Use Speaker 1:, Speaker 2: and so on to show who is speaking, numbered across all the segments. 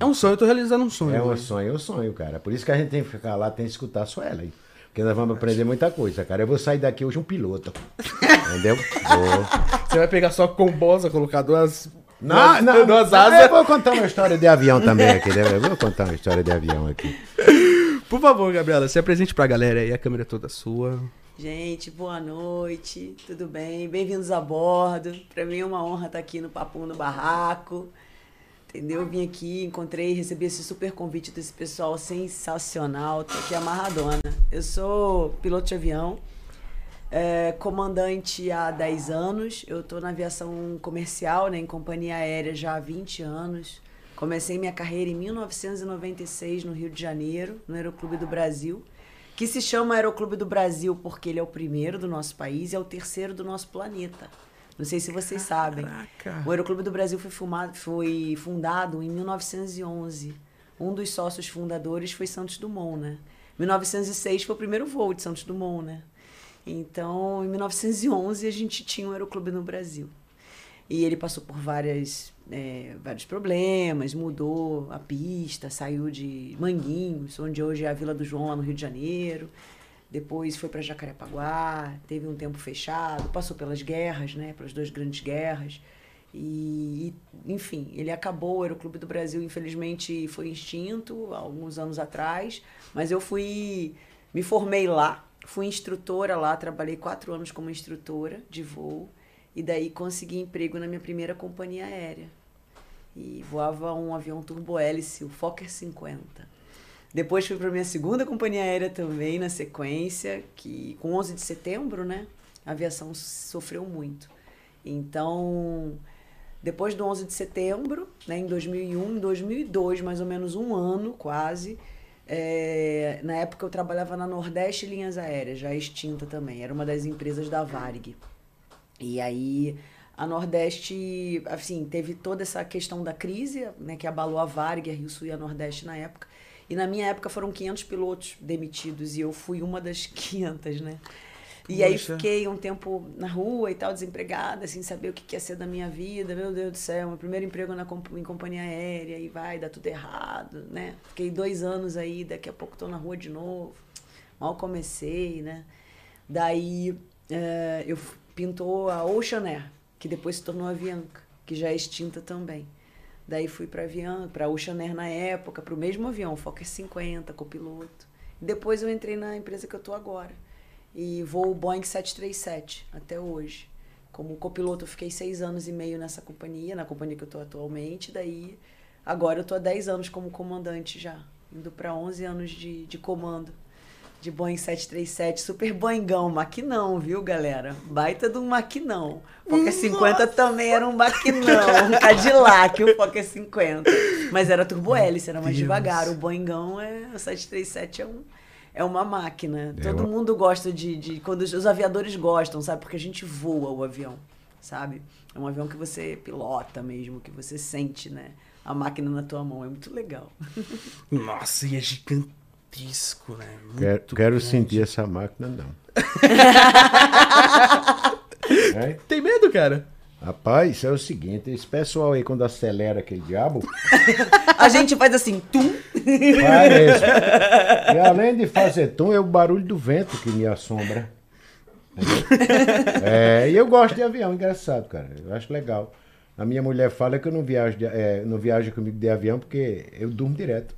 Speaker 1: É um sonho, eu tô realizando um sonho.
Speaker 2: É um
Speaker 1: hoje.
Speaker 2: sonho, é um sonho, cara. Por isso que a gente tem que ficar lá, tem que escutar só ela aí. Porque nós vamos aprender muita coisa, cara. Eu vou sair daqui hoje um piloto. Entendeu? Vou.
Speaker 1: Você vai pegar só combosa, colocar duas.
Speaker 2: Não,
Speaker 1: duas,
Speaker 2: não,
Speaker 1: duas asas.
Speaker 2: Eu vou contar uma história de avião também aqui, né? Eu vou contar uma história de avião aqui.
Speaker 1: Por favor, Gabriela, se apresente pra galera aí, a câmera é toda sua.
Speaker 3: Gente, boa noite, tudo bem? Bem-vindos a bordo. Para mim é uma honra estar aqui no Papum no Barraco. Entendeu? Vim aqui, encontrei, recebi esse super convite desse pessoal sensacional. Tô aqui amarradona. Eu sou piloto de avião, é, comandante há 10 anos. Eu tô na aviação comercial, né, em companhia aérea já há 20 anos. Comecei minha carreira em 1996 no Rio de Janeiro, no Aeroclube do Brasil que se chama Aeroclube do Brasil porque ele é o primeiro do nosso país e é o terceiro do nosso planeta. Não sei se vocês sabem.
Speaker 1: Caraca.
Speaker 3: O Aeroclube do Brasil foi, foi fundado em 1911. Um dos sócios fundadores foi Santos Dumont, né? 1906 foi o primeiro voo de Santos Dumont, né? Então, em 1911 a gente tinha um Aeroclube no Brasil. E ele passou por várias, é, vários problemas, mudou a pista, saiu de Manguinhos, onde hoje é a Vila do João, lá no Rio de Janeiro. Depois foi para Jacarepaguá, teve um tempo fechado, passou pelas guerras, né, pelas duas grandes guerras. E, enfim, ele acabou, o Aeroclube do Brasil, infelizmente, foi extinto alguns anos atrás, mas eu fui, me formei lá, fui instrutora lá, trabalhei quatro anos como instrutora de voo, e daí consegui emprego na minha primeira companhia aérea. E voava um avião turbo-hélice, o Fokker 50. Depois fui para minha segunda companhia aérea também, na sequência, que com 11 de setembro, né, a aviação sofreu muito. Então, depois do 11 de setembro, né, em 2001, em 2002, mais ou menos um ano quase, é, na época eu trabalhava na Nordeste Linhas Aéreas, já extinta também, era uma das empresas da Varig. E aí a Nordeste, assim, teve toda essa questão da crise, né, que abalou a Varig, a Rio Sul e a Nordeste na época. E na minha época foram 500 pilotos demitidos e eu fui uma das 500, né? E aí
Speaker 1: Poxa.
Speaker 3: fiquei um tempo na rua e tal, desempregada, sem saber o que ia ser da minha vida. Meu Deus do céu, meu primeiro emprego na comp- em companhia aérea e vai dar tudo errado, né? Fiquei dois anos aí, daqui a pouco tô na rua de novo. Mal comecei, né? Daí eh, eu pintou a Ocean Air, que depois se tornou a Avianca, que já é extinta também. Daí fui para Avianca, para Ocean Air na época, para o mesmo avião, Fokker 50, copiloto. Depois eu entrei na empresa que eu tô agora. E voo Boeing 737 até hoje. Como copiloto, eu fiquei seis anos e meio nessa companhia, na companhia que eu tô atualmente. Daí, agora eu tô há 10 anos como comandante já, indo para 11 anos de, de comando de Boeing 737, super Boeingão, maquinão, viu, galera? Baita de um maquinão. Fokker 50 também era um maquinão, um Cadillac, o Fokker 50. Mas era turbo-hélice, era mais
Speaker 1: Deus.
Speaker 3: devagar. O Boeingão, é, o 737 é, um, é uma máquina.
Speaker 2: É
Speaker 3: Todo
Speaker 2: uma-
Speaker 3: mundo gosta de, de... Quando os, aviadores gostam, sabe? Porque a gente voa o avião, sabe? É um avião que você pilota mesmo, que você sente, né? A máquina na tua mão. É muito legal.
Speaker 1: Nossa, e é gigantesco, né? Muito
Speaker 2: Quero, quero sentir essa máquina, não. É?
Speaker 1: Tem medo, cara?
Speaker 2: Rapaz, é o seguinte, esse pessoal aí quando acelera aquele diabo,
Speaker 3: A gente faz assim, tum,
Speaker 2: parece. E além de fazer tom, é o barulho do vento que me assombra. Entendeu? É, e eu gosto de avião, engraçado, cara. Eu acho legal. A minha mulher fala que eu não viajo, de, é, não viajo comigo de avião porque eu durmo direto.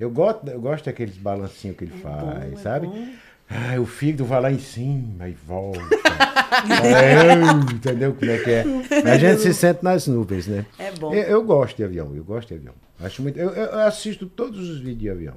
Speaker 2: Eu gosto, eu gosto daqueles balancinhos que ele faz,
Speaker 3: bom, é
Speaker 2: sabe?
Speaker 3: bom.
Speaker 2: Ah, o fígado vai lá em cima e volta. É, entendeu como é que é? A gente se sente nas nuvens, né?
Speaker 3: É bom.
Speaker 2: Eu, eu gosto de avião, eu gosto de avião. Acho muito, eu, eu assisto todos os vídeos de avião.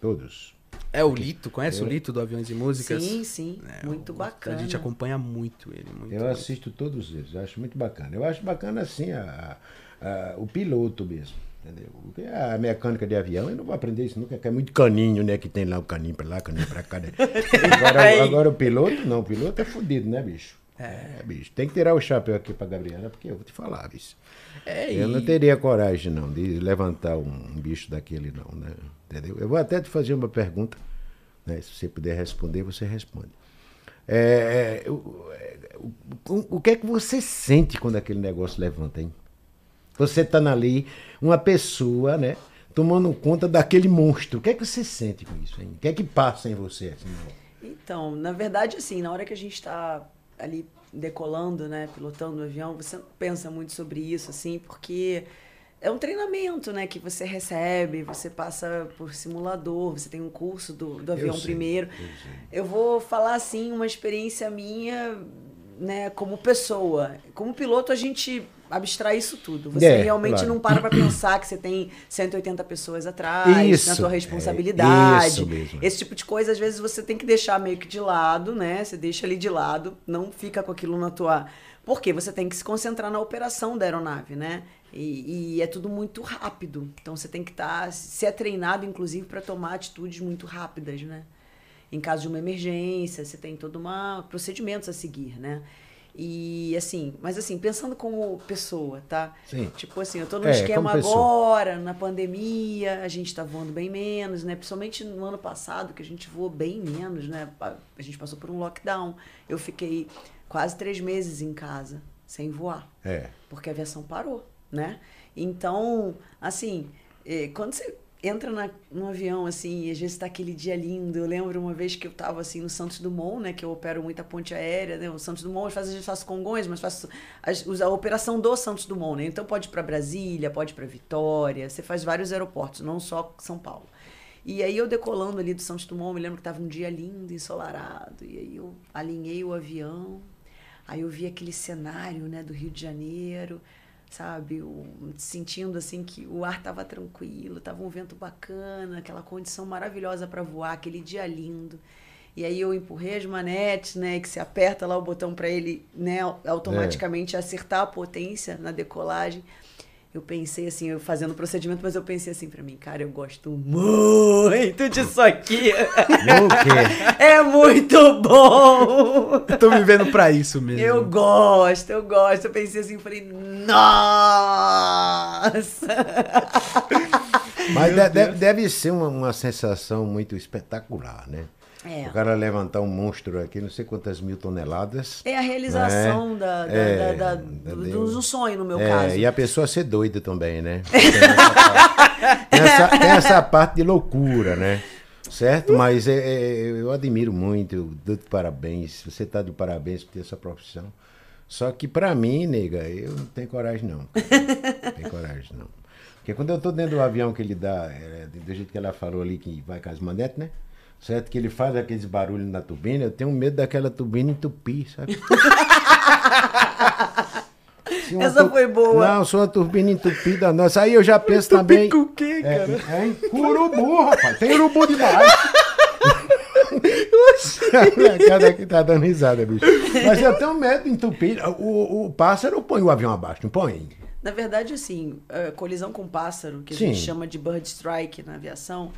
Speaker 2: Todos.
Speaker 1: É o Lito, conhece o Lito do Aviões e Músicas?
Speaker 3: Sim, sim.
Speaker 1: É,
Speaker 3: muito
Speaker 1: o-
Speaker 3: bacana.
Speaker 1: A gente acompanha muito ele. Muito,
Speaker 2: Eu assisto todos eles, eu acho muito bacana. Eu acho bacana assim a, a- o piloto mesmo. Entendeu? Porque a mecânica de avião, eu não vou aprender isso nunca, que é muito caninho, né? Que tem lá o caninho pra lá, caninho pra cá. Né? Agora, agora o piloto, não, o piloto é fudido, né, bicho? É, bicho. Tem que tirar o chapéu aqui pra Gabriela, porque eu vou te falar, bicho.
Speaker 1: É,
Speaker 2: Eu
Speaker 1: e-
Speaker 2: não teria coragem, não, de levantar um, um bicho daquele, não, né? Entendeu? Eu vou até te fazer uma pergunta, né? Se você puder responder, você responde. É, é, o, é, o, o- o que é que você sente quando aquele negócio levanta, hein? Você estando ali, uma pessoa, né? Tomando conta daquele monstro. O que é que você sente com isso? Hein? O que é que passa em você? Assim,
Speaker 3: então, na verdade, assim, na hora que a gente está ali decolando, né, pilotando o avião, você não pensa muito sobre isso, assim, porque é um treinamento, né, que você recebe, você passa por simulador, você tem um curso do, do avião
Speaker 2: sei,
Speaker 3: primeiro.
Speaker 2: eu
Speaker 3: Eu vou falar, assim, uma experiência minha, né, como pessoa. Como piloto, a gente abstrai isso tudo. Você
Speaker 2: É,
Speaker 3: realmente
Speaker 2: claro.
Speaker 3: não para pra pensar que você tem 180 pessoas atrás,
Speaker 2: Isso,
Speaker 3: na tua
Speaker 2: é,
Speaker 3: responsabilidade.
Speaker 2: isso mesmo.
Speaker 3: Esse tipo de coisa, às vezes, você tem que deixar meio que de lado, né? Você deixa ali de lado, não fica com aquilo na tua. Porque você tem que se concentrar na operação da aeronave, né? E, e é tudo muito rápido. Então você tem que estar. ser treinado, inclusive, para tomar atitudes muito rápidas, né? Em caso de uma emergência, você tem todo uma procedimentos a seguir, né? E assim, mas assim, pensando como pessoa, tá?
Speaker 2: Sim.
Speaker 3: Tipo assim, eu tô no
Speaker 2: É,
Speaker 3: esquema agora, na pandemia, a gente tá voando bem menos, né? Principalmente no ano passado, que a gente voou bem menos, né? A a gente passou por um lockdown. Eu fiquei quase três meses em casa, sem voar
Speaker 2: É.
Speaker 3: porque a aviação parou, né? Então, assim, eh, quando você entra na, no avião, assim, e às vezes tá aquele dia lindo. Eu lembro uma vez que eu tava, assim, no Santos Dumont, né? Que eu opero muita ponte aérea, né? O Santos Dumont, às vezes faço Congonhas, mas faço os- a operação do Santos Dumont, né? Então pode ir para Brasília, pode ir para Vitória, você faz vários aeroportos, não só São Paulo. E aí eu decolando ali do Santos Dumont, me lembro que tava um dia lindo, ensolarado, e aí eu alinhei o avião, aí eu vi aquele cenário, né, do Rio de Janeiro, sabe, o- sentindo assim que o ar tava tranquilo, tava um vento bacana, aquela condição maravilhosa para voar, aquele dia lindo. E aí eu empurrei as manetes, né, que se aperta lá o botão para ele, né, automaticamente acertar a potência na decolagem. Eu pensei assim, eu fazendo o procedimento, mas eu pensei assim pra mim, cara, eu gosto muito disso aqui.
Speaker 2: O quê?
Speaker 3: É muito bom!
Speaker 1: Eu tô vivendo pra isso mesmo.
Speaker 3: Eu gosto, eu gosto. Eu pensei assim, falei, nossa!
Speaker 2: Mas de- deve, deve ser uma, uma sensação muito espetacular, né?
Speaker 3: É.
Speaker 2: O cara levantar um monstro aqui, não sei quantas mil toneladas.
Speaker 3: É a realização
Speaker 2: Né?
Speaker 3: da, da,
Speaker 2: É,
Speaker 3: da- da- do, do- sonho, no meu
Speaker 2: É,
Speaker 3: caso.
Speaker 2: e a pessoa ser doida também, né? Tem essa, parte, tem essa- tem essa parte de loucura, né? Certo? Mas é, é, eu admiro muito, eu dou de parabéns. Você tá de parabéns por ter essa profissão. Só que pra mim, nega, eu não tenho coragem não. Não tenho coragem não. Porque quando eu tô dentro do avião que ele dá, é, do jeito que ela falou ali, que vai com as manetes, né? Certo? Que ele faz aqueles barulhos na turbina, eu tenho medo daquela turbina entupir, sabe?
Speaker 3: Essa foi boa.
Speaker 2: Não, sou uma turbina entupida, nossa. Aí eu já penso também.
Speaker 1: com o quê,
Speaker 2: É,
Speaker 1: cara?
Speaker 2: é, com urubu, rapaz. Tem urubu demais. A molecada aqui tá dando risada, bicho. Mas eu tenho medo de entupir. O, o pássaro põe o avião abaixo, não põe?
Speaker 3: Na verdade, assim, a colisão com pássaro, que a
Speaker 2: Sim.
Speaker 3: gente chama de bird strike na aviação,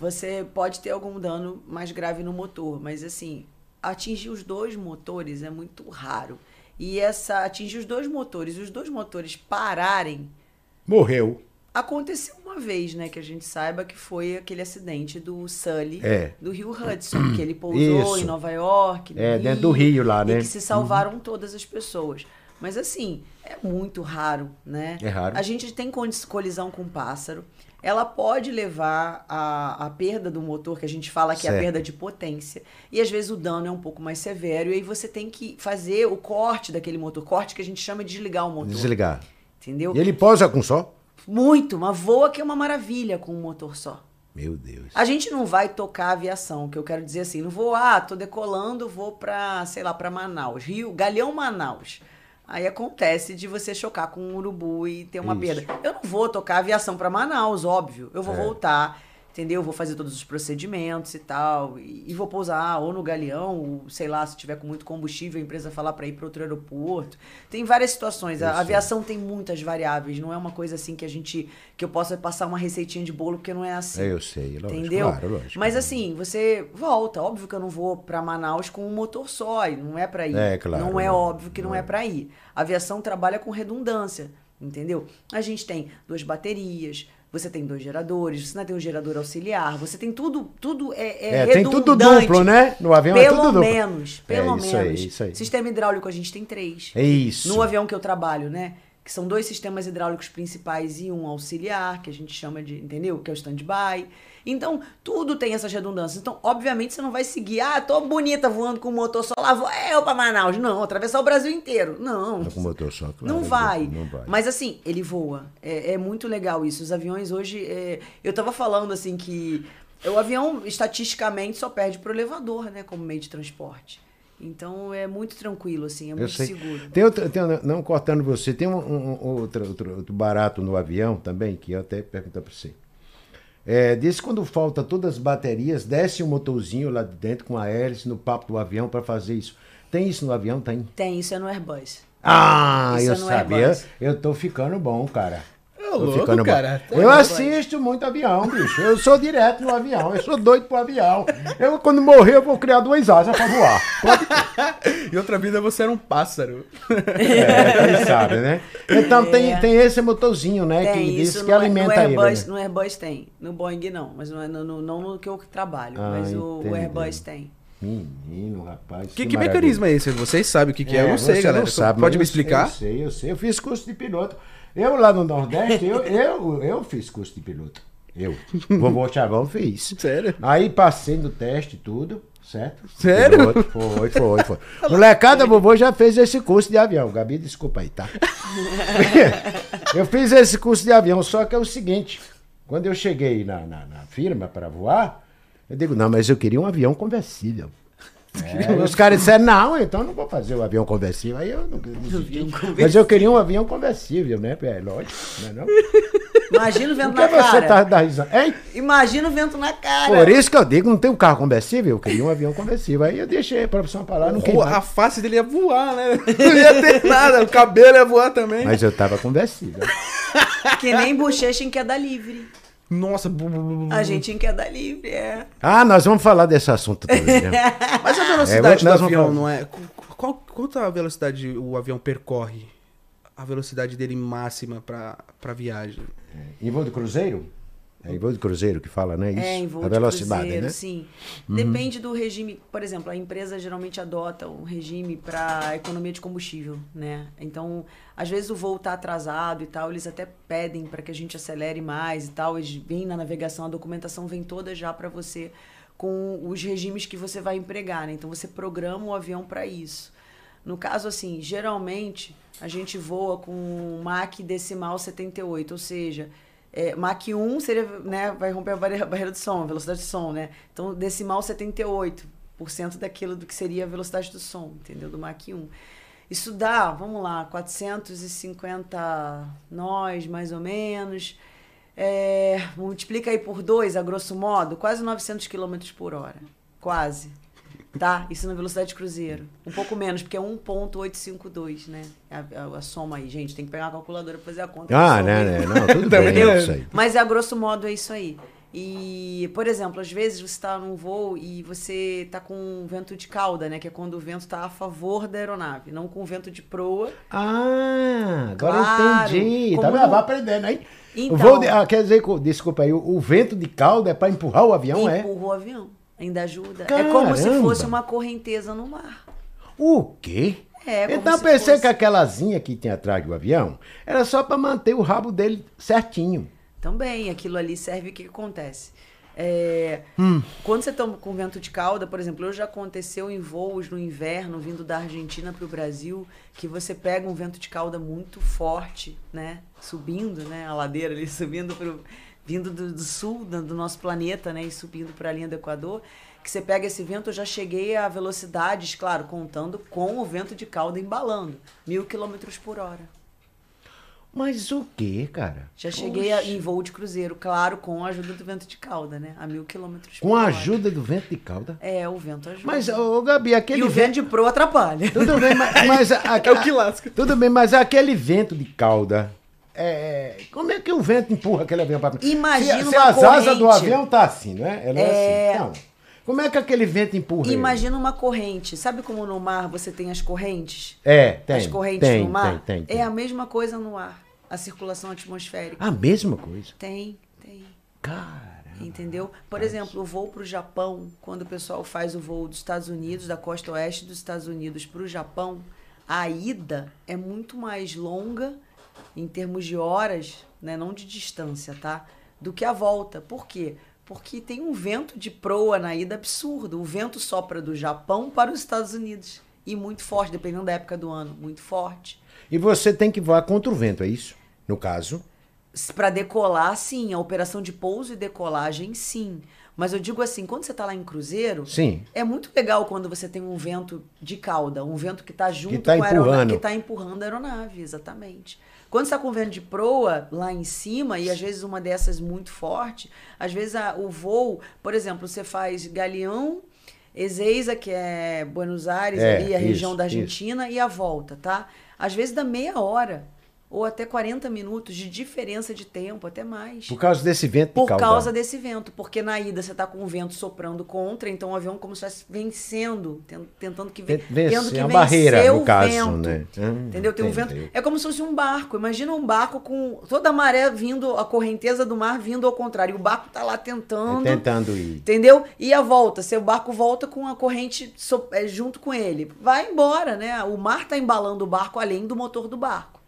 Speaker 3: você pode ter algum dano mais grave no motor, mas assim, atingir os dois motores é muito raro. E essa atingir os dois motores, os dois motores pararem,
Speaker 2: Morreu.
Speaker 3: aconteceu uma vez, né, que a gente saiba que foi aquele acidente do Sully
Speaker 2: É.
Speaker 3: do Rio Hudson, que ele pousou
Speaker 2: Isso.
Speaker 3: em Nova York,
Speaker 2: É, dentro do Rio lá, né?
Speaker 3: E que se salvaram todas as pessoas. Mas assim, é muito raro, né?
Speaker 2: É raro.
Speaker 3: A gente tem colisão com pássaro. Ela pode levar a, a perda do motor, que a gente fala que é a
Speaker 2: Certo.
Speaker 3: perda de potência. E às vezes o dano é um pouco mais severo. E aí você tem que fazer o corte daquele motor. Corte que a gente chama de desligar o motor.
Speaker 2: Desligar.
Speaker 3: Entendeu?
Speaker 2: E ele posa com só?
Speaker 3: Muito, mas voa que é uma maravilha com um motor só.
Speaker 2: Meu Deus.
Speaker 3: A gente não vai tocar a aviação, que eu quero dizer assim, não vou, ah, tô decolando, vou pra, sei lá, pra Manaus, Rio, Galeão Manaus. Aí acontece de você chocar com um urubu e ter uma
Speaker 2: Isso.
Speaker 3: perda. Eu não vou tocar aviação pra Manaus, óbvio. Eu vou
Speaker 2: É.
Speaker 3: voltar, entendeu? Vou fazer todos os procedimentos e tal. E, e vou pousar ou no Galeão, ou, sei lá, se tiver com muito combustível, a empresa falar pra ir para outro aeroporto. Tem várias situações. A
Speaker 2: sei.
Speaker 3: aviação tem muitas variáveis. Não é uma coisa assim que a gente. que eu possa passar uma receitinha de bolo, porque não é assim.
Speaker 2: É, eu sei, lógico.
Speaker 3: Entendeu?
Speaker 2: Claro, lógico.
Speaker 3: Mas assim, você volta. Óbvio que eu não vou pra Manaus com um motor só, e não é pra ir.
Speaker 2: É, claro,
Speaker 3: Não é óbvio que não,
Speaker 2: não
Speaker 3: é
Speaker 2: é.
Speaker 3: pra ir. A aviação trabalha com redundância, entendeu? A gente tem duas baterias, você tem dois geradores, você não tem um gerador auxiliar, você tem tudo, tudo é, é,
Speaker 2: É, tem tudo
Speaker 3: redundante.
Speaker 2: duplo, né? No avião é
Speaker 3: Pelo
Speaker 2: tudo duplo.
Speaker 3: menos, pelo
Speaker 2: É, isso aí,
Speaker 3: menos.
Speaker 2: isso aí.
Speaker 3: Sistema hidráulico a gente tem três.
Speaker 2: É isso.
Speaker 3: No avião que eu trabalho, né? Que são dois sistemas hidráulicos principais e um auxiliar, que a gente chama de, entendeu? Que é o stand-by. Então, tudo tem essas redundâncias. Então, obviamente, você não vai seguir, ah, tô bonita voando com o motor só lá, vou eu pra Manaus. Não, atravessar o Brasil inteiro. Não.
Speaker 2: Tá com motor só, claro,
Speaker 3: Não vai.
Speaker 2: Não vai.
Speaker 3: Mas assim, ele voa. É, é muito legal isso. Os aviões hoje. é, Eu tava falando assim que o avião, estatisticamente, só perde pro elevador, né? Como meio de transporte. Então é muito tranquilo, assim, é muito seguro.
Speaker 2: Tem outro, tem, não cortando você, tem um, um- outro, outro, outro barato no avião também, que eu até perguntar para você. É, diz que quando falta todas as baterias, desce um motorzinho lá de dentro com a hélice no papo do avião para fazer isso. Tem isso no avião? Tem.
Speaker 3: Tem, isso é no Airbus.
Speaker 2: Ah,
Speaker 3: Isso
Speaker 2: eu
Speaker 3: é
Speaker 2: sabia.
Speaker 3: Airbus.
Speaker 2: Eu tô ficando bom, cara.
Speaker 1: Louco,
Speaker 2: ficando bom.
Speaker 1: cara. Tá
Speaker 2: Eu assisto muito avião, bicho. Eu sou direto no avião. Eu sou doido pro avião. Eu, quando morrer, eu vou criar duas asas pra voar. Pode
Speaker 1: E outra vida você era um pássaro.
Speaker 2: É, quem sabe, né? Então tem, tem esse motorzinho, né?
Speaker 3: É. Tem,
Speaker 2: que diz que
Speaker 3: no,
Speaker 2: alimenta
Speaker 3: no
Speaker 2: ele.
Speaker 3: Airbus,
Speaker 2: né?
Speaker 3: no Airbus tem. No Boeing não, mas não, é no, no- não no que eu trabalho.
Speaker 2: Ah,
Speaker 3: mas o, o. Airbus tem.
Speaker 2: Menino, rapaz.
Speaker 1: Que, que
Speaker 2: maravilha.
Speaker 1: mecanismo é esse? Vocês sabem o que, que é? Eu não sei,
Speaker 2: você
Speaker 1: galera.
Speaker 2: não sabe,
Speaker 1: Pode me
Speaker 2: eu
Speaker 1: explicar?
Speaker 2: Eu sei, eu sei. Eu fiz curso de piloto. Eu lá no Nordeste, eu, eu, eu fiz curso de piloto. Eu. Vovô Chavão fez.
Speaker 1: Sério?
Speaker 2: Aí passei no teste e tudo, certo?
Speaker 1: Sério?
Speaker 2: Piloto, foi, foi, foi. Molecada, vovô já fez esse curso de avião. Gabi, desculpa aí, tá? eu fiz esse curso de avião, só que é o seguinte: quando eu cheguei na, na, na firma para voar, eu digo, não, mas eu queria um avião conversível. É, os caras disseram, não, então eu não vou fazer o avião conversível. Aí eu não desisti. Mas eu queria um avião conversível, né? É lógico, não é não?
Speaker 3: Imagina o vento
Speaker 2: Por que
Speaker 3: na
Speaker 2: você
Speaker 3: cara.
Speaker 2: tá da risada? Hein?
Speaker 3: Imagina o vento na cara.
Speaker 2: Por isso que eu digo, não tem um carro conversível, eu queria um avião conversível. Aí eu deixei a profissão pra lá, não
Speaker 1: Pô, a face dele ia voar, né? Não ia ter nada. O cabelo ia voar também.
Speaker 2: Mas eu tava conversível.
Speaker 3: Que nem bochecha em queda livre.
Speaker 1: Nossa.
Speaker 3: A gente em queda livre, é.
Speaker 2: Ah, nós vamos falar desse assunto também, né?
Speaker 1: Mas a velocidade
Speaker 2: É,
Speaker 1: do avião
Speaker 2: falar.
Speaker 1: não é. Qual, quanto a velocidade o avião percorre? A velocidade dele máxima pra, pra viagem?
Speaker 2: Em voo de cruzeiro? É em voo de cruzeiro que fala, né? Isso.
Speaker 3: É, em voo
Speaker 2: a
Speaker 3: de
Speaker 2: velocidade,
Speaker 3: cruzeiro,
Speaker 2: né?
Speaker 3: sim. Depende do regime. Por exemplo, a empresa geralmente adota um regime para economia de combustível, né? Então, às vezes o voo tá atrasado e tal, eles até pedem para que a gente acelere mais e tal. Eles vêm na navegação, a documentação vem toda já para você com os regimes que você vai empregar, né? Então, você programa o avião para isso. No caso, assim, geralmente a gente voa com Mach decimal 78, ou seja, é, Mach 1 seria, né, vai romper a barreira, a barreira do som, a velocidade do som, né? Então, decimal 78% daquilo do que seria a velocidade do som, entendeu? Do Mach 1. Isso dá, vamos lá, 450 nós, mais ou menos. É, multiplica aí por 2, a grosso modo, quase 900 km por hora. Quase. Tá? Isso na velocidade de cruzeiro. Um pouco menos, porque é 1.852, né? A, a- a soma aí, gente. Tem que pegar a calculadora pra fazer a conta.
Speaker 2: Ah,
Speaker 3: Eu
Speaker 2: né, né? Não, tudo bem,
Speaker 1: Também
Speaker 2: é
Speaker 1: é.
Speaker 2: isso aí.
Speaker 3: Mas a grosso modo é isso aí. E, por exemplo, às vezes você está num voo e você está com um vento de cauda, né? Que é quando o vento está a favor da aeronave, não com vento de proa.
Speaker 2: Ah, agora
Speaker 3: Claro,
Speaker 2: entendi. Tá vendo?
Speaker 3: no-
Speaker 2: Vai aprendendo aí.
Speaker 3: Então-
Speaker 2: o voo de- ah, quer dizer, desculpa aí, o, o vento de cauda é pra empurrar o avião, é?
Speaker 3: empurra o avião. Ainda ajuda. É como se
Speaker 2: Caramba!
Speaker 3: fosse uma correnteza no mar.
Speaker 2: O quê?
Speaker 3: É,
Speaker 2: então pensei
Speaker 3: fosse-
Speaker 2: que aquela asinha que tem atrás do avião era só pra manter o rabo dele certinho.
Speaker 3: Também, aquilo ali serve o que, que acontece? É,
Speaker 2: Hum.
Speaker 3: Quando você toma com vento de cauda, por exemplo, eu já aconteceu em voos no inverno, vindo da Argentina para o Brasil, que você pega um vento de cauda muito forte, né? Subindo, né? A ladeira ali, subindo pro, vindo do, do sul do, do nosso planeta, né? E subindo para a linha do Equador. Que você pega esse vento, eu já cheguei a velocidades, claro, contando com o vento de cauda embalando, mil quilômetros por hora.
Speaker 2: Mas o quê, cara?
Speaker 3: Já cheguei a- em voo de cruzeiro, claro, com a ajuda do vento de cauda, né? A mil quilômetros por
Speaker 2: Com a
Speaker 3: hora.
Speaker 2: ajuda do vento de cauda?
Speaker 3: É, o vento ajuda.
Speaker 2: Mas, ô Gabi, aquele
Speaker 3: e o vento de proa atrapalha.
Speaker 2: Tudo bem, mas, mas a-
Speaker 1: É o que lasca.
Speaker 2: Tudo bem, mas aquele vento de cauda. É, como é que o vento empurra aquele avião para
Speaker 3: Imagina
Speaker 2: se, se as asas do
Speaker 3: corrente.
Speaker 2: avião tá assim, não é? Ela é,
Speaker 3: É.
Speaker 2: assim. Então, como é que aquele vento empurra? ele?
Speaker 3: Imagina uma corrente. Sabe como no mar você tem as correntes?
Speaker 2: É, tem.
Speaker 3: as correntes
Speaker 2: tem,
Speaker 3: no mar?
Speaker 2: Tem, tem, tem.
Speaker 3: É a mesma coisa no ar. A circulação atmosférica.
Speaker 2: A mesma coisa.
Speaker 3: Tem, tem.
Speaker 2: Cara.
Speaker 3: Entendeu? Por exemplo, o voo para o Japão, quando o pessoal faz o voo dos Estados Unidos, da costa oeste dos Estados Unidos para o Japão, a ida é muito mais longa em termos de horas, né, não de distância, tá? Do que a volta. Por quê? Porque tem um vento de proa na ida absurdo. O vento sopra do Japão para os Estados Unidos. E muito forte, dependendo da época do ano. Muito forte.
Speaker 2: E você tem que voar contra o vento, é isso? No caso.
Speaker 3: Para decolar, sim. A operação de pouso e decolagem, sim. Mas eu digo assim, quando você está lá em cruzeiro,
Speaker 2: Sim.
Speaker 3: é muito legal quando você tem um vento de cauda, um vento que está junto
Speaker 2: tá
Speaker 3: com a aeronave, que está empurrando a aeronave, exatamente. Quando você está com vento de proa lá em cima, e às vezes uma dessas muito forte, às vezes a- o voo, por exemplo, você faz Galeão, Ezeiza, que é Buenos Aires,
Speaker 2: É,
Speaker 3: ali, a região
Speaker 2: isso,
Speaker 3: da
Speaker 2: isso.
Speaker 3: Argentina, e a volta, tá? Às vezes dá meia hora, ou até 40 minutos de diferença de tempo, até mais.
Speaker 2: Por causa desse vento
Speaker 3: Por causa desse vento, porque na ida você tá com o vento soprando contra, então o avião como se estivesse vencendo, ten- tentando que, ve-
Speaker 2: Tem- vence-
Speaker 3: tendo que
Speaker 2: é uma barreira, no caso,
Speaker 3: vento.
Speaker 2: né? Hum,
Speaker 3: Entendeu? Tem um vento. É como se fosse um barco. Imagina um barco com toda a maré vindo, a correnteza do mar vindo ao contrário. E o barco tá lá tentando.
Speaker 2: É tentando ir.
Speaker 3: Entendeu? E a volta, seu barco volta com a corrente so- é, junto com ele. Vai embora, né? O mar tá embalando o barco além do motor do barco.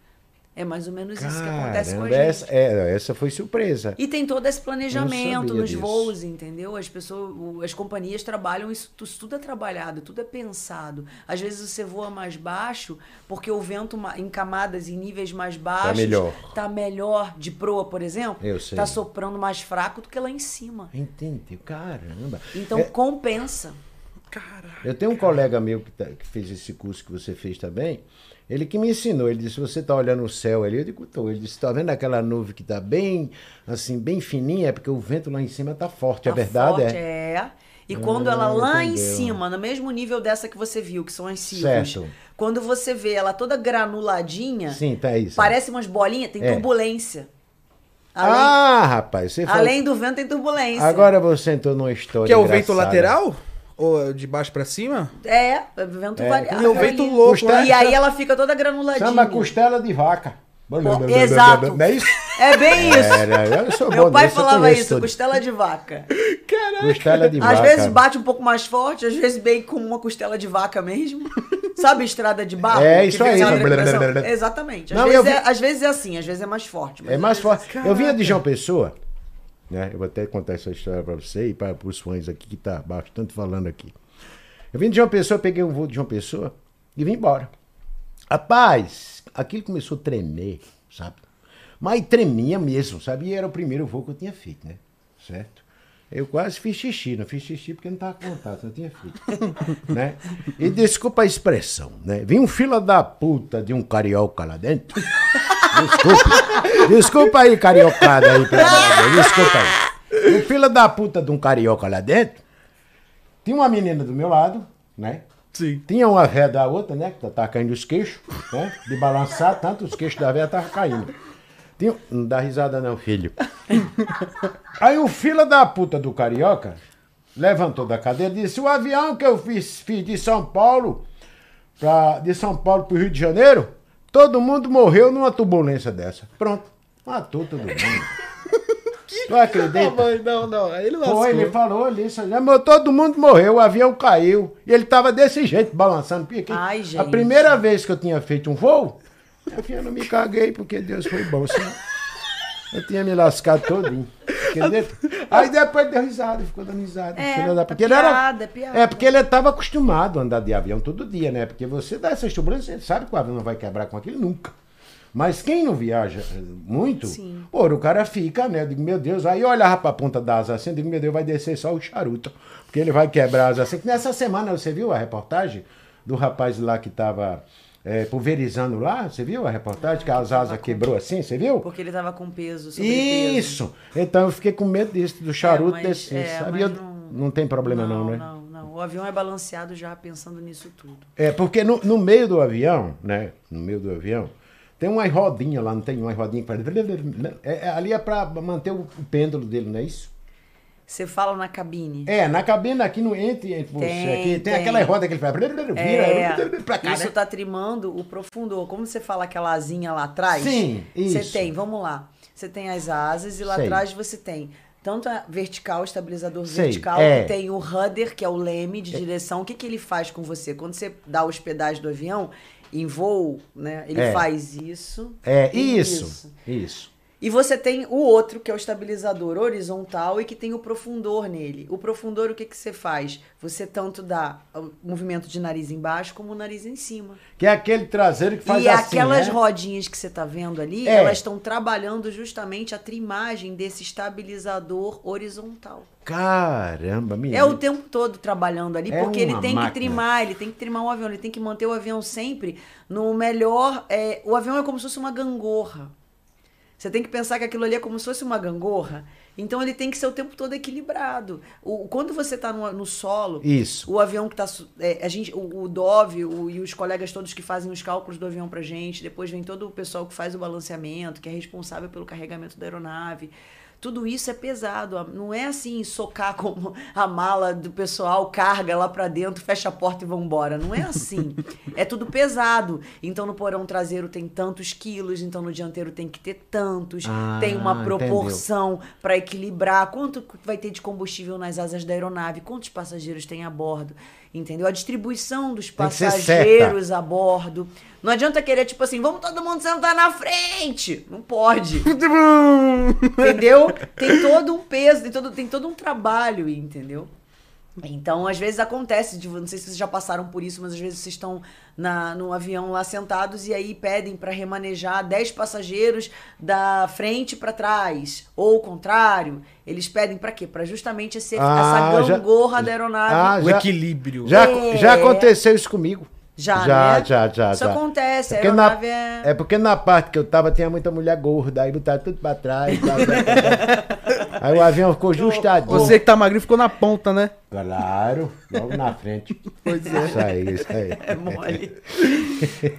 Speaker 3: É mais ou menos isso que acontece com a
Speaker 2: Caramba,
Speaker 3: gente.
Speaker 2: essa, é, essa foi surpresa.
Speaker 3: E tem todo esse planejamento nos
Speaker 2: disso.
Speaker 3: voos, entendeu? As pessoas, as companhias trabalham isso, tu- isso tudo é trabalhado, tudo é pensado. Às vezes você voa mais baixo porque o vento em camadas em níveis mais baixos
Speaker 2: melhor.
Speaker 3: tá melhor de proa, por exemplo,
Speaker 2: Eu sei.
Speaker 3: tá soprando mais fraco do que lá em cima.
Speaker 2: Entendeu? Caramba.
Speaker 3: Então
Speaker 2: É,
Speaker 3: compensa.
Speaker 2: eu tenho um colega meu que, tá- que fez esse curso que você fez também. Ele que me ensinou, ele disse, você tá olhando o céu ali? Eu digo, tô. Ele disse, tá vendo aquela nuvem que tá bem, assim, bem fininha? É porque o vento lá em cima tá forte, é
Speaker 3: Tá
Speaker 2: verdade?
Speaker 3: forte,
Speaker 2: é?
Speaker 3: é. E quando ela
Speaker 2: Ah,
Speaker 3: lá em
Speaker 2: entendeu.
Speaker 3: cima, no mesmo nível dessa que você viu, que são as
Speaker 2: Certo.
Speaker 3: quando você vê ela toda granuladinha,
Speaker 2: Sim, tá isso.
Speaker 3: Parece umas bolinhas, tem
Speaker 2: É.
Speaker 3: turbulência. Além,
Speaker 2: Ah, rapaz, você falou-
Speaker 3: além do vento tem turbulência.
Speaker 2: Agora você entrou numa história
Speaker 1: Que é o vento
Speaker 2: engraçada.
Speaker 1: lateral? Ou de baixo pra cima?
Speaker 3: É, vento
Speaker 2: É.
Speaker 1: E o vento
Speaker 3: ali.
Speaker 1: louco,
Speaker 2: Custa-
Speaker 1: né?
Speaker 3: E aí ela fica toda granuladinha.
Speaker 2: Chama costela de vaca.
Speaker 3: exato.
Speaker 2: Não é isso?
Speaker 3: É bem isso.
Speaker 2: Era, eu sou
Speaker 3: Meu
Speaker 2: bom
Speaker 3: pai falava isso,
Speaker 2: tudo.
Speaker 3: costela de vaca.
Speaker 2: Costela de vaca.
Speaker 3: Às vezes bate um pouco mais forte, às vezes bem com uma costela de vaca mesmo. Sabe estrada de barro?
Speaker 2: É, isso aí.
Speaker 3: aquela
Speaker 2: Blá, blá,
Speaker 3: pressão?
Speaker 2: blá, blá.
Speaker 3: Exatamente. Às,
Speaker 2: Não,
Speaker 3: vezes
Speaker 2: vi-
Speaker 3: é, às vezes é assim, às vezes é mais forte. mas
Speaker 2: É
Speaker 3: às
Speaker 2: mais
Speaker 3: vezes-
Speaker 2: forte. Eu vinha de João Pessoa, né? Eu vou até contar essa história pra você e para os fãs aqui que tá bastante falando aqui. Eu vim de João Pessoa, peguei um voo de João Pessoa e vim embora. Rapaz, aquilo começou a tremer, sabe? Mas tremia mesmo, sabe? E era o primeiro voo que eu tinha feito, né? Certo? Eu quase fiz xixi, não fiz xixi porque não tava com vontade, eu tinha feito. né? E desculpa a expressão, né? Vim um fila da puta de um carioca lá dentro. Desculpa. Desculpa aí, cariocada aí, pelo amor de Deus. Desculpa aí. Um fila da puta de um carioca lá dentro. Tinha uma menina do meu lado, né?
Speaker 1: Sim.
Speaker 2: Tinha uma véia da outra, né? Que tá caindo os queixos, né? De balançar tanto, os queixos da véia estavam caindo. Tinha... Não dá risada não, filho. Aí o fila da puta do carioca levantou da cadeira e disse: o avião que eu fiz, fiz de São Paulo, pra, de São Paulo pro Rio de Janeiro, todo mundo morreu numa turbulência dessa. Pronto. Matou todo mundo. Tu acredita?
Speaker 1: Não, não, não. Ele lascou.
Speaker 2: Foi, ele falou ali, todo mundo morreu, o avião caiu. E ele tava desse jeito, balançando. Porque
Speaker 3: Ai,
Speaker 2: A
Speaker 3: gente.
Speaker 2: primeira vez que eu tinha feito um voo, eu não me caguei, porque Deus foi bom. Senão eu tinha me lascado todinho. Entendeu? Aí depois deu risada, ficou dando risada.
Speaker 3: É,
Speaker 2: porque ele era-
Speaker 3: piada, é piada.
Speaker 2: É, porque ele estava acostumado a andar de avião todo dia, né? Porque você dá essas turbulências, você sabe que o avião não vai quebrar com aquilo nunca. Mas quem não viaja eh, muito,
Speaker 3: Sim.
Speaker 2: pô, o cara fica, né? Eu digo, meu Deus, aí eu olhava pra ponta da asa assim, eu digo, meu Deus, vai descer só o charuto. Porque ele vai quebrar a asa assim. Nessa semana você viu a reportagem do rapaz lá que tava eh, pulverizando lá? Você viu a reportagem? Que as asas quebrou assim, você viu?
Speaker 3: Porque ele tava com peso.
Speaker 2: Isso! Então eu fiquei com medo disso, do charuto
Speaker 3: mas-
Speaker 2: descer,
Speaker 3: é,
Speaker 2: Eu-
Speaker 3: não-
Speaker 2: não tem problema não,
Speaker 3: não,
Speaker 2: né?
Speaker 3: não, não. O avião é balanceado já pensando nisso tudo.
Speaker 2: É, porque no, no meio do avião, né? No meio do avião, tem uma rodinha lá, não tem uma rodinha que faz. É, é, ali é pra manter o pêndulo dele, não é isso?
Speaker 3: Você fala na cabine.
Speaker 2: É, na cabine aqui no entre, entre você
Speaker 3: Tem,
Speaker 2: aqui, tem,
Speaker 3: tem.
Speaker 2: aquela roda que ele faz. Vira
Speaker 3: É,
Speaker 2: pra cá,
Speaker 3: isso
Speaker 2: né?
Speaker 3: tá trimando o profundor. Como você fala aquela asinha lá atrás?
Speaker 2: Sim,
Speaker 3: Você
Speaker 2: isso.
Speaker 3: tem, vamos lá. Você tem as asas e lá
Speaker 2: Sei.
Speaker 3: atrás você tem tanto a vertical, estabilizador
Speaker 2: Sei,
Speaker 3: vertical,
Speaker 2: é.
Speaker 3: que tem o rudder, que é o leme de direção. O que, que ele faz com você? Quando você dá a hospedagem do avião, em voo, né? Ele
Speaker 2: É.
Speaker 3: faz isso.
Speaker 2: É,
Speaker 3: e
Speaker 2: isso. Isso.
Speaker 3: E você tem o outro, que é o estabilizador horizontal e que tem o profundor nele. O profundor, o que, que você faz? Você tanto dá o movimento de nariz embaixo como o nariz em cima.
Speaker 2: Que é aquele traseiro que faz
Speaker 3: e
Speaker 2: assim,
Speaker 3: aquelas
Speaker 2: né?
Speaker 3: rodinhas que você tá vendo ali,
Speaker 2: É.
Speaker 3: elas estão trabalhando justamente a trimagem desse estabilizador horizontal.
Speaker 2: Caramba, menino.
Speaker 3: É o tempo todo trabalhando ali,
Speaker 2: É
Speaker 3: porque ele tem
Speaker 2: máquina.
Speaker 3: que trimar, ele tem que trimar o avião, ele tem que manter o avião sempre no melhor. é, o avião é como se fosse uma gangorra. Você tem que pensar que aquilo ali é como se fosse uma gangorra. Então ele tem que ser o tempo todo equilibrado. O, quando você está no, no solo,
Speaker 2: Isso.
Speaker 3: o avião que está. a gente, o, o Dove o- e os colegas todos que fazem os cálculos do avião pra gente, depois vem todo o pessoal que faz o balanceamento, que é responsável pelo carregamento da aeronave. Tudo isso é pesado. Não é assim socar como a mala do pessoal, carga lá pra dentro, fecha a porta e vão embora. Não é assim. é tudo pesado. Então no porão traseiro tem tantos quilos, então no dianteiro tem que ter tantos.
Speaker 2: Ah,
Speaker 3: tem uma
Speaker 2: entendeu.
Speaker 3: proporção para equilibrar. Quanto vai ter de combustível nas asas da aeronave? Quantos passageiros tem a bordo? Entendeu? A distribuição dos passageiros a bordo. Não adianta querer, tipo assim, vamos todo mundo sentar na frente. Não pode. entendeu? Tem todo um peso, tem todo, tem todo um trabalho, entendeu? Então, às vezes acontece, de, não sei se vocês já passaram por isso, mas às vezes vocês estão na, no avião lá sentados e aí pedem para remanejar 10 passageiros da frente para trás, ou o contrário. Eles pedem para quê? Para justamente esse,
Speaker 2: Ah,
Speaker 3: essa
Speaker 2: já-
Speaker 3: gangorra da aeronave.
Speaker 2: Ah,
Speaker 1: O
Speaker 2: já-
Speaker 1: equilíbrio.
Speaker 2: Já,
Speaker 3: É.
Speaker 2: já aconteceu isso comigo.
Speaker 3: Já,
Speaker 2: já,
Speaker 3: né?
Speaker 2: já, já,
Speaker 3: Isso
Speaker 2: já.
Speaker 3: acontece, a
Speaker 2: Porque na-
Speaker 3: é...
Speaker 2: É porque na parte que eu tava tinha muita mulher gorda, aí botaram tudo pra trás. aí o avião ficou justadinho.
Speaker 1: Você que tá magrinho ficou na ponta, né?
Speaker 2: Claro, logo na frente.
Speaker 1: Pois é.
Speaker 2: Isso aí, isso aí.
Speaker 3: É mole.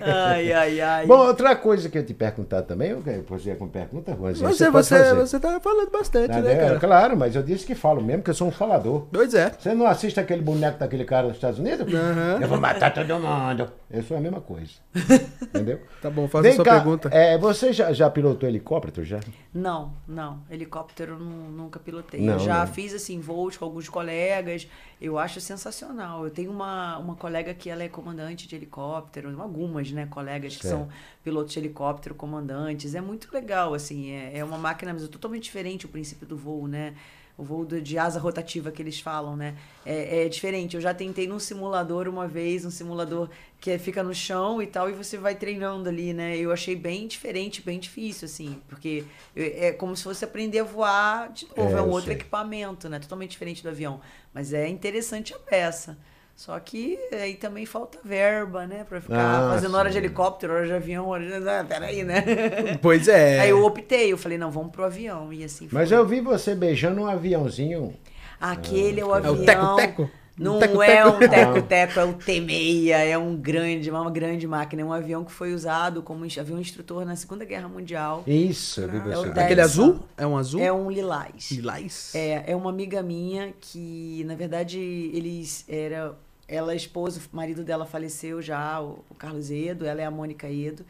Speaker 3: ai, ai, ai.
Speaker 2: Bom, outra coisa que eu te perguntar também, eu fazer com pergunta, Rosinha.
Speaker 1: Você,
Speaker 2: pode
Speaker 1: você,
Speaker 2: fazer.
Speaker 1: você tá falando bastante,
Speaker 2: Tá
Speaker 1: né,
Speaker 2: vendo?
Speaker 1: cara?
Speaker 2: Claro, mas eu disse que falo mesmo, que eu sou um falador.
Speaker 1: Pois é.
Speaker 2: Você não assiste aquele boneco daquele cara nos Estados Unidos?
Speaker 1: Aham.
Speaker 2: Eu vou matar todo mundo. Eu sou a mesma coisa. Entendeu?
Speaker 1: Tá bom, faz a
Speaker 2: Vem
Speaker 1: sua
Speaker 2: cá,
Speaker 1: pergunta.
Speaker 2: é, você já, já pilotou helicóptero já?
Speaker 3: Não, não. Helicóptero eu nu- nunca pilotei.
Speaker 2: Não,
Speaker 3: eu já
Speaker 2: não.
Speaker 3: fiz assim voos com alguns colegas. Eu acho sensacional. Eu tenho uma, uma colega que ela é comandante de helicóptero, algumas, né, colegas que
Speaker 2: Certo.
Speaker 3: são pilotos de helicóptero, comandantes. É muito legal, assim. É, é uma máquina mas é totalmente diferente o princípio do voo, né? O voo de asa rotativa que eles falam, né? É, é diferente. Eu já tentei num simulador uma vez, um simulador que é- fica no chão e tal, e você vai treinando ali, né? Eu achei bem diferente, bem difícil, assim, porque é é como se fosse aprender a voar de novo,
Speaker 2: É,
Speaker 3: é, um outro
Speaker 2: sei.
Speaker 3: equipamento, né? Totalmente diferente do avião. Mas é interessante a peça. Só que aí também falta verba, né? Pra ficar
Speaker 2: Ah,
Speaker 3: fazendo hora de
Speaker 2: sim.
Speaker 3: helicóptero, hora de avião, hora de. Ah, peraí, né?
Speaker 1: Pois é.
Speaker 3: Aí eu optei, eu falei, não, vamos pro avião. E assim
Speaker 2: Mas
Speaker 3: foi.
Speaker 2: eu vi você beijando um aviãozinho.
Speaker 3: Aquele é o
Speaker 1: É
Speaker 3: avião.
Speaker 1: o teco-teco?
Speaker 3: Não
Speaker 1: Teco-teco?
Speaker 3: é um teco-teco, é o T-6, é um grande, uma grande máquina. É um avião que foi usado como avião instrutor na Segunda Guerra Mundial.
Speaker 2: Isso,
Speaker 3: É
Speaker 2: beijando.
Speaker 3: Teco.
Speaker 1: Aquele azul? É um azul?
Speaker 3: É um lilás.
Speaker 1: Lilás?
Speaker 3: É, é uma amiga minha que, na verdade, eles era ela é esposa, o marido dela faleceu já, o, o Carlos Edo, ela é a Mônica Edo.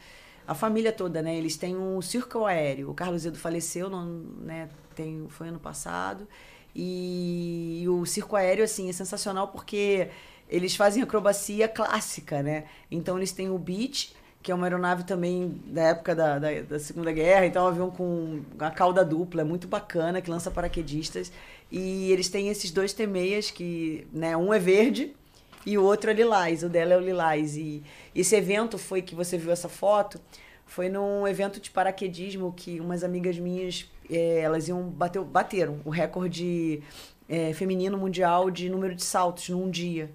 Speaker 3: A família toda, né? Eles têm um circo aéreo. O Carlos Edo faleceu, não, né? Tem, foi ano passado. E, o circo aéreo, assim, é sensacional porque eles fazem acrobacia clássica, né? Então eles têm o Beach, que é uma aeronave também da época da, da, da Segunda Guerra, então um avião com a cauda dupla, é muito bacana, que lança paraquedistas. E eles têm esses dois T6 que, né, um é verde e o outro é lilás, o dela é o lilás. E esse evento foi que você viu essa foto, foi num evento de paraquedismo que umas amigas minhas, eh, elas iam bater, bateram o recorde eh, feminino mundial de número de saltos num dia.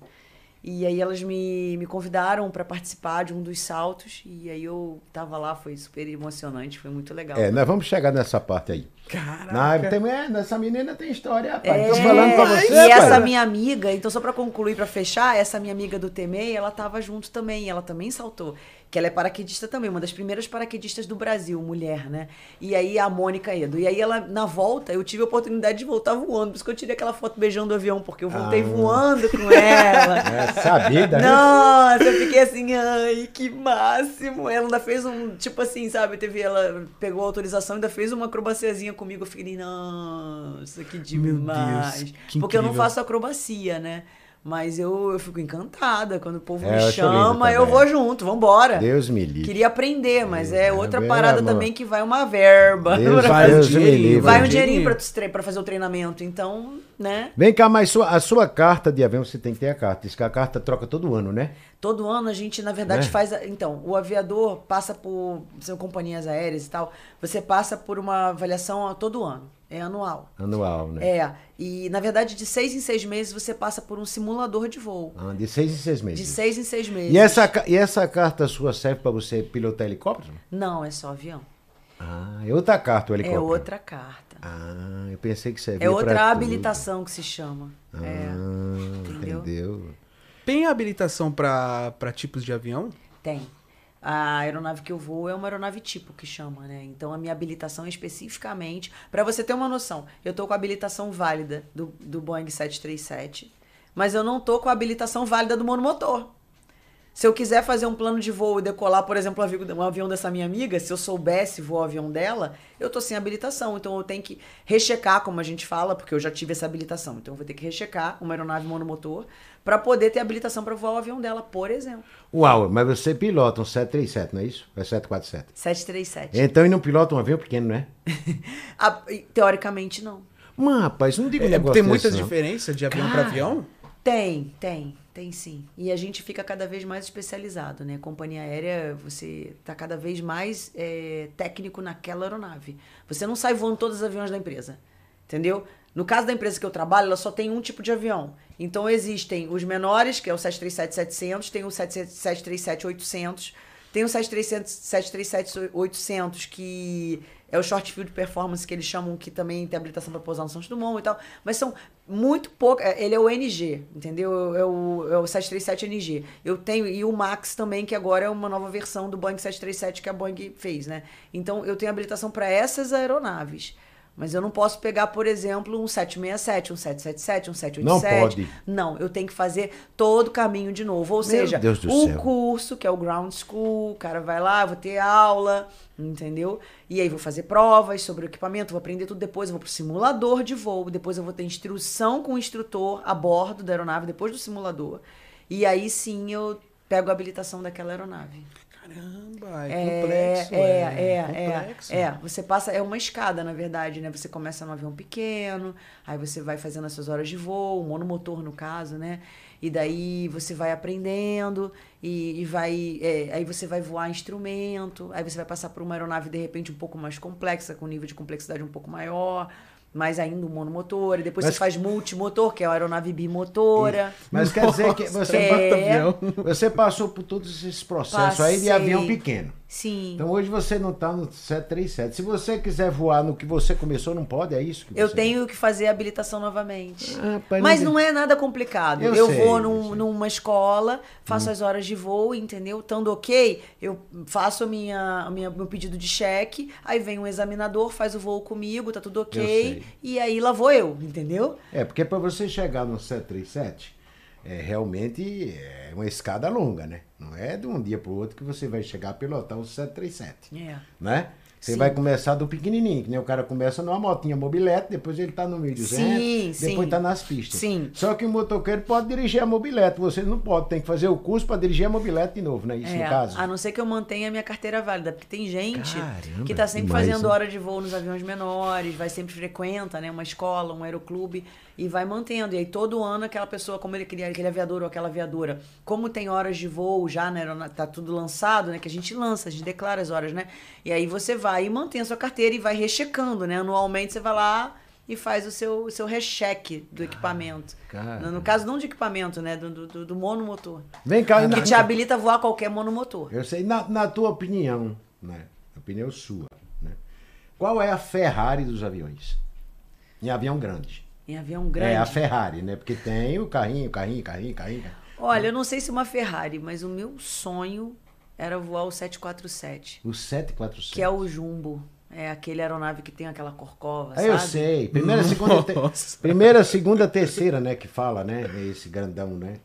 Speaker 3: E aí elas me, me convidaram para participar de um dos saltos e aí eu tava lá, foi super emocionante, foi muito legal.
Speaker 2: É, nós vamos chegar nessa parte aí.
Speaker 1: Caraca.
Speaker 2: Tem, é, nessa menina tem história, rapaz.
Speaker 3: É,
Speaker 2: Tô falando pra você,
Speaker 3: e
Speaker 2: rapaz.
Speaker 3: essa minha amiga, então só pra concluir, pra fechar, essa minha amiga do TMEI, ela tava junto também, ela também saltou. Que ela é paraquedista também, uma das primeiras paraquedistas do Brasil, mulher, né? E aí a Mônica Edo. E aí ela, na volta, eu tive a oportunidade de voltar voando. Por isso que eu tirei aquela foto beijando o avião, porque eu voltei
Speaker 2: Ah.
Speaker 3: voando com ela.
Speaker 2: É, sabida, né?
Speaker 3: Nossa, eu fiquei assim, ai, que máximo. Ela ainda fez um, tipo assim, sabe? Teve, ela pegou a autorização e ainda fez uma acrobaciazinha comigo. Eu fiquei, nossa, que
Speaker 1: Meu Deus,
Speaker 3: demais.
Speaker 1: que
Speaker 3: Porque eu não faço acrobacia, né? Mas eu, eu fico encantada quando o povo
Speaker 2: É,
Speaker 3: me
Speaker 2: eu
Speaker 3: chama, eu vou junto, vambora.
Speaker 2: Deus me livre.
Speaker 3: Queria aprender, mas é,
Speaker 2: É,
Speaker 3: outra
Speaker 2: é,
Speaker 3: parada
Speaker 2: amor.
Speaker 3: também que vai uma verba.
Speaker 2: Deus,
Speaker 1: Vai um
Speaker 2: Deus me
Speaker 1: dinheirinho,
Speaker 2: livre.
Speaker 3: Vai um
Speaker 1: dinheirinho.
Speaker 3: pra, tre- pra fazer o treinamento. Então, né?
Speaker 2: Vem cá, mas sua- a sua carta de avião, você tem que ter a carta. Diz que a carta troca todo ano, né?
Speaker 3: Todo ano a gente, na verdade,
Speaker 2: Né?
Speaker 3: faz. a- Então, o aviador passa por. São companhias aéreas e tal. Você passa por uma avaliação a todo ano. É anual.
Speaker 2: Anual, né?
Speaker 3: É. E, na verdade, de seis em seis meses você passa por um simulador de voo.
Speaker 2: Ah, de seis em seis meses.
Speaker 3: De seis em seis meses.
Speaker 2: E essa, e essa carta sua serve pra você pilotar helicóptero?
Speaker 3: Não, é só avião.
Speaker 2: Ah, é outra carta o
Speaker 3: É
Speaker 2: helicóptero.
Speaker 3: outra carta.
Speaker 2: Ah, eu pensei que servia
Speaker 3: É outra
Speaker 2: pra tudo.
Speaker 3: habilitação que se chama.
Speaker 2: Ah,
Speaker 3: é. entendeu?
Speaker 2: entendeu?
Speaker 1: Tem habilitação pra tipos de avião?
Speaker 3: Tem. A aeronave que eu vou é uma aeronave tipo que chama, né? Então a minha habilitação é especificamente. Pra você ter uma noção, eu tô com a habilitação válida do, do Boeing 737, mas eu não tô com a habilitação válida do monomotor. Se eu quiser fazer um plano de voo e decolar, por exemplo, um avião dessa minha amiga, se eu soubesse voar o avião dela, eu tô sem habilitação. Então eu tenho que rechecar, como a gente fala, porque eu já tive essa habilitação. Então eu vou ter que rechecar uma aeronave monomotor para poder ter habilitação para voar o avião dela, por exemplo.
Speaker 2: Uau, mas você pilota um 737, não é isso? É 747.
Speaker 3: 737.
Speaker 2: Então, e não pilota um avião pequeno, né?
Speaker 3: Ah, e, teoricamente, não.
Speaker 2: Mas, rapaz, não diga um
Speaker 1: É,
Speaker 2: negócio
Speaker 1: tem
Speaker 2: desse, não.
Speaker 1: diferenças de avião pra
Speaker 3: Cara.
Speaker 1: avião?
Speaker 3: Tem, tem, tem sim. E a gente fica cada vez mais especializado, né? Companhia aérea, você tá cada vez mais é, técnico naquela aeronave. Você não sai voando todos os aviões da empresa, entendeu? No caso da empresa que eu trabalho, ela só tem um tipo de avião. Então existem os menores, que é o 737-700, tem o 737-800, tem o 737-800, que é o short field performance, que eles chamam, que também tem habilitação para pousar no Santos Dumont e tal. Mas são muito pouco. é, Ele é o NG, entendeu? É o, é o 737NG. Eu tenho. E o Max também, que agora é uma nova versão do Boeing 737 que a Boeing fez, né? Então eu tenho habilitação para essas aeronaves. Mas eu não posso pegar, por exemplo, um 767, um 777, um 787.
Speaker 2: Não pode.
Speaker 3: Não, eu tenho que fazer todo o caminho de novo. Ou seja,
Speaker 2: Deus do
Speaker 3: o
Speaker 2: céu.
Speaker 3: curso, que é o ground school, o cara vai lá, vou ter aula, entendeu? E aí vou fazer provas sobre o equipamento, vou aprender tudo depois, eu vou pro simulador de voo, depois eu vou ter instrução com o instrutor a bordo da aeronave, depois do simulador. E aí sim eu pego a habilitação daquela aeronave.
Speaker 1: Caramba, é,
Speaker 3: É,
Speaker 1: complexo.
Speaker 3: é, é,
Speaker 1: complexo.
Speaker 3: é, é. Você passa, é uma escada, na verdade, né? Você começa num avião pequeno, aí você vai fazendo as suas horas de voo, monomotor no caso, né? E daí você vai aprendendo e, e vai. é, aí você vai voar instrumento, aí você vai passar por uma aeronave de repente um pouco mais complexa, com um nível de complexidade um pouco maior. Mas ainda um monomotor, e depois
Speaker 2: Mas-
Speaker 3: você faz multimotor, que é a aeronave bimotora.
Speaker 2: Mas quer dizer que
Speaker 1: Nossa,
Speaker 2: você,
Speaker 3: é.
Speaker 2: você passou por todos esses processos aí de
Speaker 3: Passei.
Speaker 2: avião pequeno.
Speaker 3: Sim.
Speaker 2: Então hoje você não está no 737. Se você quiser voar no que você começou, não pode, é isso? Que
Speaker 3: Eu
Speaker 2: você-
Speaker 3: tenho que fazer a habilitação novamente.
Speaker 2: Ah,
Speaker 3: Mas
Speaker 2: não-
Speaker 3: é nada complicado.
Speaker 2: Eu
Speaker 3: Eu,
Speaker 2: sei,
Speaker 3: vou
Speaker 2: eu
Speaker 3: num-.
Speaker 2: Hum.
Speaker 3: numa escola, faço as horas de voo, entendeu? Estando ok, eu faço a minha, minha, meu pedido de cheque, aí vem um examinador, faz o voo comigo, tá tudo
Speaker 2: Eu
Speaker 3: ok, e aí lá vou eu, entendeu?
Speaker 2: É, porque para você chegar no 737, é, realmente é uma escada longa, né? Não é de um dia para o outro que você vai chegar a pilotar o 737,
Speaker 3: É.
Speaker 2: né? Você
Speaker 3: Sim.
Speaker 2: vai começar do pequenininho, que nem o cara começa numa motinha mobilete, depois ele tá no 1200,
Speaker 3: Sim,
Speaker 2: depois
Speaker 3: sim.
Speaker 2: tá nas pistas.
Speaker 3: Sim.
Speaker 2: Só que o motoqueiro pode dirigir a mobilete, você não pode, tem que fazer o curso para dirigir a mobilete de novo, não é isso
Speaker 3: É,
Speaker 2: no caso?
Speaker 3: a não ser que eu mantenha a minha carteira válida, porque tem gente
Speaker 2: Caramba,
Speaker 3: que tá sempre
Speaker 2: demais,
Speaker 3: fazendo
Speaker 2: hein?
Speaker 3: hora de voo nos aviões menores, vai sempre frequenta, né, uma escola, um aeroclube e vai mantendo. E aí todo ano aquela pessoa, como ele queria, aquele aviador ou aquela aviadora, como tem horas de voo já, né, tá tudo lançado, né, que a gente lança, a gente declara as horas, né? E aí você vai e mantém a sua carteira e vai rechecando, né? Anualmente você vai lá e faz o seu, o seu recheque do equipamento.
Speaker 2: cara.
Speaker 3: No, no caso, não de equipamento, né? Do, do, do monomotor.
Speaker 2: Vem cá,
Speaker 3: Que
Speaker 2: na-
Speaker 3: te habilita a voar qualquer monomotor.
Speaker 2: Eu sei, na, na tua opinião, né? Opinião sua, né? Qual é a Ferrari dos aviões? Em avião grande.
Speaker 3: Em avião grande.
Speaker 2: É a Ferrari, né? Porque tem o carrinho, carrinho, carrinho, carrinho.
Speaker 3: Olha, eu não sei se uma Ferrari, mas o meu sonho era voar o 747,
Speaker 2: O 747.
Speaker 3: que é o Jumbo. É aquele aeronave que tem aquela corcova,
Speaker 2: Ah,
Speaker 3: sabe?
Speaker 2: eu sei. Primeira, segunda, te- primeira, segunda, terceira, né? Que fala, né? É Esse grandão, né?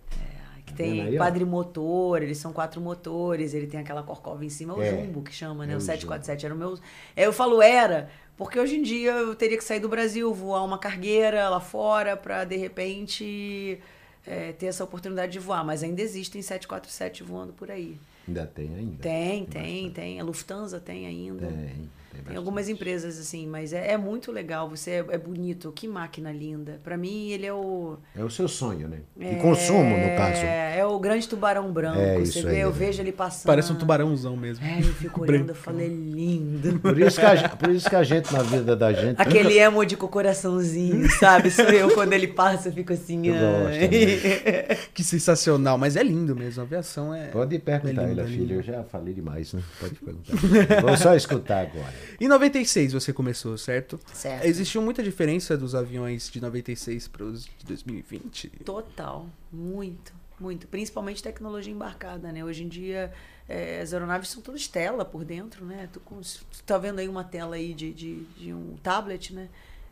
Speaker 3: Que
Speaker 2: vendo
Speaker 3: tem
Speaker 2: aí,
Speaker 3: quadrimotor, eles são quatro motores, ele tem aquela corcova em cima, é o
Speaker 2: É,
Speaker 3: Jumbo que chama, né?
Speaker 2: é
Speaker 3: o
Speaker 2: o
Speaker 3: 747 era o meu. É, Eu falo era, porque hoje em dia eu teria que sair do Brasil, voar uma cargueira lá fora pra de repente é, ter essa oportunidade de voar, mas ainda existem 747 voando por aí.
Speaker 2: Ainda tem ainda.
Speaker 3: Tem, tem, tem. A Lufthansa tem ainda.
Speaker 2: Tem.
Speaker 3: Tem algumas empresas assim, mas é, é muito legal. Você é, é, bonito, que máquina linda. Para mim ele é o
Speaker 2: é o seu sonho, né? É, consumo no caso.
Speaker 3: É, é o grande tubarão branco. É você vê, aí, eu né? vejo ele passando.
Speaker 1: Parece um tubarãozão mesmo.
Speaker 3: É, eu fico olhando, eu falei lindo.
Speaker 2: Por isso que a, gente, por isso que a gente na vida da gente.
Speaker 3: Aquele emo de com coraçãozinho, sabe? Sou eu quando ele passa, eu fico assim. Eu gosto,
Speaker 1: né? que sensacional, mas é lindo mesmo. A aviação é.
Speaker 2: Pode perguntar, é lindo, ele, é filho. Eu já falei demais, né? Pode perguntar. Vou só escutar agora.
Speaker 1: Em 96 você começou, certo?
Speaker 3: Certo.
Speaker 1: Existiu muita diferença dos aviões de 96 para os de 2020?
Speaker 3: Total, muito, muito. Principalmente tecnologia embarcada, né? Hoje em dia é, as aeronaves são todas tela por dentro, né? Tu, tu tá vendo aí uma tela aí de, de, de um tablet, né?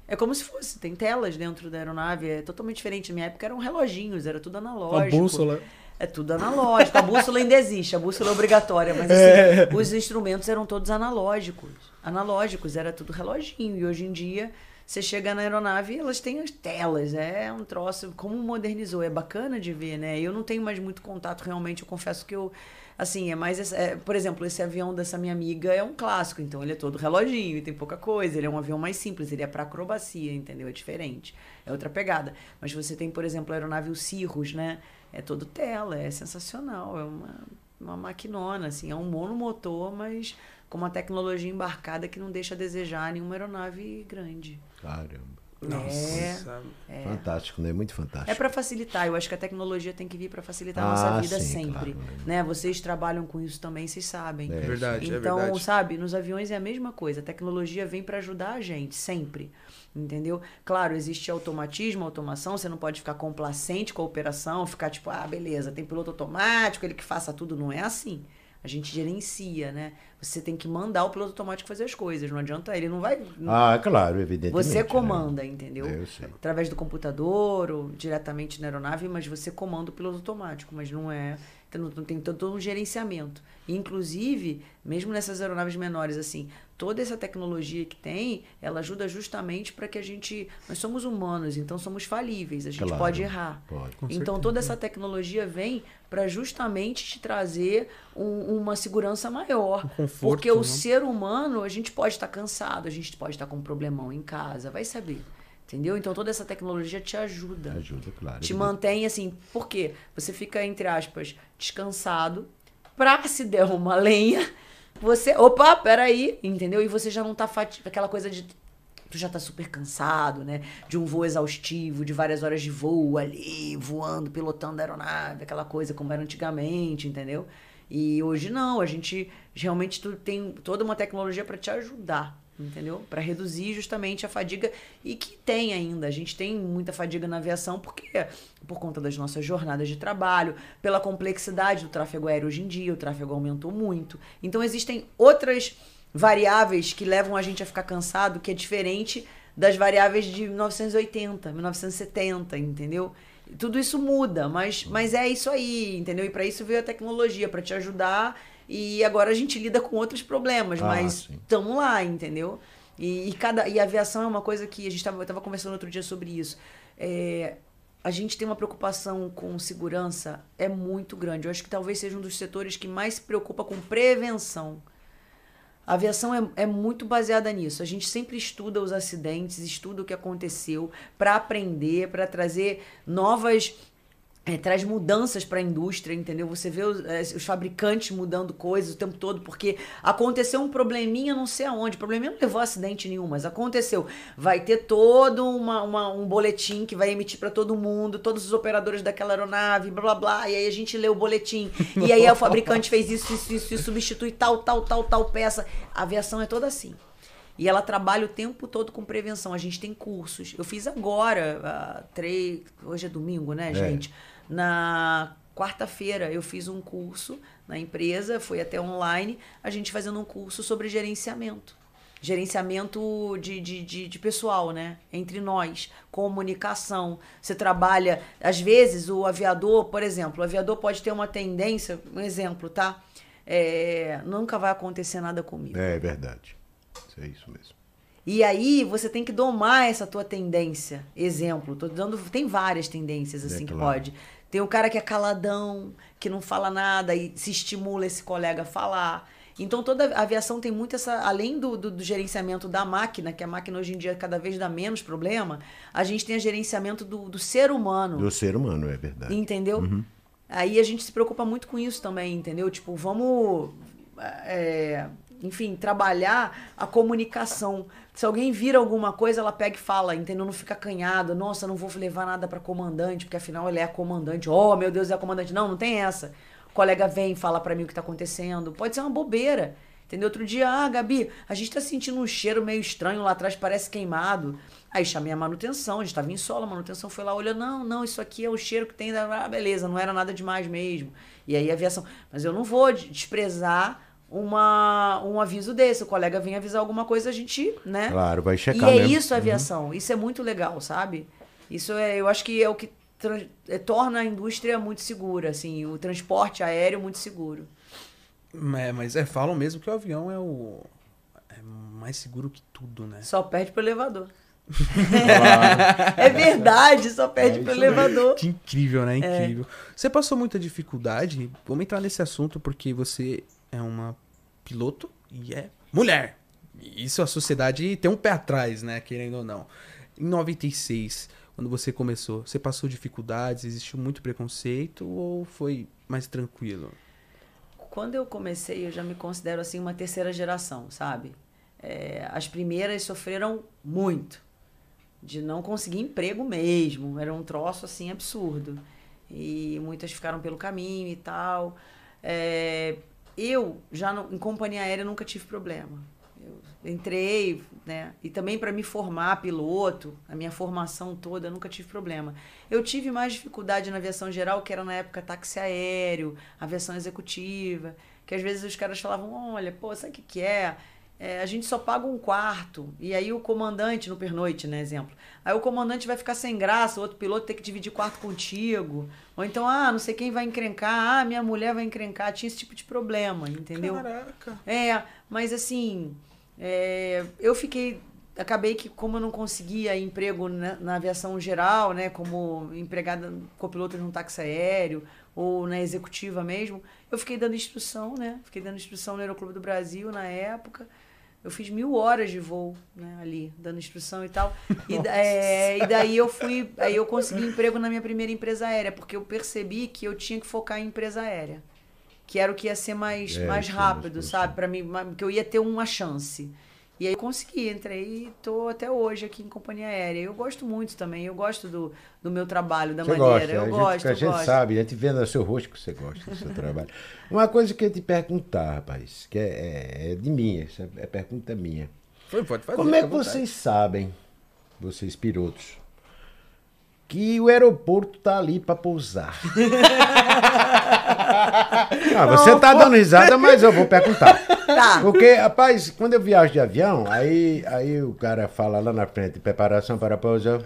Speaker 3: É como se fosse, tem telas dentro da aeronave, é totalmente diferente. Na minha época eram reloginhos, era tudo analógico.
Speaker 1: A bússola.
Speaker 3: É tudo analógico. A bússola ainda existe, a bússola é obrigatória, mas assim, é. os instrumentos eram todos analógicos. Analógicos, era tudo reloginho. E hoje em dia, você chega na aeronave elas têm as telas. É um troço, como modernizou. É bacana de ver, né? Eu não tenho mais muito contato, realmente. Eu confesso que eu. Assim, é mais. É, por exemplo, esse avião dessa minha amiga é um clássico, então ele é todo reloginho e tem pouca coisa. Ele é um avião mais simples, ele é para acrobacia, entendeu? É diferente. É outra pegada. Mas você tem, por exemplo, a aeronave o Cirrus, né? é todo tela, é sensacional, é uma, uma maquinona, assim, é um monomotor, mas com uma tecnologia embarcada que não deixa a desejar nenhuma aeronave grande.
Speaker 2: Caramba.
Speaker 3: Nossa,
Speaker 2: é, fantástico, né? Muito fantástico.
Speaker 3: É para facilitar. Eu acho que a tecnologia tem que vir para facilitar ah, a nossa vida sim, sempre, claro, né? né? Vocês trabalham com isso também, vocês sabem.
Speaker 1: É verdade,
Speaker 3: é então,
Speaker 1: é verdade.
Speaker 3: sabe, nos aviões é a mesma coisa. A tecnologia vem para ajudar a gente sempre entendeu? Claro, existe automatismo, automação, você não pode ficar complacente com a operação, ficar tipo, ah, beleza, tem piloto automático, ele que faça tudo, não é assim. A gente gerencia, né? Você tem que mandar o piloto automático fazer as coisas, não adianta, ele não vai...
Speaker 2: Ah, claro, evidentemente.
Speaker 3: Você né? comanda, né? entendeu?
Speaker 2: Eu sei.
Speaker 3: Através do computador ou diretamente na aeronave, mas você comanda o piloto automático, mas não é então, tem todo um gerenciamento. Inclusive, mesmo nessas aeronaves menores, assim, toda essa tecnologia que tem, ela ajuda justamente para que a gente. Nós somos humanos, então somos falíveis, a gente claro, pode errar.
Speaker 2: Pode.
Speaker 3: então, certeza. toda essa tecnologia vem para justamente te trazer um, uma segurança maior.
Speaker 1: Um conforto,
Speaker 3: porque o
Speaker 1: né?
Speaker 3: ser humano, a gente pode estar cansado, a gente pode estar com um problemão em casa, vai saber. Entendeu? Então toda essa tecnologia te ajuda.
Speaker 2: Ajuda, claro.
Speaker 3: Te mantém assim, por quê? Você fica, entre aspas, descansado, pra se der uma lenha, você. Opa, peraí, entendeu? E você já não tá fatigado. Aquela coisa de. Tu já tá super cansado, né? De um voo exaustivo, de várias horas de voo ali, voando, pilotando a aeronave, aquela coisa como era antigamente, entendeu? E hoje não, a gente realmente tu tem toda uma tecnologia para te ajudar entendeu? Para reduzir justamente a fadiga e que tem ainda. A gente tem muita fadiga na aviação porque por conta das nossas jornadas de trabalho, pela complexidade do tráfego aéreo hoje em dia, o tráfego aumentou muito. Então existem outras variáveis que levam a gente a ficar cansado, que é diferente das variáveis de 1980, 1970, entendeu? Tudo isso muda, mas, mas é isso aí, entendeu? E para isso veio a tecnologia, para te ajudar e agora a gente lida com outros problemas, ah, mas estamos lá, entendeu? E, e, cada, e a aviação é uma coisa que a gente estava conversando outro dia sobre isso. É, a gente tem uma preocupação com segurança é muito grande. Eu acho que talvez seja um dos setores que mais se preocupa com prevenção. A aviação é, é muito baseada nisso. A gente sempre estuda os acidentes, estuda o que aconteceu para aprender, para trazer novas é, traz mudanças para a indústria, entendeu? Você vê os, é, os, fabricantes mudando coisas o tempo todo, porque aconteceu um probleminha não sei aonde. O probleminha não levou a acidente nenhum, mas aconteceu. Vai ter todo uma, uma um boletim que vai emitir para todo mundo, todos os operadores daquela aeronave, blá blá blá. E aí a gente lê o boletim. E aí o fabricante fez isso, isso, isso, e substitui tal, tal, tal, tal peça. A aviação é toda assim. E ela trabalha o tempo todo com prevenção. A gente tem cursos. Eu fiz agora, uh, três, hoje é domingo, né, é. gente? Na quarta-feira eu fiz um curso na empresa, foi até online, a gente fazendo um curso sobre gerenciamento. Gerenciamento de, de, de, de, pessoal, né? Entre nós, comunicação. Você trabalha, às vezes, o aviador, por exemplo, o aviador pode ter uma tendência, um exemplo, tá? É, nunca vai acontecer nada comigo.
Speaker 2: É verdade. É isso mesmo.
Speaker 3: E aí você tem que domar essa tua tendência. Exemplo, tô dando, tem várias tendências assim
Speaker 2: É
Speaker 3: que
Speaker 2: claro.
Speaker 3: pode. Tem o cara que é caladão, que não fala nada e se estimula esse colega a falar. Então toda a aviação tem muito essa, além do, do, do gerenciamento da máquina, que a máquina hoje em dia cada vez dá menos problema, a gente tem o gerenciamento do, do ser humano.
Speaker 2: Do ser humano, é verdade.
Speaker 3: Entendeu? Aí a gente se preocupa muito com isso também, entendeu? Tipo, vamos, é, enfim, trabalhar a comunicação. Se alguém vira alguma coisa, ela pega e fala, entendeu? Não fica acanhado. Nossa, não vou levar nada pra comandante, porque afinal ele é a comandante. Oh, meu Deus, é a comandante. Não, não tem essa. O colega vem, fala pra mim o que tá acontecendo. Pode ser uma bobeira. Entendeu? Outro dia, ah, Gabi, a gente tá sentindo um cheiro meio estranho lá atrás, parece queimado. Aí chamei a manutenção, a gente tava em solo, a manutenção foi lá, olhou, não, não, isso aqui é o cheiro que tem da. Ah, beleza, não era nada demais mesmo. E aí a aviação. Mas eu não vou de- desprezar uma, um aviso desse. O colega vem avisar alguma coisa, a gente, né?
Speaker 2: Claro, vai
Speaker 3: E
Speaker 2: checar
Speaker 3: é
Speaker 2: mesmo.
Speaker 3: isso a aviação. Isso é muito legal, sabe? Isso é, eu acho que é o que é, torna a indústria muito segura, assim, o transporte aéreo muito seguro.
Speaker 1: É, mas é, falam mesmo que o avião é o. É mais seguro que tudo, né?
Speaker 3: Só perde pro elevador. é verdade, só perde
Speaker 2: É
Speaker 3: pro elevador.
Speaker 1: Que incrível, né? Incrível. Você passou muita dificuldade? Vamos entrar nesse assunto porque você é uma piloto e é mulher. Isso a sociedade tem um pé atrás, né? Querendo ou não. Em 96, quando você começou, você passou dificuldades? Existiu muito preconceito ou foi mais tranquilo?
Speaker 3: Quando eu comecei, eu já me considero assim uma terceira geração, sabe? É, as primeiras sofreram muito de não conseguir emprego mesmo, era um troço assim absurdo e muitas ficaram pelo caminho e tal. É, eu já no- em companhia aérea nunca tive problema. Eu entrei, né? E também para me formar piloto, a minha formação toda, nunca tive problema. Eu tive mais dificuldade na aviação geral, que era na época táxi aéreo, aviação executiva, que às vezes os caras falavam, olha, pô, sabe o que, que é? É, a gente só paga um quarto. E aí o comandante, no pernoite, né, exemplo. Aí o comandante vai ficar sem graça, o outro piloto tem que dividir quarto contigo. Ou então, ah, não sei quem vai encrencar, ah, minha mulher vai encrencar. Tinha esse tipo de problema, entendeu?
Speaker 1: Caraca.
Speaker 3: É, mas assim, é, eu fiquei. Acabei que, como eu não conseguia emprego na, na aviação geral, né, como empregada copiloto de um táxi aéreo ou na executiva mesmo, eu fiquei dando instrução, né? Fiquei dando instrução no Aeroclube do Brasil na época. Eu fiz mil horas de voo, né, ali, dando instrução e tal. E, é, e daí eu fui. Aí eu consegui emprego na minha primeira empresa aérea, porque eu percebi que eu tinha que focar em empresa aérea que era o que ia ser mais,
Speaker 2: É,
Speaker 3: mais rápido, sabe? Para mim, que eu ia ter uma chance. E aí consegui, entrei e tô até hoje aqui em companhia aérea. Eu gosto muito também, eu gosto do, do meu trabalho, da
Speaker 2: Você
Speaker 3: maneira.
Speaker 2: gosta,
Speaker 3: eu
Speaker 2: a gente,
Speaker 3: gosto,
Speaker 2: a
Speaker 3: eu
Speaker 2: gente
Speaker 3: gosto.
Speaker 2: sabe, a gente vê no seu rosto que você gosta do seu trabalho. Uma coisa que eu ia te perguntar, rapaz, que é, é- é de mim, essa é pergunta minha.
Speaker 1: Foi, pode fazer.
Speaker 2: Como é que vocês sabem, vocês pilotos, que o aeroporto tá ali para pousar? ah, você tá dando risada, mas eu vou perguntar.
Speaker 3: Tá.
Speaker 2: Porque, rapaz, quando eu viajo de avião, aí, aí o cara fala lá na frente, preparação para pouso,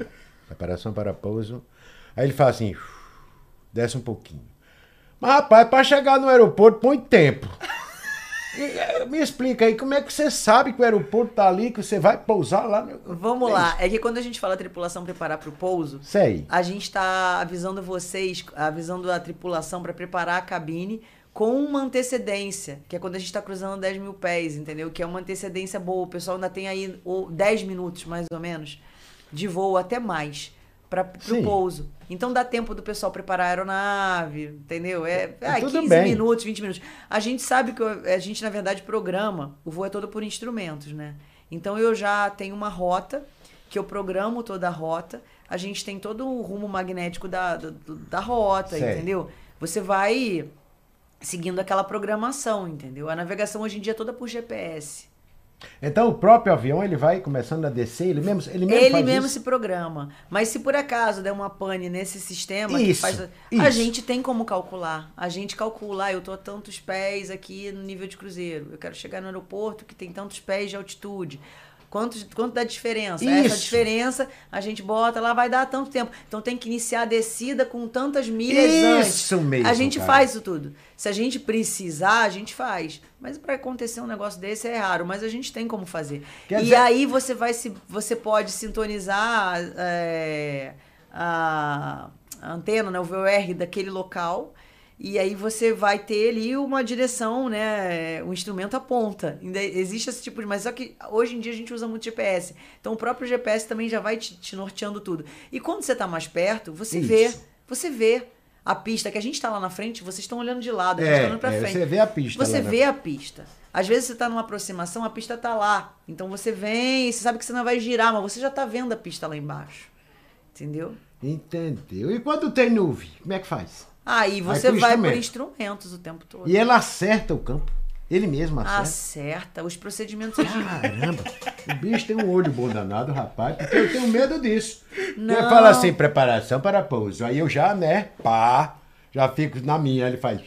Speaker 2: preparação para pouso. Aí ele fala assim, desce um pouquinho. Mas, rapaz, para chegar no aeroporto, põe tempo. Eh, Me explica aí, como é que você sabe que o aeroporto tá ali, que você vai pousar lá? no-
Speaker 3: Vamos lá. É que quando a gente fala tripulação preparar para o pouso,
Speaker 2: Sei.
Speaker 3: a gente está avisando vocês, avisando a tripulação para preparar a cabine com uma antecedência, que é quando a gente está cruzando 10 mil pés, entendeu? Que é uma antecedência boa. O pessoal ainda tem aí o 10 minutos, mais ou menos, de voo, até mais, para o pouso. Então dá tempo do pessoal preparar a aeronave, entendeu? É, ah,
Speaker 2: tudo
Speaker 3: 15
Speaker 2: bem.
Speaker 3: minutos, 20 minutos. A gente sabe que a gente, na verdade, programa. O voo é todo por instrumentos, né? Então eu já tenho uma rota, que eu programo toda a rota. A gente tem todo o rumo magnético da, da, da rota,
Speaker 2: Sei.
Speaker 3: entendeu? Você vai seguindo aquela programação, entendeu? A navegação hoje em dia é toda por GPS.
Speaker 2: Então o próprio avião ele vai começando a descer, ele mesmo, ele mesmo
Speaker 3: Ele
Speaker 2: faz
Speaker 3: mesmo se programa. Mas se por acaso der uma pane nesse sistema que
Speaker 2: Isso,
Speaker 3: faz. A
Speaker 2: isso.
Speaker 3: gente tem como calcular. A gente calcula, ah, eu tô a tantos pés aqui no nível de cruzeiro. Eu quero chegar no aeroporto que tem tantos pés de altitude. Quanto, quanto dá diferença? Essa
Speaker 2: Isso.
Speaker 3: diferença a gente bota lá, vai dar tanto tempo. Então tem que iniciar a descida com tantas milhas antes.
Speaker 2: Isso mesmo,
Speaker 3: A gente
Speaker 2: cara.
Speaker 3: faz isso tudo. Se a gente precisar, a gente faz. Mas para acontecer um negócio desse é raro, mas a gente tem como fazer.
Speaker 2: Quer
Speaker 3: e
Speaker 2: dizer-
Speaker 3: aí você vai se, você pode sintonizar é, a, a antena, né, o VOR daquele local. E aí você vai ter ali uma direção, né? O instrumento aponta. Ainda existe esse tipo de. Mas só que hoje em dia a gente usa muito GPS. Então o próprio GPS também já vai te, te norteando tudo. E quando você está mais perto, você
Speaker 2: Isso.
Speaker 3: vê. Você vê a pista, que a gente está lá na frente, vocês estão olhando de lado, a gente
Speaker 2: É,
Speaker 3: está olhando para
Speaker 2: é,
Speaker 3: frente.
Speaker 2: você vê a pista
Speaker 3: Você
Speaker 2: na
Speaker 3: vê a pista. Às vezes você está numa aproximação, a pista está lá. Então você vem, você sabe que você não vai girar, mas você já está vendo a pista lá embaixo. Entendeu?
Speaker 2: Entendeu? E quando tem nuvem, como é que faz?
Speaker 3: Aí você
Speaker 2: por
Speaker 3: vai por
Speaker 2: instrumento.
Speaker 3: instrumentos o tempo todo.
Speaker 2: E ele acerta o campo. Ele mesmo acerta.
Speaker 3: Acerta. Os procedimentos.
Speaker 2: Caramba, o bicho tem um olho bom danado, rapaz, porque eu tenho medo disso. Ele
Speaker 3: Não.
Speaker 2: fala assim, preparação para pouso. Aí eu já, né, pá, já fico na minha. Ele faz.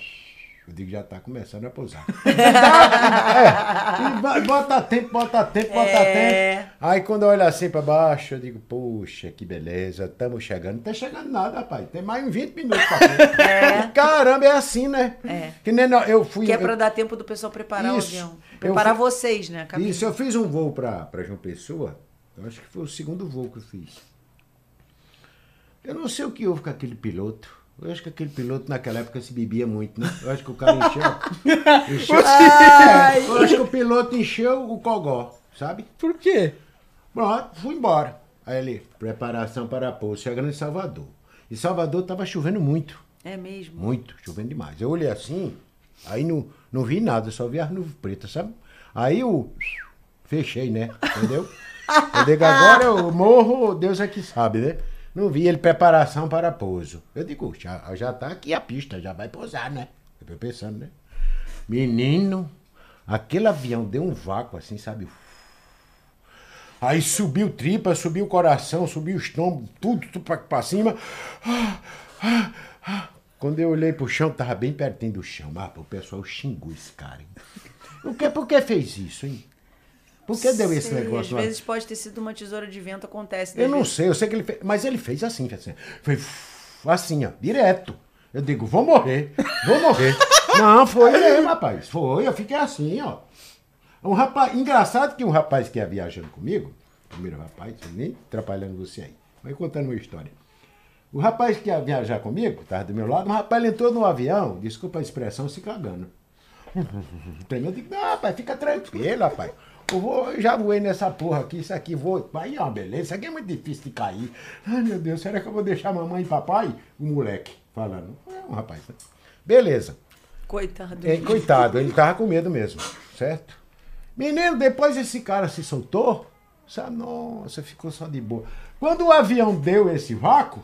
Speaker 2: Eu digo, já tá começando a pousar. é, bo- bota tempo, bota tempo, bota
Speaker 3: É.
Speaker 2: tempo. Aí quando eu olho assim pra baixo, eu digo, poxa, que beleza, estamos chegando. Não tá chegando nada, rapaz. Tem mais uns 20 minutos pra frente. Caramba, é assim, né?
Speaker 3: É.
Speaker 2: Que nem eu fui.
Speaker 3: que é
Speaker 2: eu-
Speaker 3: para dar tempo do pessoal preparar
Speaker 2: Isso.
Speaker 3: o avião.
Speaker 2: Eu
Speaker 3: Preparar
Speaker 2: fui-
Speaker 3: vocês, né? cabine.
Speaker 2: Isso, eu fiz um voo pra João Pessoa. Eu acho que foi o segundo voo que eu fiz. Eu não sei o que houve com aquele piloto. Eu acho que aquele piloto naquela época se bebia muito, né? Eu acho que o cara encheu. encheu
Speaker 3: Ai.
Speaker 2: eu acho que o piloto encheu o cogó, sabe?
Speaker 1: Por quê?
Speaker 2: Pronto, fui embora. Aí ele, preparação para pouso, chegando em Salvador. E Salvador tava chovendo muito.
Speaker 3: É mesmo.
Speaker 2: Muito, chovendo demais. Eu olhei assim, aí não, não vi nada, só vi as nuvens pretas, sabe? Aí eu fechei, né? Entendeu? Eu digo, agora eu morro, Deus é que sabe, né? Não vi ele preparação para pouso. Eu digo, já, já tá aqui a pista, já vai pousar, né? Eu pensando, né? Menino, aquele avião deu um vácuo assim, sabe? Aí subiu tripa, subiu o coração, subiu o estômago, tudo, tudo pra cima. Quando eu olhei pro chão, tava bem pertinho do chão. Ah, o pessoal xingou esse cara? Por que, por que fez isso, hein? Por que deu esse
Speaker 3: Sei,
Speaker 2: negócio
Speaker 3: Às vezes pode ter sido uma tesoura de vento, acontece.
Speaker 2: Eu
Speaker 3: às
Speaker 2: não
Speaker 3: vezes-
Speaker 2: sei, eu sei que ele fez. Mas ele fez assim, fez assim. Foi assim, ó, direto. Eu digo, vou morrer, vou morrer. não, foi mesmo, rapaz. Foi, eu fiquei assim, ó. Um rapaz, engraçado que um rapaz que ia viajando comigo, primeiro rapaz, nem atrapalhando você aí, vai contando uma história. O rapaz que ia viajar comigo, tava do meu lado, um rapaz entrou no avião, desculpa a expressão, se cagando. Tremendo, eu digo, não, rapaz, fica tranquilo, rapaz. Eu, vou, já voei nessa porra aqui, isso aqui vou. Aí é uma beleza, isso aqui é muito difícil de cair. Ai, meu Deus, será que eu vou deixar mamãe e papai? O moleque falando. É um rapaz. né? Beleza.
Speaker 3: Coitado.
Speaker 2: É, coitado, ele tava com medo mesmo, certo? Menino, depois esse cara se soltou, sabe? Nossa, ficou só de boa. Quando o avião deu esse vácuo,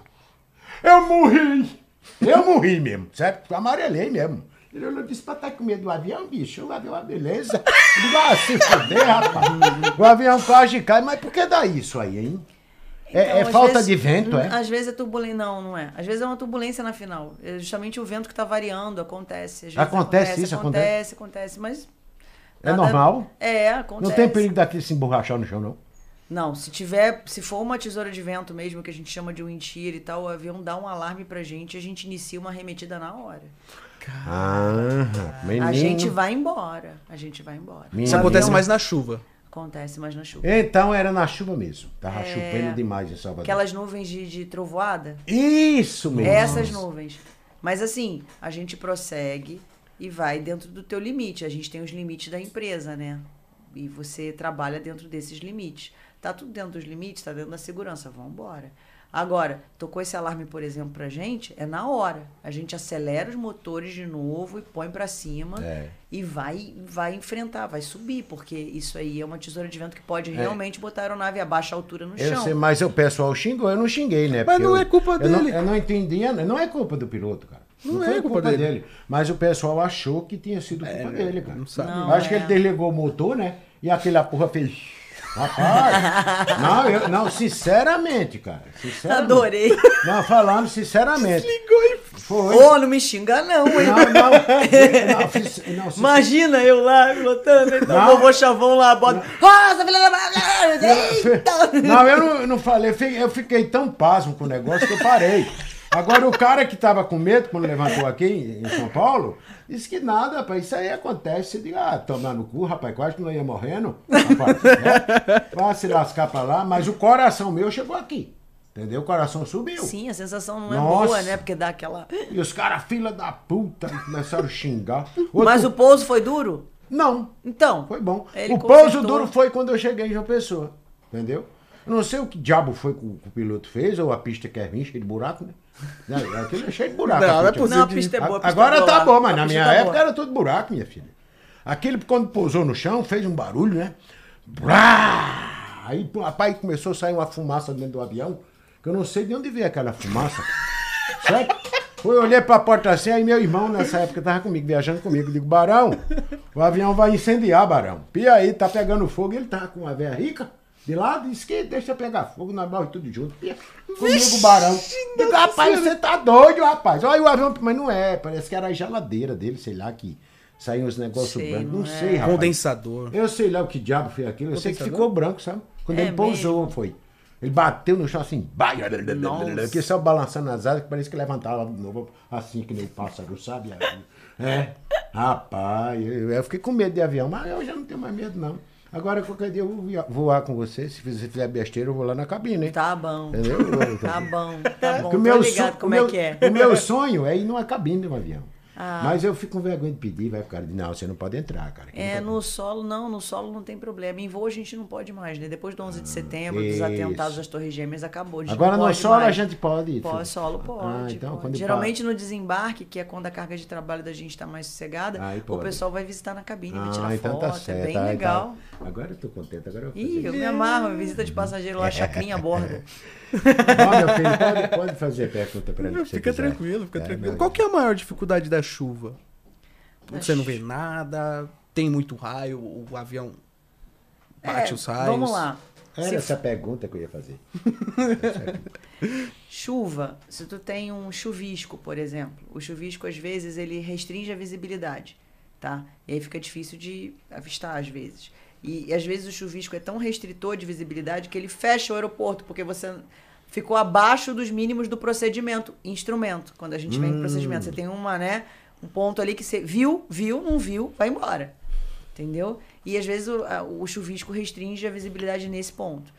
Speaker 2: eu morri. Eu morri mesmo, certo? Amarelei mesmo. Ele olhou e disse, pra tá com medo do avião, bicho? O avião é uma beleza. Eu digo, ah, se fuder, rapaz. O avião quase cai, mas por que dá isso aí, hein? É,
Speaker 3: Então,
Speaker 2: é
Speaker 3: às
Speaker 2: falta
Speaker 3: vezes-
Speaker 2: de vento, é?
Speaker 3: Às vezes é turbulência. Não, não é. Às vezes é uma turbulência na final. É justamente o vento que tá variando, acontece. Vezes
Speaker 2: Acontece isso,
Speaker 3: acontece? Acontece, mas.
Speaker 2: É normal?
Speaker 3: É, acontece.
Speaker 2: Não tem perigo daquele se emborrachar no chão, não?
Speaker 3: Não, se tiver, se for uma tesoura de vento mesmo, que a gente chama de wind shear e tal, o avião dá um alarme pra gente e a gente inicia uma arremetida na hora.
Speaker 2: Ah, menino.
Speaker 3: A gente vai embora. A gente vai embora.
Speaker 2: Menino.
Speaker 1: Isso acontece mais na chuva.
Speaker 3: Acontece mais na chuva.
Speaker 2: Então era na chuva mesmo. Tava
Speaker 3: É.
Speaker 2: chovendo demais em Salvador.
Speaker 3: Aquelas nuvens de, de trovoada,
Speaker 2: Isso mesmo.
Speaker 3: essas nuvens. Mas assim, a gente prossegue e vai dentro do teu limite. A gente tem os limites da empresa, né? E você trabalha dentro desses limites. Tá tudo dentro dos limites, tá dentro da segurança. Vamos embora. Agora, tocou esse alarme, por exemplo, pra gente, é na hora. A gente acelera os motores de novo e põe pra cima
Speaker 2: É.
Speaker 3: e vai vai enfrentar, vai subir, porque isso aí é uma tesoura de vento que pode realmente botar a aeronave a baixa altura no
Speaker 2: É. Eu
Speaker 3: chão.
Speaker 2: sei, mas o pessoal xingou, eu não xinguei, né?
Speaker 1: Mas
Speaker 2: Porque
Speaker 1: não
Speaker 2: eu-
Speaker 1: é culpa
Speaker 2: eu não-
Speaker 1: dele.
Speaker 2: Eu não entendia, não é culpa do piloto, cara.
Speaker 1: Não
Speaker 2: foi
Speaker 1: é culpa dele.
Speaker 2: Mas o pessoal achou que tinha sido culpa
Speaker 1: É,
Speaker 2: dele, cara.
Speaker 1: não sabe.
Speaker 3: Não,
Speaker 2: Acho que
Speaker 3: é.
Speaker 2: ele desligou o motor, né? E aquela porra fez. Rapaz, não, eu, não, sinceramente, cara. Sinceramente.
Speaker 3: Adorei.
Speaker 2: Não, falando sinceramente.
Speaker 1: Ligou e
Speaker 2: Foi.
Speaker 3: Ô, não me xinga não, hein?
Speaker 2: Não, não, não, não,
Speaker 3: Imagina eu lá, pilotando, então
Speaker 2: Não.
Speaker 3: vovô chavão lá, bota. Nossa, filha da. Eita!
Speaker 2: Não, eu não, eu não falei, eu fiquei, eu fiquei tão pasmo com o negócio que eu parei. Agora, o cara que tava com medo quando levantou aqui em São Paulo, disse que nada, rapaz, isso aí acontece. Digo, ah, tomar no cu, rapaz, quase que não ia morrendo. Rapaz, né? Se lascar pra lá, mas o coração meu chegou aqui. Entendeu? O coração subiu.
Speaker 3: Sim, a sensação não é
Speaker 2: Nossa.
Speaker 3: boa, né? Porque dá aquela.
Speaker 2: E os caras, fila da puta, começaram a xingar. Outro-
Speaker 3: Mas o pouso foi duro?
Speaker 2: Não,
Speaker 3: Então.
Speaker 2: foi bom. O pouso
Speaker 3: consertou.
Speaker 2: duro foi quando eu cheguei em João Pessoa. Entendeu? Não sei o que diabo foi que o, que o piloto fez, ou a pista que é ruim, cheia de buraco, né? Não, Aquilo é cheio de buraco.
Speaker 1: Não,
Speaker 2: a
Speaker 1: não é
Speaker 2: pista.
Speaker 1: possível.
Speaker 3: Não, a pista é boa. a pista
Speaker 2: Agora
Speaker 3: é boa
Speaker 2: tá
Speaker 3: lá.
Speaker 2: bom, mas
Speaker 3: A
Speaker 2: na minha
Speaker 3: tá
Speaker 2: época
Speaker 3: boa.
Speaker 2: era tudo buraco, minha filha. Aquele, quando pousou no chão, fez um barulho, né? Brá! Aí, rapaz, começou a sair uma fumaça dentro do avião, que eu não sei de onde veio aquela fumaça. Certo? Fui, olhei pra porta assim, aí meu irmão nessa época tava comigo, viajando comigo. Digo, Barão, o avião vai incendiar, Barão. E aí, tá pegando fogo, ele tava com uma velha rica. De lá, disse que deixa pegar fogo, nós morre tudo junto. E comigo, Barão. Digo, rapaz, você tá doido, rapaz. Olha o avião, mas não é, parece que era a geladeira dele, sei lá, que saiu uns negócios brancos. Não
Speaker 3: não é.
Speaker 2: sei, rapaz.
Speaker 1: Condensador.
Speaker 2: Eu sei lá o que diabo foi aquilo, eu sei que ficou branco, sabe? Quando
Speaker 3: É
Speaker 2: ele pousou, foi. Ele bateu no chão assim, que só balançando as asas, que parece que levantava de novo, assim que nem pássaro, sabe? É, rapaz, eu, eu fiquei com medo de avião, mas eu já não tenho mais medo, não. Agora, qualquer dia eu vou voar com você, se você fizer besteira, eu vou lá na cabine, hein?
Speaker 3: Tá bom.
Speaker 2: Entendeu?
Speaker 3: Tá bom, tá bom.
Speaker 2: Porque
Speaker 3: Tô
Speaker 2: meu
Speaker 3: ligado como
Speaker 2: o meu-
Speaker 3: é que é.
Speaker 2: O meu sonho é ir numa cabine de um avião.
Speaker 3: Ah.
Speaker 2: Mas eu fico com vergonha de pedir, vai ficar, não, você não pode entrar, cara. aqui
Speaker 3: É,
Speaker 2: pode
Speaker 3: no solo não, no solo não tem problema. Em voo a gente não pode mais, né? Depois do 11 de setembro, dos
Speaker 2: isso.
Speaker 3: atentados das Torres Gêmeas, acabou. A gente
Speaker 2: Agora no
Speaker 3: pode
Speaker 2: solo a
Speaker 3: mais.
Speaker 2: gente pode.
Speaker 3: Pode, solo
Speaker 2: Ah,
Speaker 3: pode.
Speaker 2: então
Speaker 3: pode. Geralmente no desembarque, que é quando a carga de trabalho da gente está mais sossegada, o
Speaker 2: pode.
Speaker 3: pessoal vai visitar na cabine, vai tirar
Speaker 2: Ah, então
Speaker 3: foto.
Speaker 2: tá certo.
Speaker 3: é bem
Speaker 2: ah,
Speaker 3: legal.
Speaker 2: então- Agora eu tô contente, agora eu vou
Speaker 3: Ih,
Speaker 2: fazer.
Speaker 3: eu me amarro, visita de passageiro lá, chacrinha a bordo.
Speaker 2: Ó, meu filho, pode, pode fazer pergunta pra.
Speaker 1: Não,
Speaker 2: se você
Speaker 1: fica
Speaker 2: quiser.
Speaker 1: tranquilo, fica
Speaker 2: É,
Speaker 1: tranquilo.
Speaker 2: não,
Speaker 1: Qual que é a maior dificuldade da chuva?
Speaker 3: Da
Speaker 1: Você não vê nada, tem muito raio, o avião bate
Speaker 3: É,
Speaker 1: os raios.
Speaker 3: Vamos lá.
Speaker 2: Era
Speaker 3: Se
Speaker 2: essa pergunta que eu ia fazer.
Speaker 3: Chuva, se tu tem um chuvisco, por exemplo, o chuvisco às vezes ele restringe a visibilidade, tá? E aí fica difícil de avistar às vezes. E, e às vezes o chuvisco é tão restritor de visibilidade que ele fecha o aeroporto, porque você ficou abaixo dos mínimos do procedimento, instrumento. Quando a gente vem pro procedimento, você tem uma, né, um ponto ali que você viu, viu, não viu, vai embora. Entendeu? E às vezes o, a- o chuvisco restringe a visibilidade nesse ponto.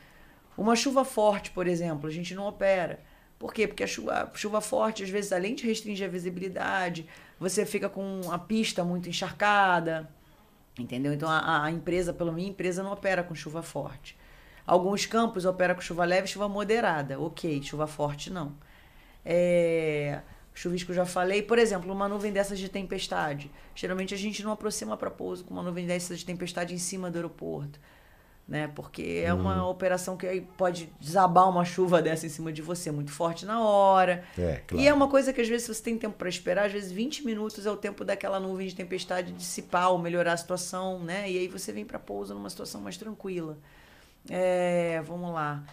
Speaker 3: Uma chuva forte, por exemplo, a gente não opera. Por quê? Porque a chuva, a chuva forte, às vezes, além de restringir a visibilidade, você fica com a pista muito encharcada. Entendeu? Então a, a empresa, pelo menos, a empresa não opera com chuva forte. Alguns campos operam com chuva leve e chuva moderada. Ok, chuva forte não. É, chuvisco já falei. Por exemplo, uma nuvem dessas de tempestade. Geralmente a gente não aproxima para pouso com uma nuvem dessas de tempestade em cima do aeroporto. Né? Porque é uma operação que aí pode desabar uma chuva dessa em cima de você muito forte na hora.
Speaker 2: É, claro.
Speaker 3: E é uma coisa que às vezes você tem tempo para esperar, às vezes 20 minutos é o tempo daquela nuvem de tempestade dissipar ou melhorar a situação, né? E aí você vem para pouso numa situação mais tranquila. É, vamos lá.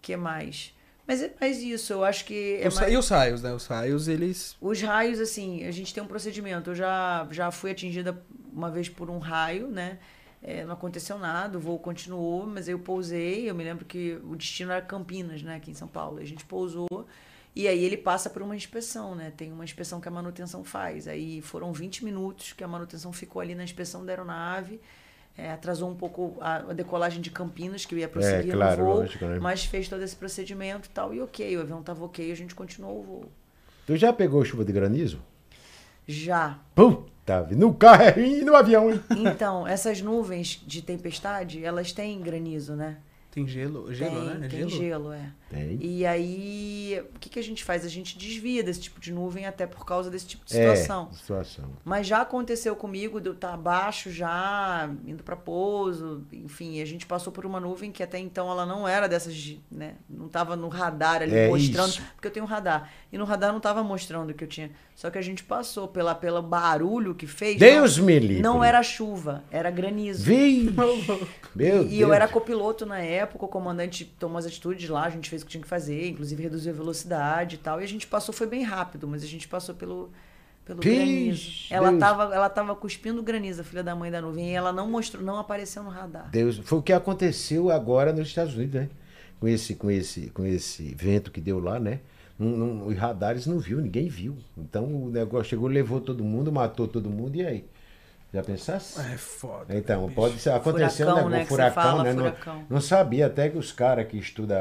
Speaker 3: que mais? Mas é mais isso, eu acho que é
Speaker 1: Os-
Speaker 3: mais...
Speaker 1: E os raios, né? Os raios, eles.
Speaker 3: Os raios, assim, a gente tem um procedimento. Eu já, já fui atingida uma vez por um raio, né? É, não aconteceu nada, o voo continuou, mas eu pousei. Eu me lembro que o destino era Campinas, né? Aqui em São Paulo. A gente pousou e aí ele passa por uma inspeção, né? Tem uma inspeção que a manutenção faz. Aí foram 20 minutos que a manutenção ficou ali na inspeção da aeronave. É, atrasou um pouco a, a decolagem de Campinas, que eu ia prosseguir
Speaker 2: claro,
Speaker 3: no voo,
Speaker 2: lógico, né?
Speaker 3: mas fez todo esse procedimento e tal. E ok, o avião estava ok, a gente continuou o voo.
Speaker 2: Tu já pegou chuva de granizo?
Speaker 3: Já.
Speaker 2: Puta, no carro e no avião, hein?
Speaker 3: Então, essas nuvens de tempestade, elas têm granizo, né?
Speaker 1: Tem gelo. Gelo,
Speaker 3: tem,
Speaker 1: né? É
Speaker 3: tem
Speaker 1: gelo?
Speaker 3: gelo, é.
Speaker 2: Tem.
Speaker 3: E aí, o que, que a gente faz? A gente desvia desse tipo de nuvem até por causa desse tipo de situação.
Speaker 2: É, situação.
Speaker 3: Mas já aconteceu comigo de eu estar abaixo já, indo para pouso, enfim, a gente passou por uma nuvem que até então ela não era dessas, de, né? Não estava no radar ali
Speaker 2: É
Speaker 3: mostrando,
Speaker 2: isso.
Speaker 3: porque eu tenho um radar. E no radar não estava mostrando que eu tinha. Só que a gente passou pela pelo barulho que fez.
Speaker 2: Deus
Speaker 3: não,
Speaker 2: me livre.
Speaker 3: Não era chuva, era granizo.
Speaker 2: Vi! Meu
Speaker 3: E
Speaker 2: Deus.
Speaker 3: eu era copiloto na época, o comandante tomou as atitudes lá, a gente fez o que tinha que fazer, inclusive reduziu a velocidade e tal. E a gente passou, foi bem rápido, mas a gente passou pelo, pelo granizo. Ela
Speaker 2: Deus.
Speaker 3: tava, ela tava cuspindo granizo, a filha da mãe da nuvem, e ela não mostrou, não apareceu no radar.
Speaker 2: Deus, foi o que aconteceu agora nos Estados Unidos, né? Com esse, com esse, com esse vento que deu lá, né? Não, não- os radares não viu, ninguém viu. Então o negócio chegou, levou todo mundo, matou todo mundo, e aí? Já pensasse?
Speaker 1: É foda.
Speaker 2: Então, pode ser, acontecer
Speaker 3: Furacão,
Speaker 2: um
Speaker 3: né,
Speaker 2: negócio,
Speaker 3: que você
Speaker 2: furacão,
Speaker 3: fala,
Speaker 2: né? Não-
Speaker 3: furacão.
Speaker 2: Não, sabia, até que os caras que estudam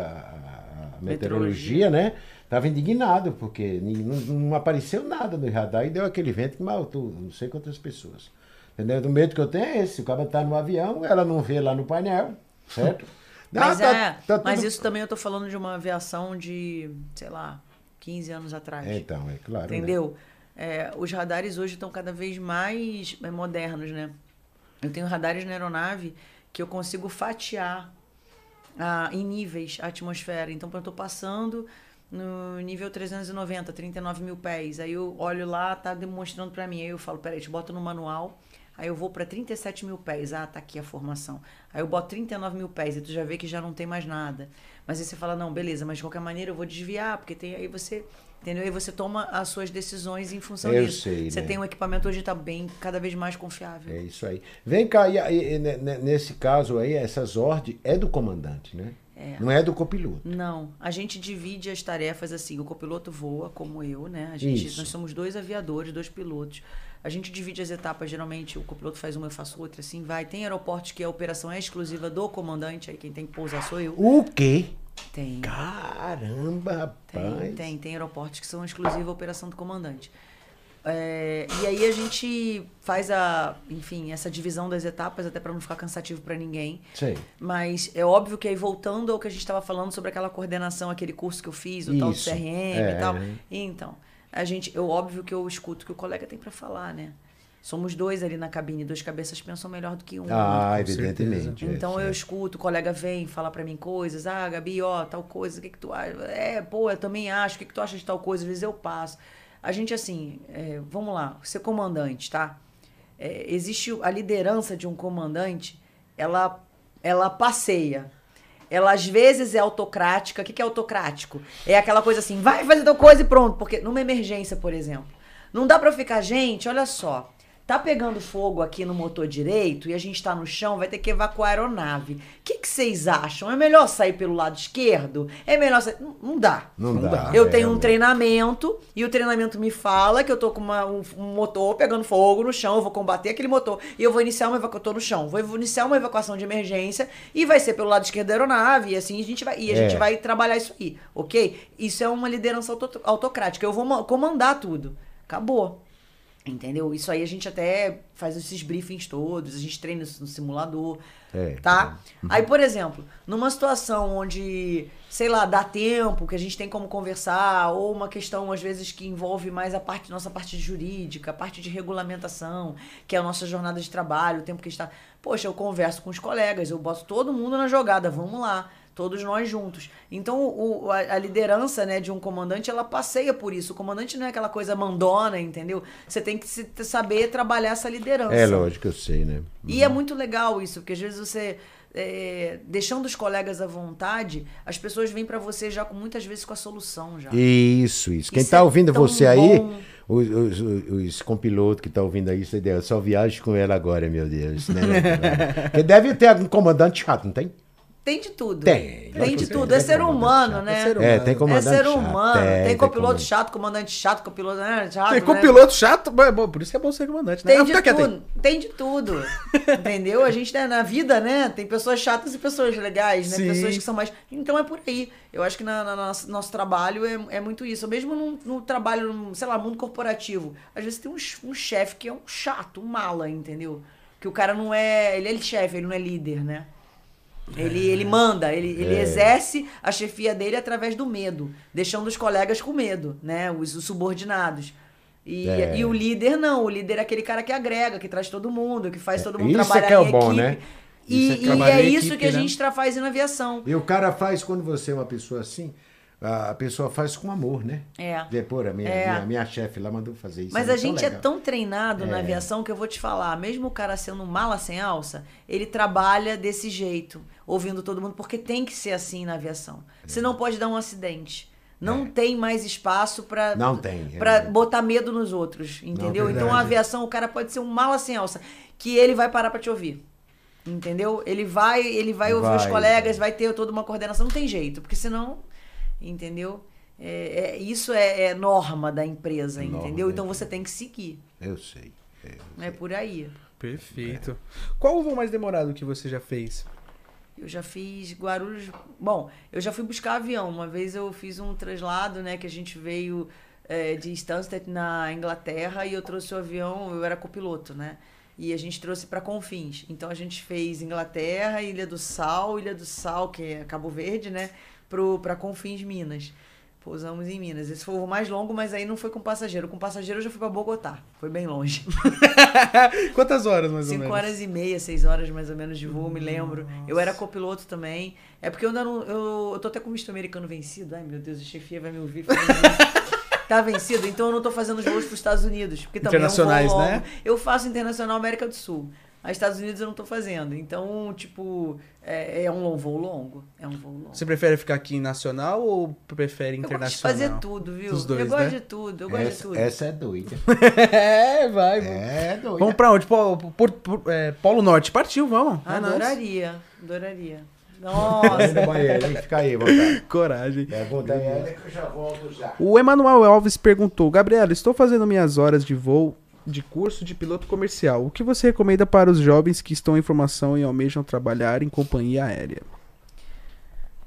Speaker 2: meteorologia,
Speaker 3: Meteorologia.
Speaker 2: né? Estavam indignados, porque não, não apareceu nada no radar e deu aquele vento que matou não sei quantas pessoas. Entendeu? O medo que eu tenho é esse, o cara tá no avião, ela não vê lá no painel, certo?
Speaker 3: Mas,
Speaker 2: Ah, tá-
Speaker 3: é,
Speaker 2: tá
Speaker 3: mas
Speaker 2: tudo-
Speaker 3: isso também eu tô falando de uma aviação de, sei lá, 15 anos atrás.
Speaker 2: Então, é claro. né?
Speaker 3: Entendeu? É, os radares hoje estão cada vez mais é, modernos, né? Eu tenho radares na aeronave que eu consigo fatiar ah, em níveis a atmosfera. Então, eu estou passando no nível 390, 39 mil pés, aí eu olho lá, tá demonstrando para mim. Aí eu falo, peraí, te boto no manual. Aí eu vou para 37 mil pés. Ah, tá aqui a formação. Aí eu boto 39 mil pés e tu já vê que já não tem mais nada. Mas aí você fala, não, beleza, mas de qualquer maneira eu vou desviar, porque tem aí você. Entendeu? Aí você toma as suas decisões em função
Speaker 2: Eu
Speaker 3: disso.
Speaker 2: sei,
Speaker 3: você
Speaker 2: né?
Speaker 3: tem um equipamento hoje tá bem, cada vez mais confiável.
Speaker 2: É isso aí. Vem cá, e, aí, ne- ne- nesse caso aí, essas ordens é do comandante, né?
Speaker 3: É.
Speaker 2: Não é do copiloto.
Speaker 3: Não, a gente divide as tarefas assim. O copiloto voa, como eu, né? A gente,
Speaker 2: Isso.
Speaker 3: nós somos dois aviadores, dois pilotos. A gente divide as etapas, geralmente o copiloto faz uma, eu faço outra, assim vai. Tem aeroportos que a operação é exclusiva do comandante, aí quem tem que pousar sou eu.
Speaker 2: O quê?
Speaker 3: Tem.
Speaker 2: Caramba, rapaz.
Speaker 3: Tem, tem, tem aeroportos que são exclusiva à operação do comandante. É, e aí a gente faz a, enfim, essa divisão das etapas até para não ficar cansativo para ninguém.
Speaker 2: Sei.
Speaker 3: Mas é óbvio que aí voltando ao que a gente estava falando sobre aquela coordenação, aquele curso que eu fiz, o tal do
Speaker 2: Isso.
Speaker 3: CRM
Speaker 2: É,
Speaker 3: e tal. Então, a gente, eu óbvio que eu escuto o que o colega tem para falar, né? Somos dois ali na cabine, duas cabeças pensam melhor do que um.
Speaker 2: Ah, evidentemente. é,
Speaker 3: Então eu
Speaker 2: certo.
Speaker 3: escuto, o colega vem falar pra mim coisas, ah, Gabi, ó, tal coisa, o que que tu acha? É, pô, eu também acho, o que que tu acha de tal coisa? Às vezes eu passo. A gente, assim, é, vamos lá, ser comandante, tá? É, existe a liderança de um comandante, ela, ela passeia. Ela às vezes é autocrática. O que que é autocrático? É aquela coisa assim, vai fazer tal coisa e pronto. Porque numa emergência, por exemplo, não dá pra ficar, gente, olha só. Tá pegando fogo aqui no motor direito e a gente tá no chão, vai ter que evacuar a aeronave. O que, que vocês acham? É melhor sair pelo lado esquerdo? É melhor sair. Não, não dá.
Speaker 2: Não,
Speaker 1: Não
Speaker 2: dá.
Speaker 1: dá.
Speaker 3: Eu
Speaker 2: é,
Speaker 3: tenho um treinamento e o treinamento me fala que eu tô com uma- um, um motor pegando fogo no chão, eu vou combater aquele motor e eu vou iniciar uma evacuação no chão, vou iniciar uma evacuação de emergência e vai ser pelo lado esquerdo da aeronave e assim a gente vai e a
Speaker 2: É.
Speaker 3: gente vai trabalhar isso aí, ok? Isso é uma liderança auto- autocrática. Eu vou ma- comandar tudo. Acabou. Entendeu? Isso aí a gente até faz esses briefings todos, a gente treina isso no simulador,
Speaker 2: É,
Speaker 3: tá? Aí, por exemplo, numa situação onde, sei lá, dá tempo, que a gente tem como conversar, ou uma questão, às vezes, que envolve mais a parte, nossa parte jurídica, a parte de regulamentação, que é a nossa jornada de trabalho, o tempo que a gente tá... Poxa, eu converso com os colegas, eu boto todo mundo na jogada, vamos lá, todos nós juntos. Então, o, a, a liderança, né, de um comandante, ela passeia por isso. O comandante não é aquela coisa mandona, entendeu? Você tem que se- saber trabalhar essa liderança.
Speaker 2: É lógico, eu sei, né?
Speaker 3: E é muito legal isso, porque às vezes você, é, deixando os colegas à vontade, as pessoas vêm pra você já com muitas vezes com a solução já.
Speaker 2: Isso, isso. Quem
Speaker 3: Isso
Speaker 2: tá
Speaker 3: é
Speaker 2: ouvindo você aí,
Speaker 3: bom.
Speaker 2: os, os, os, os compilotos que tá ouvindo aí, você deu, só viaje com ela agora, meu Deus. Né? Deve ter algum comandante chato, não tem?
Speaker 3: Tem de tudo.
Speaker 2: Tem,
Speaker 3: Tem de tudo. É ser humano, né?
Speaker 1: É ser
Speaker 2: É,
Speaker 1: humano.
Speaker 2: tem
Speaker 3: É
Speaker 2: comandante
Speaker 3: ser
Speaker 2: chato.
Speaker 3: humano.
Speaker 2: Tem,
Speaker 3: tem copiloto
Speaker 2: comandante.
Speaker 3: chato, comandante chato, copiloto né, chato.
Speaker 1: Tem
Speaker 3: né?
Speaker 1: copiloto chato, mas é bom, por isso que é bom ser comandante, né?
Speaker 3: Tem
Speaker 1: Ah,
Speaker 3: de tudo. Tem de tudo. Entendeu? A gente, né, na vida, né, tem pessoas chatas e pessoas legais, né?
Speaker 1: Sim.
Speaker 3: Pessoas que são mais. Então é por aí. Eu acho que na, na nosso, nosso trabalho é, é muito isso. Mesmo no, no trabalho, no, sei lá, mundo corporativo. Às vezes tem um, um chefe que é um chato, um mala, entendeu? Que o cara não é. Ele é chefe, ele não é líder, né? Ele, ele manda, ele, ele exerce a chefia dele através do medo, deixando os colegas com medo, né? Os, os subordinados. E,
Speaker 2: É.
Speaker 3: e o líder não, o líder é aquele cara que agrega, que traz todo mundo, que faz todo mundo
Speaker 2: Isso é
Speaker 3: trabalhar
Speaker 2: que é o
Speaker 3: em
Speaker 2: bom,
Speaker 3: equipe.
Speaker 2: né?
Speaker 3: E,
Speaker 1: Isso é
Speaker 3: e é isso
Speaker 1: equipe,
Speaker 3: que a
Speaker 1: né?
Speaker 3: gente tra- faz na aviação.
Speaker 2: E o cara faz, quando você é uma pessoa assim, a pessoa faz com amor, né?
Speaker 3: É.
Speaker 2: Pô, a minha,
Speaker 3: É.
Speaker 2: minha, minha chefe lá mandou fazer isso.
Speaker 3: Mas
Speaker 2: é
Speaker 3: a gente é tão treinado na
Speaker 2: É.
Speaker 3: aviação que eu vou te falar, mesmo o cara sendo um mala sem alça, ele trabalha desse jeito, ouvindo todo mundo, porque tem que ser assim na aviação. Senão pode dar um acidente. Não tem mais espaço para
Speaker 2: É. Não tem, é
Speaker 3: para botar medo nos outros, entendeu? então a aviação, o cara pode ser um mala sem alça, que ele vai parar para te ouvir. Entendeu? Ele vai, ele vai ouvir os
Speaker 2: Vai.
Speaker 3: colegas, vai ter toda uma coordenação, não tem jeito, porque senão, entendeu? É, é- isso é, é norma da empresa,
Speaker 2: Norma
Speaker 3: entendeu?
Speaker 2: da
Speaker 3: Então
Speaker 2: empresa.
Speaker 3: você tem que seguir.
Speaker 2: Eu sei. é.
Speaker 3: É por aí.
Speaker 1: Perfeito. Qual o voo mais demorado que você já fez?
Speaker 3: Eu já fiz Guarulhos. Bom, eu já fui buscar avião. Uma vez eu fiz um traslado, né? Que a gente veio é, de Stansted na Inglaterra e eu trouxe o avião, eu era copiloto, né? E a gente trouxe para Confins. Então a gente fez Inglaterra, Ilha do Sal, Ilha do Sal, que é Cabo Verde, né? Para Confins, Minas. Pousamos em Minas. Esse foi o voo mais longo, mas aí não foi com passageiro. Com passageiro eu já fui para Bogotá. Foi bem longe.
Speaker 1: Quantas horas, mais ou
Speaker 3: Cinco
Speaker 1: menos?
Speaker 3: horas e meia, seis horas mais ou menos de voo, me lembro. Eu era copiloto também. É porque eu ainda não. Eu, eu tô até com o visto americano vencido. Ai, meu Deus, a chefia vai me ouvir. tá vencido, então eu não tô fazendo os voos pros Estados Unidos. Porque também
Speaker 1: Internacionais,
Speaker 3: é um voo longo.
Speaker 1: né?
Speaker 3: Eu faço internacional América do Sul. Aí Estados Unidos eu não tô fazendo. Então, tipo, é, é um voo longo. É um voo longo.
Speaker 1: Você prefere ficar aqui em nacional ou prefere
Speaker 3: Eu gosto de
Speaker 1: internacional?
Speaker 3: fazer tudo, viu?
Speaker 1: Dos dois,
Speaker 3: eu gosto
Speaker 1: né?
Speaker 3: de tudo, eu gosto de
Speaker 2: Essa,
Speaker 3: tudo.
Speaker 2: essa é doida.
Speaker 1: é, vai.
Speaker 2: É doida.
Speaker 1: Vamos pra onde? Polo, por- por- é, Polo Norte. Partiu, vamos. É.
Speaker 3: Adoraria, adoraria. Nossa.
Speaker 2: Vai no banheiro, hein? Fica aí, vontade.
Speaker 1: Coragem.
Speaker 2: Pergunta aí, ela que eu já volto já.
Speaker 1: O Emanuel Alves perguntou: Gabriela, estou fazendo minhas horas de voo de curso de piloto comercial. O que você recomenda para os jovens que estão em formação e almejam trabalhar em companhia aérea?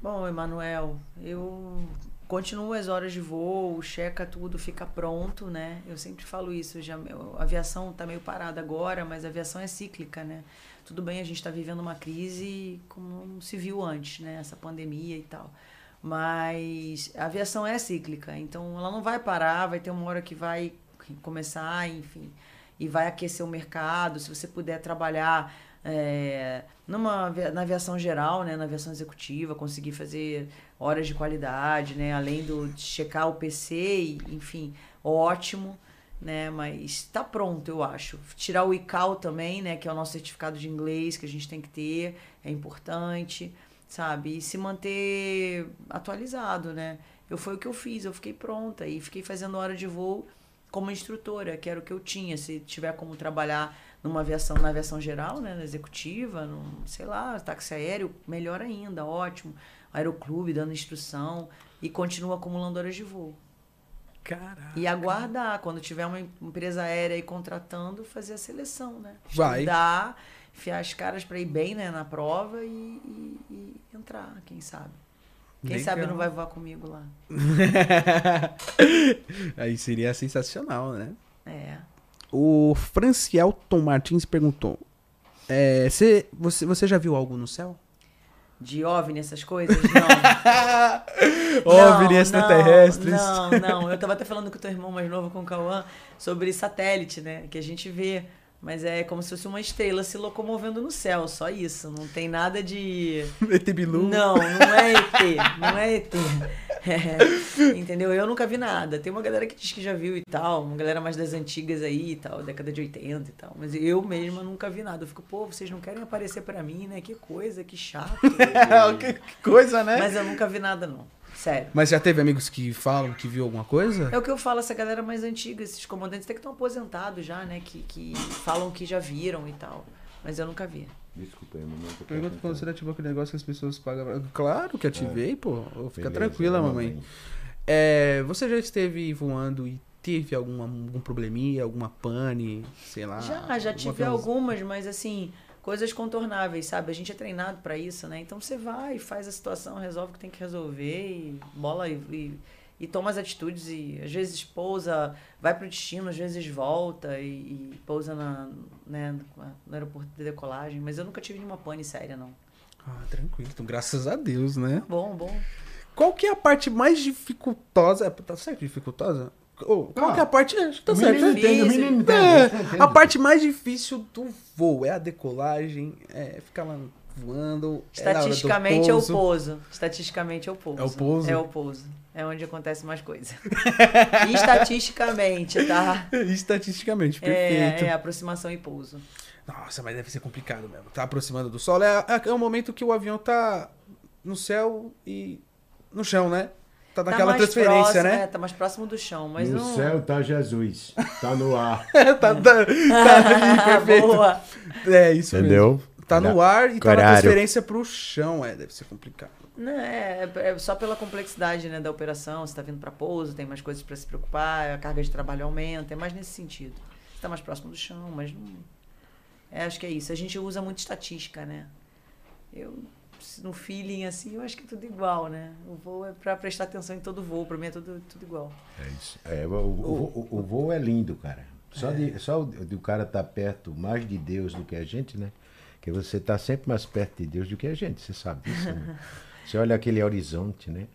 Speaker 3: Bom, Emanuel, eu continuo as horas de voo, checa tudo, fica pronto, né? Eu sempre falo isso, já a aviação tá meio parada agora, mas a aviação é cíclica, né? Tudo bem, a gente está vivendo uma crise como não se viu antes, né? Essa pandemia e tal. Mas a aviação é cíclica, então ela não vai parar, vai ter uma hora que vai começar, enfim, e vai aquecer o mercado. Se você puder trabalhar é, numa, na aviação geral, né, na aviação executiva, conseguir fazer horas de qualidade, né, além do, de checar o PC, enfim, ótimo, né, mas está pronto, eu acho. Tirar o ICAO também, né, que é o nosso certificado de inglês que a gente tem que ter, é importante, sabe, e se manter atualizado, né. Eu foi o que eu fiz, eu fiquei pronta e fiquei fazendo hora de voo como instrutora, que era o que eu tinha. Se tiver como trabalhar numa aviação, na aviação geral, né, na executiva, no, sei lá, táxi aéreo, melhor ainda, ótimo. Aeroclube dando instrução e continua acumulando horas de voo.
Speaker 1: Caraca.
Speaker 3: E aguardar, quando tiver uma empresa aérea aí contratando, fazer a seleção, né?
Speaker 1: Vai.
Speaker 3: Estudar, enfiar as caras para ir bem né, na prova e, e- e entrar, quem sabe. Quem
Speaker 1: Legal.
Speaker 3: sabe não vai voar comigo lá.
Speaker 1: Aí seria sensacional, né?
Speaker 3: É.
Speaker 1: O Francielton Martins perguntou: é, cê- você, você já viu algo no céu?
Speaker 3: De OVNI, essas coisas? Não.
Speaker 1: OVNI extraterrestres.
Speaker 3: Não, não, não. Eu tava até falando com o teu irmão mais novo, com o Cauã, sobre satélite, né? Que a gente vê. Mas é como se fosse uma estrela se locomovendo no céu, só isso. Não tem nada de.
Speaker 1: ET Bilu?
Speaker 3: Não, não é ET. Não é ET. É, entendeu? Eu nunca vi nada. Tem uma galera que diz que já viu e tal, uma galera mais das antigas aí e tal, década de 80 e tal. Mas eu mesma nunca vi nada. Eu fico, pô, vocês não querem aparecer pra mim, né? Que coisa, que chato.
Speaker 1: que, que coisa, né? Mas
Speaker 3: eu nunca vi nada, não. Sério.
Speaker 1: já teve amigos que falam que viu alguma coisa?
Speaker 3: É o que eu falo, essa galera mais antiga, esses comandantes até que estão aposentados já, né? Que, que falam que já viram e tal. Mas eu nunca vi.
Speaker 2: Desculpa aí, mamãe.
Speaker 1: Pergunta quando você ativou aquele negócio que as pessoas pagam. Claro que ativei, pô. Fica
Speaker 2: Beleza,
Speaker 1: tranquila,
Speaker 2: é,
Speaker 1: mamãe. É, você já esteve voando e teve alguma, algum probleminha, alguma pane, sei lá?
Speaker 3: já, já tive
Speaker 1: coisa-
Speaker 3: algumas, mas assim, coisas contornáveis, sabe? A gente é treinado pra isso, né? Então você vai, faz a situação, resolve o que tem que resolver e bola e, e, e toma as atitudes e às vezes pousa, vai pro destino, às vezes volta e, e pousa na, né, no aeroporto de decolagem. Mas eu nunca tive nenhuma pane séria, não.
Speaker 1: Ah, tranquilo. Então, graças a Deus, né?
Speaker 3: Bom, bom.
Speaker 1: Qual que é a parte mais dificultosa? Tá certo, dificultosa? Ô, qual
Speaker 2: Ah,
Speaker 1: que é a parte. é, Tá certo. né?
Speaker 2: entende, o menino entende.
Speaker 1: É, a parte mais difícil do voo é a decolagem, é ficar lá voando. é
Speaker 3: Estatisticamente é o
Speaker 1: pouso.
Speaker 3: Estatisticamente é o pouso.
Speaker 1: É o pouso?
Speaker 3: É o pouso. É onde acontece mais coisa. Estatisticamente, tá?
Speaker 1: Estatisticamente,
Speaker 3: É,
Speaker 1: perfeito.
Speaker 3: é aproximação e pouso.
Speaker 1: Nossa, mas deve ser complicado mesmo. Tá aproximando do solo. É, é, é o momento que o avião tá no céu e no chão, né? Tá naquela
Speaker 3: mais
Speaker 1: transferência,
Speaker 3: próximo,
Speaker 1: né?
Speaker 3: É, tá mais próximo do chão, mas
Speaker 2: no
Speaker 3: não.
Speaker 2: céu tá Jesus. Tá no ar.
Speaker 1: tá, tá, tá ali, perfeito.
Speaker 3: Boa.
Speaker 1: É isso mesmo.
Speaker 2: Entendeu?
Speaker 1: Tá no ar e tá na transferência pro chão. É, deve ser complicado.
Speaker 3: Não, é, é só pela complexidade né, da operação. Você tá vindo para pouso, tem mais coisas para se preocupar, a carga de trabalho aumenta, é mais nesse sentido. Você tá mais próximo do chão, mas não. É, acho que é isso. A gente usa muito estatística, né? Eu, no feeling assim, eu acho que é tudo igual, né? O voo é para prestar atenção em todo voo, para mim é tudo, tudo igual.
Speaker 2: É isso. É, o, o, o, o voo é lindo, cara. Só, de, só o, de o cara estar perto mais de Deus do que a gente, né? Que você está sempre mais perto de Deus do que a gente, você sabe disso. Né? Você olha aquele horizonte, né?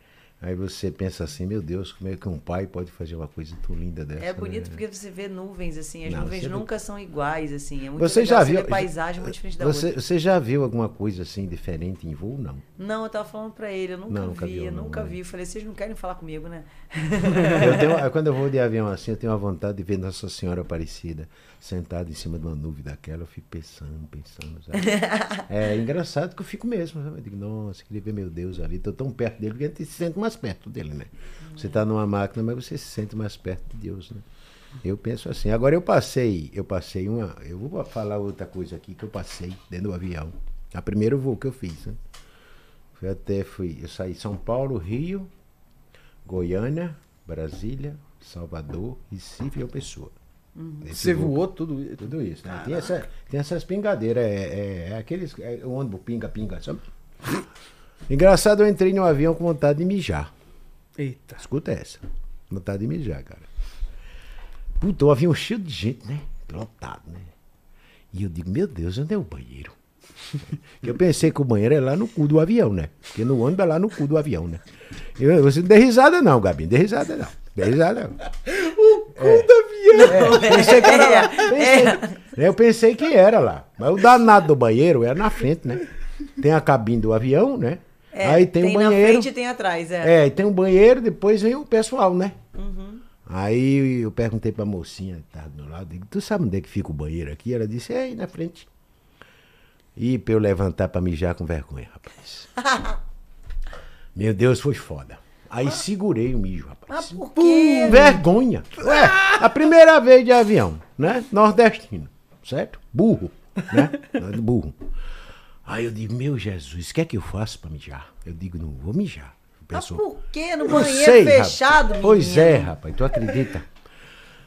Speaker 2: Aí você pensa assim, meu Deus, como é que um pai pode fazer uma coisa tão linda dessa?
Speaker 3: É bonito
Speaker 2: né?
Speaker 3: porque você vê nuvens, assim, as
Speaker 2: Não,
Speaker 3: nuvens
Speaker 2: você vê-
Speaker 3: nunca são iguais, assim. É muito
Speaker 2: Você
Speaker 3: legal,
Speaker 2: já
Speaker 3: você
Speaker 2: viu?
Speaker 3: vê paisagem muito diferente da
Speaker 2: você,
Speaker 3: outra.
Speaker 2: você já viu alguma coisa assim diferente em voo? Não.
Speaker 3: Não, eu tava falando pra ele, eu nunca
Speaker 2: Não, nunca
Speaker 3: vi,
Speaker 2: viu,
Speaker 3: eu
Speaker 2: não,
Speaker 3: nunca
Speaker 2: né?
Speaker 3: vi. Eu falei, vocês não querem falar comigo, né?
Speaker 2: Eu tenho- quando eu vou de avião assim, eu tenho uma vontade de ver Nossa Senhora Aparecida sentada em cima de uma nuvem daquela. Eu fico pensando, pensando. sabe? É engraçado que eu fico mesmo. sabe? Eu digo, nossa, queria ver meu Deus ali. Estou tão perto dele que a gente se sente mais perto dele, né? Você está numa máquina, mas você se sente mais perto de Deus, né? Eu penso assim. Agora eu passei, eu passei uma. Eu vou falar outra coisa aqui que eu passei dentro do avião. A primeiro voo que eu fiz, né? Foi até, fui, eu saí São Paulo, Rio, Goiânia, Brasília, Salvador, Recife e Pessoa. Esse
Speaker 1: Você
Speaker 2: voo-
Speaker 1: voou tudo isso?
Speaker 2: Tudo isso, né? Tem, essa, tem essas pingadeiras, é, é, é aqueles. É, o ônibus pinga-pinga, sabe? Engraçado, eu entrei no avião com vontade de mijar.
Speaker 1: Eita.
Speaker 2: Escuta essa. Vontade de mijar, cara. Puta, o avião cheio de gente, né? Lotado, né? E eu digo, meu Deus, onde é o banheiro? eu pensei que o banheiro é lá no cu do avião, né? Porque no ônibus é lá no cu do avião, né? Eu, você não dê risada não, Gabi, não dê risada não. Dê risada não. É, pensei que era lá. Pensei- Eu pensei que era lá. Mas o danado do banheiro era na frente, né? Tem a cabine do avião, né?
Speaker 3: É,
Speaker 2: Aí tem, um
Speaker 3: na
Speaker 2: banheiro.
Speaker 3: frente e tem atrás, é.
Speaker 2: É, e tem um banheiro, depois vem o pessoal, né? Aí eu perguntei pra mocinha que tava do meu lado, digo, tu sabe onde é que fica o banheiro aqui? Ela disse, é aí na frente. E pra eu levantar pra mijar com vergonha, rapaz. Meu Deus, foi foda. Aí segurei o mijo,
Speaker 3: Ah,
Speaker 2: rapaz.
Speaker 3: por quê?
Speaker 2: Vergonha. Ué, a primeira vez de avião, né? Nordestino, certo? Burro, né? Burro. Aí eu digo, meu Jesus, o que é que eu faço pra mijar? Eu digo, não vou mijar. O
Speaker 3: Mas por quê? No banheiro
Speaker 2: sei,
Speaker 3: fechado,
Speaker 2: rapaz. Pois é, rapaz, tu acredita?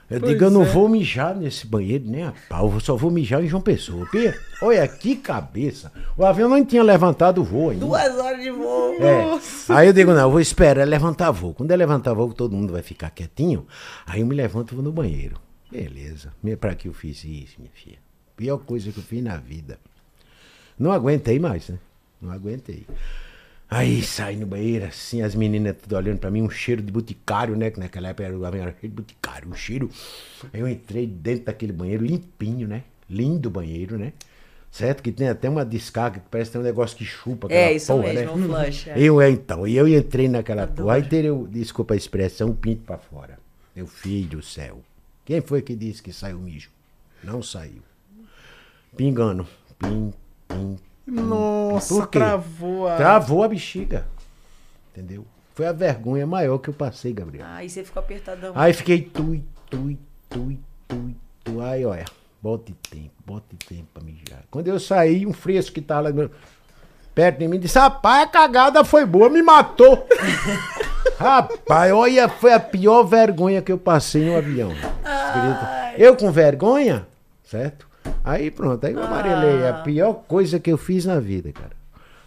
Speaker 2: Eu
Speaker 1: Pois
Speaker 2: digo, eu não
Speaker 1: é.
Speaker 2: vou mijar nesse banheiro nem a pau, eu só vou mijar em João Pessoa. Porque, olha que cabeça. O avião não tinha levantado o voo ainda.
Speaker 3: Duas horas de voo.
Speaker 2: É. Aí eu digo, não, eu vou esperar levantar voo. Quando é levantar voo, todo mundo vai ficar quietinho. Aí eu me levanto e vou no banheiro. Beleza. Pra que eu fiz isso, minha filha? Pior coisa que eu fiz na vida. Não aguentei mais, né? Não aguentei. Aí saí no banheiro, assim, as meninas tudo olhando pra mim, um cheiro de boticário, né? Que naquela época era o cheio de boticário, um cheiro. Aí eu entrei dentro daquele banheiro, limpinho, né? Lindo banheiro, né? Certo? Que tem até uma descarga que parece que tem um negócio que chupa aquela
Speaker 3: É, isso
Speaker 2: porra,
Speaker 3: mesmo,
Speaker 2: né?
Speaker 3: um flush. é.
Speaker 2: Eu, é, então, e eu entrei naquela
Speaker 3: Adoro.
Speaker 2: porra. Aí teria, desculpa a expressão, o pinto pra fora. Meu filho do céu. Quem foi que disse que saiu mijo? Não saiu. Pingando. Pim, pim.
Speaker 1: Nossa, travou a.
Speaker 2: Travou a bexiga. Entendeu? Foi a vergonha maior que eu passei, Gabriel.
Speaker 3: Aí você ficou apertadão.
Speaker 2: Aí fiquei tui, tui, tui, tui, tui. Aí, olha, bote tempo, bote tempo pra mijar. Quando eu saí, um fresco que tava lá perto de mim disse: Rapaz, a cagada foi boa, me matou. Rapaz, olha, foi a pior vergonha que eu passei no avião. Eu com vergonha, certo? Aí pronto, aí eu amarelei. A pior coisa que eu fiz na vida, cara.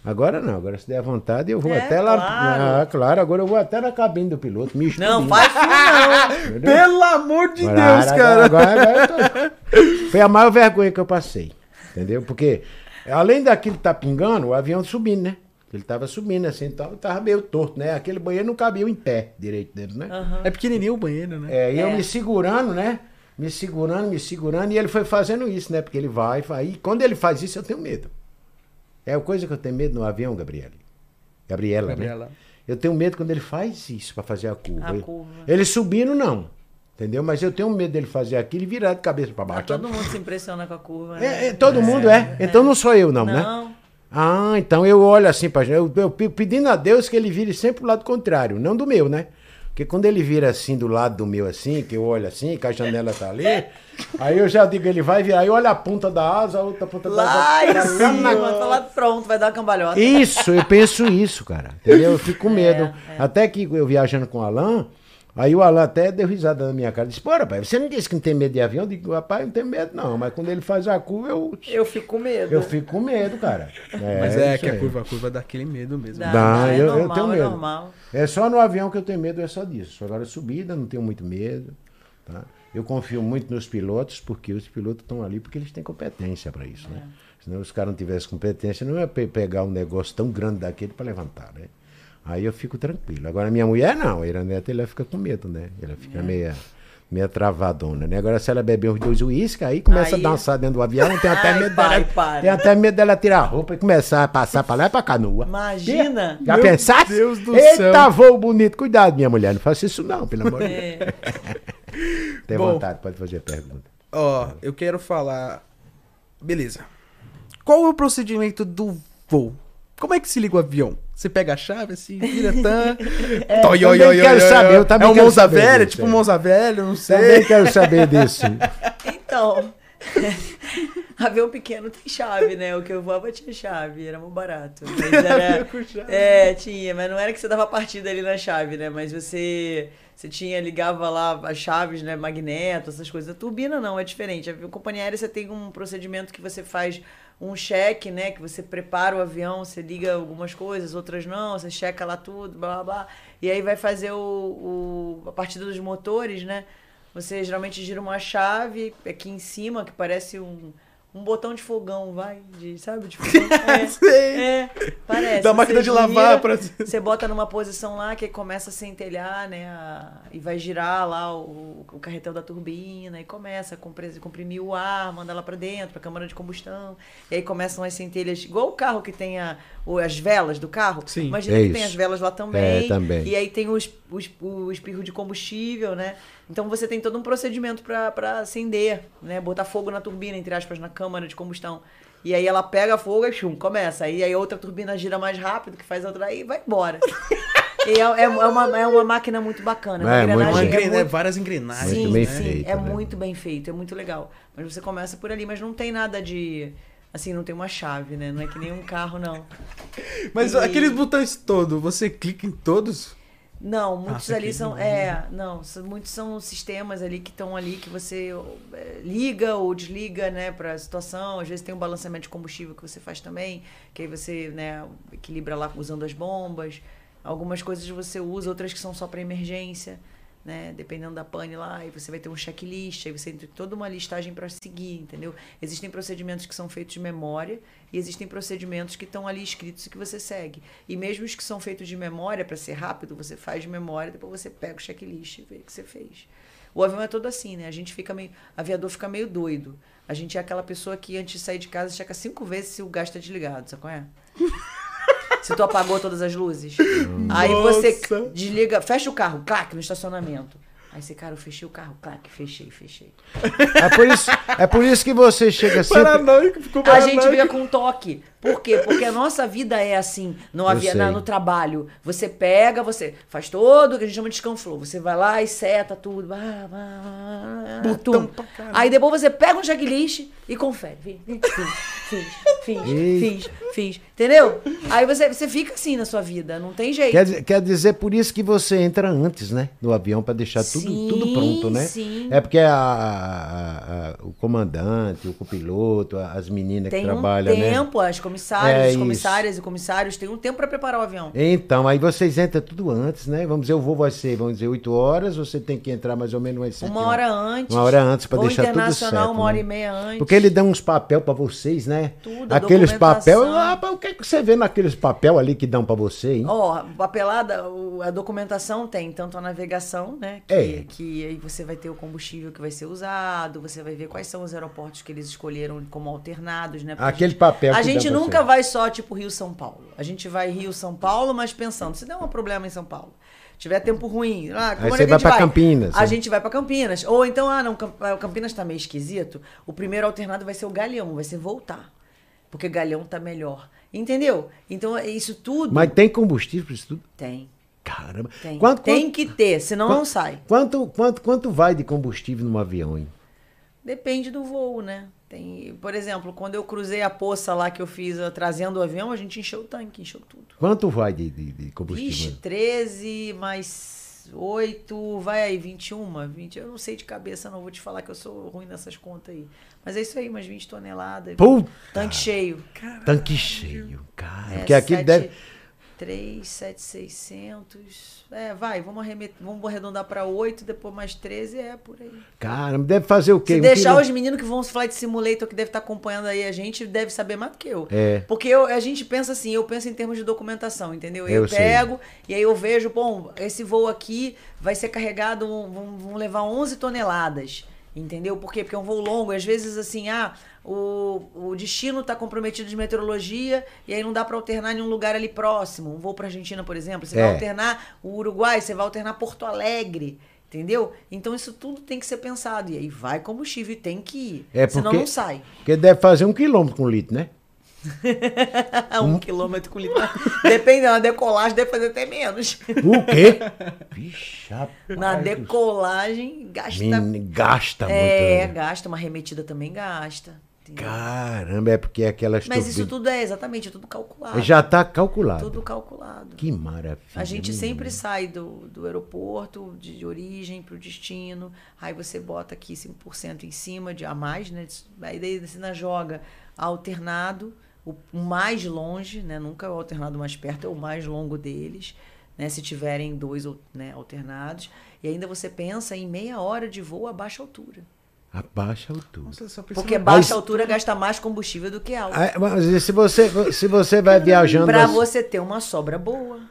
Speaker 2: Agora não, agora se der vontade eu vou
Speaker 3: É,
Speaker 2: até lá.
Speaker 3: claro.
Speaker 2: Ah, claro, agora eu vou até na cabine do piloto. Me
Speaker 3: Não, faz isso não.
Speaker 1: Pelo amor de
Speaker 2: Agora,
Speaker 1: Deus, cara.
Speaker 2: agora- agora eu tô- Foi a maior vergonha que eu passei. Entendeu? Porque Além daquilo estar tá pingando, o avião subindo, né? Ele tava subindo assim, então tava meio torto, né? Aquele banheiro não cabia em pé direito dentro, né?
Speaker 1: Uhum. É pequenininho o banheiro, né?
Speaker 2: É, e é. eu me segurando, né? Me segurando, me segurando, e ele foi fazendo isso, né? Porque ele vai, vai. E quando ele faz isso, eu tenho medo. É a coisa que eu tenho medo no avião, Gabriele. Gabriela, né? Gabriela. né? Eu tenho medo quando ele faz isso para fazer a curva. A curva. Ele subindo, não. Entendeu? Mas eu tenho medo dele fazer aquilo e virar de cabeça para baixo.
Speaker 3: todo mundo se impressiona com a curva.
Speaker 2: Né? É, é, todo é, mundo é. Então não sou eu, não, não. né? Não. Ah, então eu olho assim para eu, eu pedindo a Deus que ele vire sempre o lado contrário, não do meu, né? Porque quando ele vira assim do lado do meu assim, que eu olho assim, que a janela tá ali, aí eu já digo, ele vai virar, aí olha a ponta da asa, a outra ponta
Speaker 3: da asa. Lá na tá lá pronto, vai dar uma cambalhota.
Speaker 2: Isso, eu penso isso, cara. Entendeu? Eu fico com medo. É, é. Até que eu viajando com o Alan, Aí o Alan até deu risada na minha cara. Disse, pô, rapaz, você não disse que não tem medo de avião? Eu digo, rapaz, não tenho medo, não. Mas quando ele faz a curva, eu.
Speaker 3: Eu fico com medo.
Speaker 2: Eu fico com medo, cara.
Speaker 1: É, mas é que a curva, a curva dá aquele medo mesmo.
Speaker 2: Dá, dá é eu, normal, eu tenho é medo. É, normal. é só no avião que eu tenho medo, é só disso. Agora subida, não tenho muito medo. Tá? Eu confio muito nos pilotos, porque os pilotos estão ali porque eles têm competência para isso, né? É. Se não os caras não tivessem competência, não ia pegar um negócio tão grande daquele para levantar, né? Aí eu fico tranquilo. Agora minha mulher não, a Iraneta ela fica com medo, né? Ela fica é. meia, meia travadona, né? Agora se ela beber uns dois uísques, aí começa aí... a dançar dentro do avião, tem até Ai, medo pai, dela. Para. Tem até medo dela tirar a roupa e começar a passar pra lá e pra canoa.
Speaker 3: Imagina!
Speaker 2: Já pensasse? Deus do Eita, céu. Eita, voo bonito. Cuidado, minha mulher, não faça isso não, pelo amor de Deus. É. tem Bom, vontade, pode fazer pergunta.
Speaker 1: Ó, eu quero falar. Beleza. Qual é o procedimento do voo? Como é que se liga o avião? Você pega a chave assim, vira tan.
Speaker 2: é, Toi, também oi, quero oi, saber. Eu também
Speaker 1: é o Monza Velho, tipo é. Monza Velho, não sei.
Speaker 2: Também quero saber disso.
Speaker 3: Então, avião pequeno tem chave, né? O que eu voava tinha chave, era muito barato. Mas era, é, tinha, mas não era que você dava partida ali na chave, né? Mas você você tinha, ligava lá as chaves, né, magneto, essas coisas. A turbina não, é diferente. A companhia aérea você tem um procedimento que você faz um cheque, né? Que você prepara o avião, você liga algumas coisas, outras não, você checa lá tudo, blá blá blá. E aí vai fazer o, o a partida dos motores, né? Você geralmente gira uma chave aqui em cima, que parece um um botão de fogão, vai, de, sabe? De fogão. É, é parece.
Speaker 1: Da máquina de lavar para
Speaker 3: Você bota numa posição lá que começa a centelhar, né? A, e vai girar lá o, o carretel da turbina e começa a comprimir o ar, manda lá para dentro, para a câmara de combustão. E aí começam as centelhas, igual o carro que tem a, as velas do carro. Sim. Imagina é que isso. tem as velas lá também. É, também. E aí tem os, os, o espirro de combustível, né? Então você tem todo um procedimento para acender, né? Botar fogo na turbina, entre aspas, na câmara de combustão. E aí ela pega fogo e chum, começa. Aí a outra turbina gira mais rápido, que faz outra, aí vai embora. e é, é, é, uma, é uma máquina muito bacana. Uma
Speaker 1: é, engrenagem, muito, é muito, várias engrenagens.
Speaker 3: Sim, bem sim, feito, é né? muito bem feito, é muito legal. Mas você começa por ali, mas não tem nada de... Assim, não tem uma chave, né? Não é que nem um carro, não.
Speaker 1: Mas e... aqueles botões todos, você clica em todos?
Speaker 3: Não, ah, muitos ah, ali são. É, não, muitos são sistemas ali que estão ali que você é, liga ou desliga, né, para a situação. Às vezes tem um balanceamento de combustível que você faz também, que aí você, né, equilibra lá usando as bombas. Algumas coisas você usa, outras que são só para emergência né? Dependendo da pane lá, e você vai ter um checklist, aí você tem toda uma listagem para seguir, entendeu? Existem procedimentos que são feitos de memória e existem procedimentos que estão ali escritos e que você segue. E mesmo os que são feitos de memória, para ser rápido, você faz de memória, depois você pega o checklist e vê o que você fez. O avião é todo assim, né? A gente fica meio. aviador fica meio doido. A gente é aquela pessoa que antes de sair de casa checa cinco vezes se o gás está desligado, sabe qual é? Se tu apagou todas as luzes. Aí você desliga, fecha o carro, clac, no estacionamento. Aí você, cara, eu fechei o carro, clac, fechei, fechei.
Speaker 2: É por isso, é por isso que você chega sempre...
Speaker 3: Paranoico, ficou paranoico. A gente fica com um toque. Por quê? Porque a nossa vida é assim, no, avião, na, no trabalho. Você pega, você faz todo o que a gente chama de scanflow. Você vai lá e seta tudo. Bah, bah, bah, tudo. Aí depois você pega um checklist e confere. Fiz, fiz, fiz, fiz, fiz. Entendeu? Aí você, você fica assim na sua vida, não tem jeito.
Speaker 2: Quer, quer dizer, por isso que você entra antes, né? No avião, para deixar tudo, sim, tudo pronto, né? Sim. É porque a, a, a, o comandante, o copiloto, as meninas tem que trabalham,
Speaker 3: um tempo, né? as comissários, é comissárias e comissários têm um tempo para preparar o avião.
Speaker 2: Então, aí vocês entram tudo antes, né? Vamos dizer, o voo vai ser, vamos dizer, 8 horas, você tem que entrar mais ou menos umas
Speaker 3: Uma hora antes.
Speaker 2: Uma hora antes para deixar tudo certo.
Speaker 3: uma hora né? e meia antes.
Speaker 2: Porque ele dá uns papel para vocês, né?
Speaker 3: Tudo,
Speaker 2: Aqueles papel, ah, o que, é que você vê naqueles papel ali que dão pra você, hein?
Speaker 3: Ó, papelada, o- a documentação tem tanto a navegação, né? Que,
Speaker 2: É.
Speaker 3: que aí você vai ter o combustível que vai ser usado, você vai ver quais são os aeroportos que eles escolheram como alternados, né? Porque
Speaker 2: Aquele papel
Speaker 3: A
Speaker 2: que
Speaker 3: gente nunca vai só, tipo, Rio-São Paulo. A gente vai Rio-São Paulo, mas pensando, se der um problema em São Paulo, tiver tempo ruim, ah, como é que a
Speaker 2: vai
Speaker 3: gente
Speaker 2: pra Campinas,
Speaker 3: A
Speaker 2: né?
Speaker 3: gente vai pra Campinas. Ou então, ah, não, ah, o Campinas tá meio esquisito, o primeiro alternado vai ser o Galeão, vai ser voltar. Porque Galeão tá melhor. Entendeu? Então, é isso tudo
Speaker 2: Mas tem combustível pra isso tudo?
Speaker 3: tem.
Speaker 2: Caramba.
Speaker 3: Tem.
Speaker 2: Quanto,
Speaker 3: tem
Speaker 2: quanto,
Speaker 3: que ter, senão não sai.
Speaker 2: quanto, quanto, quanto vai de combustível num avião, hein?
Speaker 3: Depende do voo, né? Tem, por exemplo, quando eu cruzei a poça lá que eu fiz ah, trazendo o avião, a gente encheu o tanque, encheu tudo.
Speaker 2: Quanto vai de, de, de combustível?
Speaker 3: Vixe, 13 mais 8, vai aí, 21, 20. Eu não sei de cabeça, não vou te falar que eu sou ruim nessas contas aí. Mas é isso aí, umas 20 toneladas.
Speaker 2: Puta,
Speaker 3: Tanque cheio.
Speaker 2: tanque cheio, cara.
Speaker 3: É,
Speaker 2: Porque aqui
Speaker 3: sete-
Speaker 2: deve...
Speaker 3: 3, 7, 600. É, vai, vamos, arremet... vamos arredondar para 8, depois mais 13, é por aí.
Speaker 2: Caramba, deve fazer o quê?
Speaker 3: Se
Speaker 2: Um
Speaker 3: deixar
Speaker 2: quilo-
Speaker 3: os meninos que vão Flight Simulator, que deve estar acompanhando aí a gente, deve saber mais do que eu.
Speaker 2: É.
Speaker 3: Porque eu- a gente pensa assim, eu penso em termos de documentação, entendeu?
Speaker 2: Eu
Speaker 3: Eu,
Speaker 2: sei.
Speaker 3: pego e aí eu vejo, bom, esse voo aqui vai ser carregado, vão, vão levar 11 toneladas. Entendeu? Por quê? Porque é um voo longo. Às vezes, assim, ah, o, o destino está comprometido de meteorologia e aí não dá para alternar em um lugar ali próximo. Um voo para Argentina, por exemplo. Você
Speaker 2: É.
Speaker 3: vai alternar o Uruguai, você vai alternar Porto Alegre. Entendeu? Então isso tudo tem que ser pensado. E aí vai combustível e tem que ir.
Speaker 2: É
Speaker 3: Senão
Speaker 2: porque-
Speaker 3: não sai.
Speaker 2: Porque deve fazer um quilômetro com litro, né?
Speaker 3: um quilômetro com litro. Depende, na decolagem deve fazer até menos.
Speaker 2: O quê? Vixe, rapaz
Speaker 3: Na decolagem gasta.
Speaker 2: Gasta
Speaker 3: é,
Speaker 2: muito. né?
Speaker 3: gasta. Uma remetida também gasta. entendeu?
Speaker 2: Caramba, é porque aquelas
Speaker 3: Mas isso
Speaker 2: turbinas-
Speaker 3: tudo é exatamente, é tudo calculado.
Speaker 2: Já tá calculado.
Speaker 3: Tudo calculado.
Speaker 2: Que maravilha.
Speaker 3: A gente sempre sai do, do aeroporto, de, de origem para o destino, aí você bota aqui 5% em cima de a mais, né? Aí daí você ainda joga alternado, o mais longe, né? Nunca o alternado mais perto, é o mais longo deles, né? Se tiverem dois né, alternados. E ainda você pensa em meia hora de voo a baixa altura.
Speaker 2: A baixa altura.
Speaker 1: Nossa,
Speaker 3: Porque baixa
Speaker 2: Mas-
Speaker 3: altura gasta mais combustível do que alta.
Speaker 2: Ah, mas se você, se você vai viajando
Speaker 3: Para
Speaker 2: assim,
Speaker 3: você ter uma sobra boa.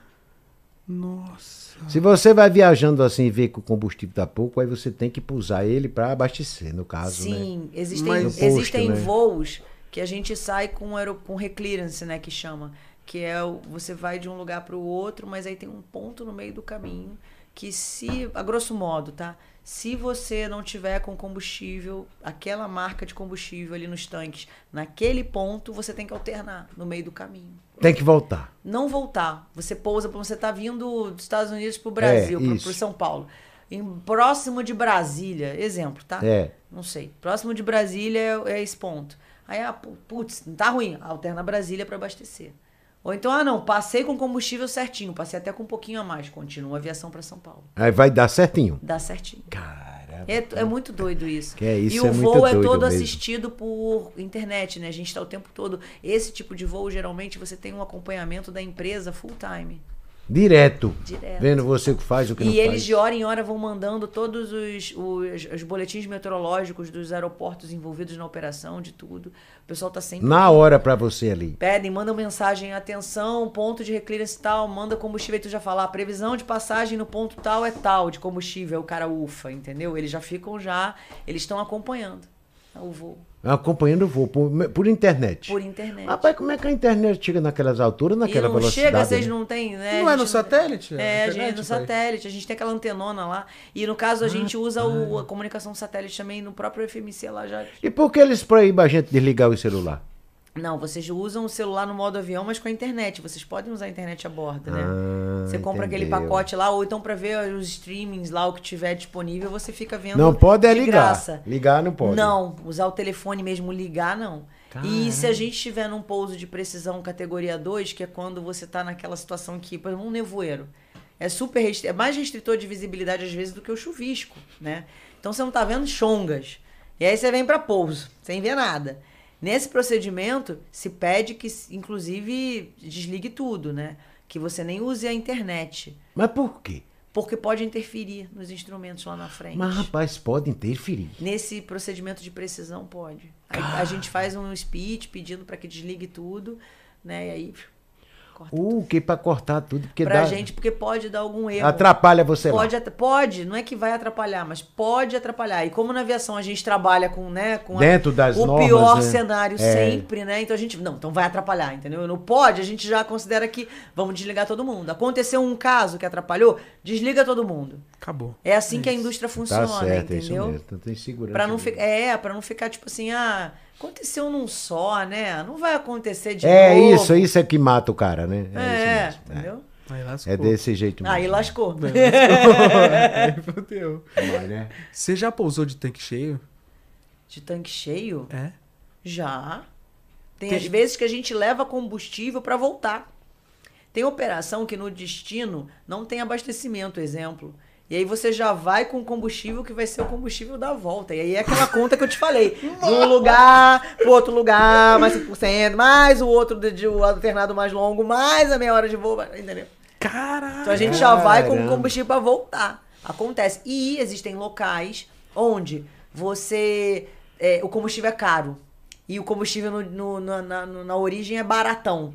Speaker 1: Nossa.
Speaker 2: se você vai viajando assim e vê que o combustível tá pouco, aí você tem que pusar ele para abastecer, no caso, né?
Speaker 3: Sim, existem,
Speaker 1: Mas-
Speaker 2: No posto,
Speaker 3: existem
Speaker 2: né?
Speaker 3: voos que a gente sai com, com reclearance, né, que chama. Que é o, você vai de um lugar para o outro, mas aí tem um ponto no meio do caminho que se, a grosso modo, tá? Se você não tiver com combustível, aquela marca de combustível ali nos tanques, naquele ponto você tem que alternar no meio do caminho.
Speaker 2: Tem que voltar.
Speaker 3: Não voltar. Você pousa, você está vindo dos Estados Unidos para o Brasil,
Speaker 2: É,
Speaker 3: para São Paulo. Em, próximo de Brasília, exemplo, tá?
Speaker 2: É.
Speaker 3: Não sei. Próximo de Brasília é, é esse ponto. Aí, ah, pu- putz, não tá ruim. Alterna Brasília para abastecer. Ou então, ah, não, passei com combustível certinho, passei até com um pouquinho a mais. Continua a aviação para São Paulo.
Speaker 2: Aí vai dar certinho.
Speaker 3: Dá certinho.
Speaker 2: Caramba.
Speaker 3: É, é muito doido isso.
Speaker 2: Que é isso,
Speaker 3: e o
Speaker 2: é
Speaker 3: voo é todo
Speaker 2: mesmo.
Speaker 3: assistido por internet, né? A gente está o tempo todo. Esse tipo de voo, geralmente, você tem um acompanhamento da empresa full time.
Speaker 2: Direto.
Speaker 3: Direto.
Speaker 2: Vendo você o que faz, o que não
Speaker 3: E eles
Speaker 2: faz.
Speaker 3: de hora em hora vão mandando todos os, os, os boletins meteorológicos dos aeroportos envolvidos na operação, de tudo. O pessoal tá sempre.
Speaker 2: Na hora pra você ali.
Speaker 3: Pedem, mandam mensagem, atenção, ponto de reclearance tal, manda combustível, aí tu já fala, a previsão de passagem no ponto tal é tal, de combustível, o cara ufa, entendeu? Eles já ficam já, eles estão acompanhando o voo
Speaker 2: Acompanhando o voo por, por internet.
Speaker 3: por internet.
Speaker 2: Rapaz, como é que a internet chega naquelas alturas,
Speaker 3: e
Speaker 2: naquela
Speaker 3: não
Speaker 2: velocidade?
Speaker 3: chega, vocês
Speaker 2: né?
Speaker 3: não tem, né?
Speaker 1: Não é no satélite?
Speaker 3: É, a
Speaker 1: internet,
Speaker 3: gente, no
Speaker 1: pai?
Speaker 3: satélite, a gente tem aquela antenona lá. E no caso,
Speaker 2: Ah,
Speaker 3: a gente usa o- a comunicação satélite também no próprio FMC lá já.
Speaker 2: E por que eles proíbem a gente desligar o celular?
Speaker 3: Não, vocês usam o celular no modo avião, mas com a internet. Vocês podem usar a internet a bordo, né?
Speaker 2: Ah,
Speaker 3: você compra aquele pacote lá, ou então pra ver os streamings lá, o que tiver disponível, você fica vendo.
Speaker 2: Não pode é ligar.
Speaker 3: graça.
Speaker 2: Ligar não pode.
Speaker 3: Não, usar o telefone mesmo, ligar, não. E se a gente estiver num pouso de precisão categoria 2, que é quando você tá naquela situação que, por exemplo, um nevoeiro. É super restri- é mais restritor de visibilidade às vezes do que o chuvisco, né? Então você não tá vendo chongas. E aí você vem para pouso, sem ver nada. Nesse procedimento, se pede que, inclusive, desligue tudo, né? Que você nem use a internet.
Speaker 2: Mas por quê?
Speaker 3: porque pode interferir nos instrumentos lá na frente.
Speaker 2: Mas, rapaz, pode interferir.
Speaker 3: Nesse procedimento de precisão, pode. Aí, a gente faz um speech pedindo para que desligue tudo, né? E aí
Speaker 2: Corta o que para cortar tudo? Porque
Speaker 3: pra
Speaker 2: dá...
Speaker 3: gente, porque pode dar algum erro.
Speaker 2: Atrapalha você
Speaker 3: pode,
Speaker 2: lá.
Speaker 3: Pode, não é que vai atrapalhar, mas pode atrapalhar. E como na aviação a gente trabalha com, né, com
Speaker 2: Dentro
Speaker 3: a,
Speaker 2: das
Speaker 3: o
Speaker 2: normas,
Speaker 3: pior
Speaker 2: né?
Speaker 3: cenário
Speaker 2: É.
Speaker 3: sempre, né? Então a gente, não, então vai atrapalhar, entendeu? Não pode, a gente já considera que vamos desligar todo mundo. Aconteceu um caso que atrapalhou, desliga todo mundo.
Speaker 1: Acabou.
Speaker 3: É assim que a indústria funciona,
Speaker 2: Tá certo, é isso
Speaker 3: entendeu?
Speaker 2: mesmo. Então tem segurança.
Speaker 3: Pra não ficar, é, para não ficar tipo assim, ah, aconteceu num só, né? Não vai acontecer de
Speaker 2: É
Speaker 3: novo.
Speaker 2: isso, isso é que mata o cara, né?
Speaker 3: É,
Speaker 2: isso mesmo.
Speaker 3: entendeu?
Speaker 1: Aí lascou.
Speaker 2: É desse jeito mesmo.
Speaker 3: Aí lascou.
Speaker 1: Aí fodeu.
Speaker 2: Vai, né?
Speaker 1: Você já pousou de tanque cheio?
Speaker 3: De tanque cheio?
Speaker 1: É.
Speaker 3: Já. Tem,
Speaker 1: Tem-
Speaker 3: às vezes que a gente leva combustível para voltar. Tem operação que no destino não tem abastecimento, exemplo. E aí você já vai com combustível que vai ser o combustível da volta. E aí é aquela conta que eu te falei. De um lugar pro outro lugar, mais 5%, mais o outro de, de o alternado mais longo, mais a meia hora de voo, entendeu?
Speaker 1: Caralho.
Speaker 3: Então a gente já vai com combustível para voltar. Acontece. E existem locais onde você. é, o combustível é caro. E o combustível no- no- na, na- na origem é baratão.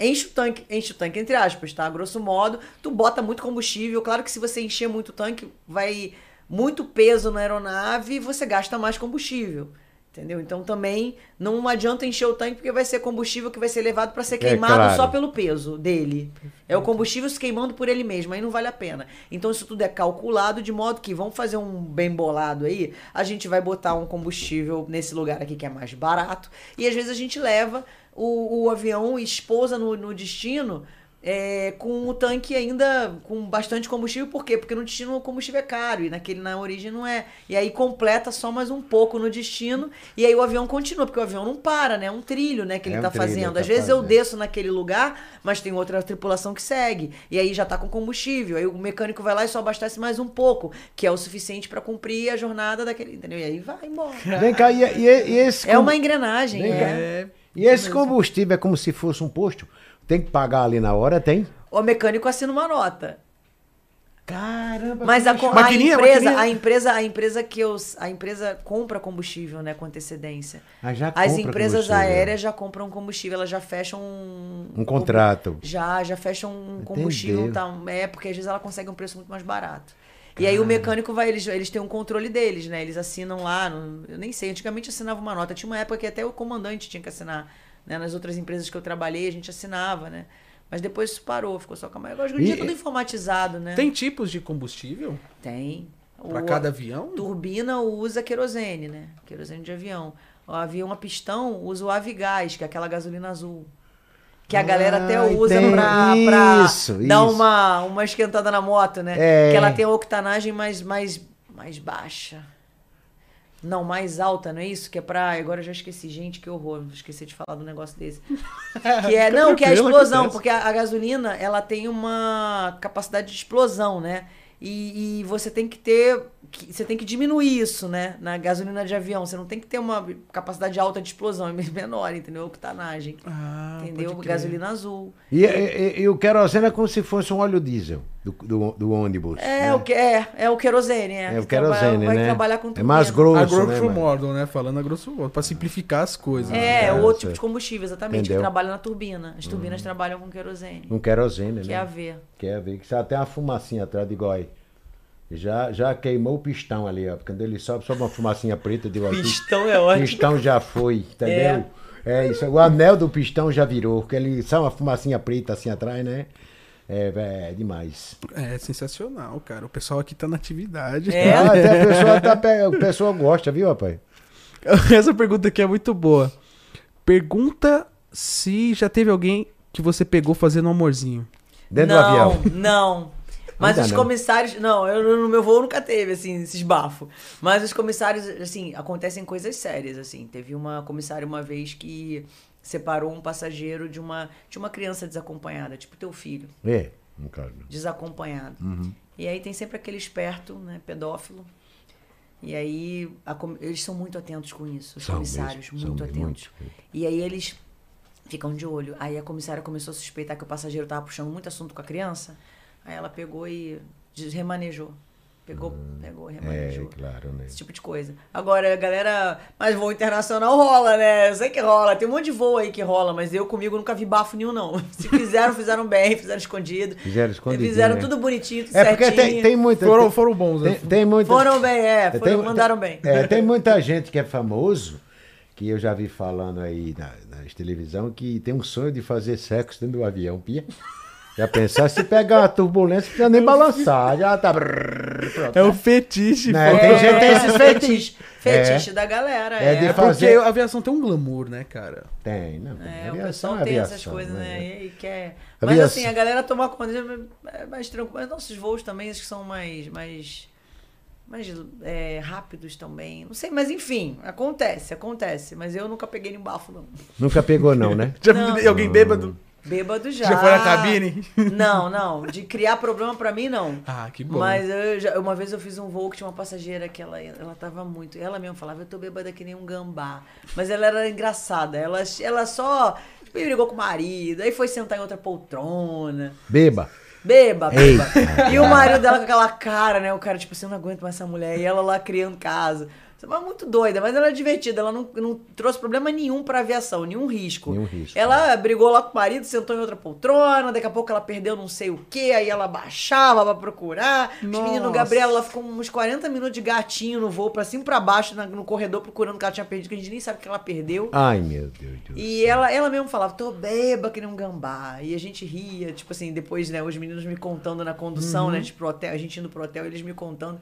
Speaker 3: Enche o tanque, enche o tanque, entre aspas, tá? Grosso modo, tu bota muito combustível. Claro que se você encher muito o tanque, vai muito peso na aeronave e você gasta mais combustível. Entendeu? Então também não adianta encher o tanque porque vai ser combustível que vai ser levado para ser queimado
Speaker 2: claro.
Speaker 3: só pelo peso dele. É o combustível se queimando por ele mesmo, aí não vale a pena. Então isso tudo é calculado de modo que vamos fazer um bem bolado aí, a gente vai botar um combustível nesse lugar aqui que é mais barato e às vezes a gente leva o, o avião e espousa no, no destino é, com o tanque ainda com bastante combustível, por quê? Porque no destino o combustível é caro e naquele na origem não é. E aí completa só mais um pouco no destino e aí o avião continua, porque o avião não para, né? É um trilho, né, que
Speaker 2: É
Speaker 3: ele
Speaker 2: um
Speaker 3: tá fazendo.
Speaker 2: tá
Speaker 3: Às vezes eu
Speaker 2: fazendo.
Speaker 3: desço naquele lugar, mas tem outra tripulação que segue. E aí já tá com combustível. Aí o mecânico vai lá e só abastece mais um pouco, que é o suficiente para cumprir a jornada daquele, entendeu? E aí vai embora.
Speaker 2: Vem cá, e, e- e esse,
Speaker 3: É uma engrenagem,
Speaker 2: Vem cá.
Speaker 3: é.
Speaker 2: E esse combustível é como se fosse um posto? Tem que pagar ali na hora, tem?
Speaker 3: O mecânico assina uma nota.
Speaker 2: Caramba,
Speaker 3: Mas a, a
Speaker 1: Maquininha,
Speaker 3: empresa,
Speaker 1: maquininha.
Speaker 3: a empresa, a empresa que eu, a empresa compra combustível, né, com antecedência.
Speaker 2: Ah,
Speaker 3: As empresas aéreas já compram combustível, elas já fecham um,
Speaker 2: Um contrato.
Speaker 3: Já, já fecham um combustível,
Speaker 2: Entendeu.
Speaker 3: tá, é porque às vezes ela consegue um preço muito mais barato. E aí o mecânico vai, eles, eles têm um controle deles, né? Eles assinam lá, não- eu nem sei, antigamente assinava uma nota. Tinha uma época que até o comandante tinha que assinar, né? Nas outras empresas que eu trabalhei, a gente assinava, né? Mas depois isso parou, ficou só com a Agora hoje em dia é tudo informatizado, né?
Speaker 1: Tem tipos de combustível?
Speaker 3: Tem.
Speaker 1: Pra
Speaker 3: O-
Speaker 1: cada avião?
Speaker 3: Turbina usa querosene, né? Querosene de avião. O avião a pistão usa o Avigás, que é aquela gasolina azul. Que a galera até
Speaker 2: Ah,
Speaker 3: usa
Speaker 2: entendi.
Speaker 3: pra, pra
Speaker 2: Isso,
Speaker 3: dar
Speaker 2: isso.
Speaker 3: uma, uma esquentada na moto, né?
Speaker 2: É.
Speaker 3: Que ela tem a octanagem mais, mais, mais baixa. Não, mais alta, não é isso? Que é pra. Agora eu já esqueci, gente, que horror. Esqueci de falar do negócio desse. Que é, não, que é a explosão, porque a, a gasolina ela tem uma capacidade de explosão, né? E, e você tem que ter. Que- Você tem que diminuir isso, né? Na gasolina de avião. Você não tem que ter uma capacidade alta de explosão, é menor, entendeu? Octanagem.
Speaker 1: Ah,
Speaker 3: entendeu? Gasolina azul.
Speaker 2: E, e- e o querosene é como se fosse um óleo diesel do, do, do ônibus.
Speaker 3: É,
Speaker 2: né?
Speaker 3: o que é, é o querosene, é.
Speaker 2: É o querosene,
Speaker 3: vai
Speaker 2: né?
Speaker 3: trabalhar com
Speaker 2: É mais
Speaker 3: turbina.
Speaker 1: A
Speaker 2: grosso, né?
Speaker 1: grosso
Speaker 2: mano?
Speaker 1: modo, né? Falando a grosso modo, pra simplificar as coisas.
Speaker 3: É,
Speaker 2: É,
Speaker 3: o outro tipo de combustível, exatamente,
Speaker 2: Entendeu?
Speaker 3: que trabalha na turbina. As turbinas trabalham com querosene,
Speaker 2: Um querosene,
Speaker 3: que
Speaker 2: né?
Speaker 3: é a ver.
Speaker 2: Que é a ver, que você até uma fumacinha atrás de igual aí. Já, já queimou o pistão ali, ó. Quando ele sobe, sobe uma fumacinha preta de igual.
Speaker 3: Pistão é ótimo.
Speaker 2: Pistão já foi, entendeu? É. isso. O anel do pistão já virou, porque ele sai uma fumacinha preta assim atrás, né? É, é, demais.
Speaker 1: É sensacional, cara. O pessoal aqui tá na atividade.
Speaker 3: É.
Speaker 2: Ah, até a pessoa, tá, pe- a pessoa gosta, viu, rapaz?
Speaker 1: Essa pergunta aqui é muito boa. Pergunta se já teve alguém que você pegou fazendo um amorzinho.
Speaker 2: Dentro
Speaker 3: não,
Speaker 2: do avião.
Speaker 3: Não, Mas os
Speaker 2: não.
Speaker 3: comissários. Não, eu, no meu voo nunca teve, assim, esses bafos. Mas os comissários, assim, acontecem coisas sérias, assim. Teve uma comissária uma vez que separou um passageiro de uma, de uma criança desacompanhada, tipo teu filho,
Speaker 2: É, no caso.
Speaker 3: desacompanhado.
Speaker 2: Uhum.
Speaker 3: E aí tem sempre aquele esperto, né, pedófilo. E aí a eles são muito atentos com isso, os
Speaker 2: São
Speaker 3: comissários,
Speaker 2: mesmo,
Speaker 3: muito atentos.
Speaker 2: muito.
Speaker 3: E aí eles ficam de olho. Aí a comissária começou a suspeitar que o passageiro tava puxando muito assunto com a criança. Aí ela pegou e remanejou. Pegou, pegou,
Speaker 2: É,
Speaker 3: remanejou.
Speaker 2: claro, né?
Speaker 3: Esse tipo de coisa. Agora, a galera. Mas voo internacional rola, né? Eu sei que rola. Tem um monte de voo aí que rola, mas eu comigo nunca vi bafo nenhum, não. Se fizeram, fizeram bem, fizeram escondido.
Speaker 2: Fizeram escondido.
Speaker 3: Fizeram
Speaker 2: né?
Speaker 3: tudo bonitinho, tudo
Speaker 2: É porque
Speaker 3: certinho.
Speaker 2: tem, tem muita.
Speaker 1: Foram,
Speaker 2: tem,
Speaker 1: foram bons.
Speaker 2: tem,
Speaker 1: né?
Speaker 2: tem muita.
Speaker 3: Foram bem, é. Foram,
Speaker 2: tem-
Speaker 3: mandaram
Speaker 2: tem-
Speaker 3: bem.
Speaker 2: É, tem muita gente que é famoso, que eu já vi falando aí na, nas televisão, que tem um sonho de fazer sexo dentro do avião, pia. Já pensar, se pegar uma turbulência, não precisa nem balançar, já tá.
Speaker 1: É o fetiche.
Speaker 2: Né?
Speaker 1: pô.
Speaker 2: Tem gente que tem esses
Speaker 3: fetiche. Fetiche da galera.
Speaker 2: É
Speaker 3: É,
Speaker 2: de
Speaker 1: É
Speaker 2: fazer-
Speaker 1: porque a aviação tem um glamour, né, cara?
Speaker 2: Tem, não.
Speaker 3: É, o
Speaker 2: aviação
Speaker 3: pessoal
Speaker 2: é
Speaker 3: tem essas
Speaker 2: aviação,
Speaker 3: coisas, né?
Speaker 2: né?
Speaker 3: E quer... Mas
Speaker 2: Aviação.
Speaker 3: assim, a galera toma conta, é mais tranquilo. Mas nossos voos também, acho que são mais. mais mais é, rápidos também. Não sei, mas enfim, acontece, acontece. Mas eu nunca peguei nenhum bafo, não.
Speaker 2: Nunca pegou, não, né?
Speaker 1: Já
Speaker 3: Não.
Speaker 1: vi alguém bêbado?
Speaker 3: Bêbado já.
Speaker 1: Já foi na cabine?
Speaker 3: Não, não. De criar problema pra mim, não.
Speaker 1: Ah, que bom.
Speaker 3: Mas eu já- uma vez eu fiz um voo que tinha uma passageira que ela, ela tava muito. Ela mesmo falava, eu tô bêbada que nem um gambá. Mas ela era engraçada. Ela, ela só tipo, brigou com o marido, aí foi sentar em outra poltrona.
Speaker 2: Beba.
Speaker 3: Beba, beba.
Speaker 2: Eita.
Speaker 3: E o marido dela com aquela cara, né? O cara, tipo assim, eu não aguento mais essa mulher. E ela lá criando casa. Mas muito doida, mas ela é divertida. Ela não, não trouxe problema nenhum pra aviação, nenhum risco.
Speaker 2: Nenhum risco.
Speaker 3: Ela brigou lá com o marido, sentou em outra poltrona. Daqui a pouco ela perdeu não sei o quê. Aí ela baixava pra procurar. Os
Speaker 1: Nossa.
Speaker 3: meninos, Gabriela, ela ficou uns 40 minutos de gatinho no voo, pra cima e pra baixo, na- no corredor, procurando o que ela tinha perdido, que a gente nem sabe o que ela perdeu.
Speaker 2: Ai, meu Deus do
Speaker 3: E
Speaker 2: céu.
Speaker 3: ela, ela mesmo falava, tô beba que nem um gambá. E a gente ria, tipo assim, depois, né, os meninos me contando na condução,
Speaker 2: Uhum.
Speaker 3: né, de pro hotel, a gente indo pro hotel, eles me contando.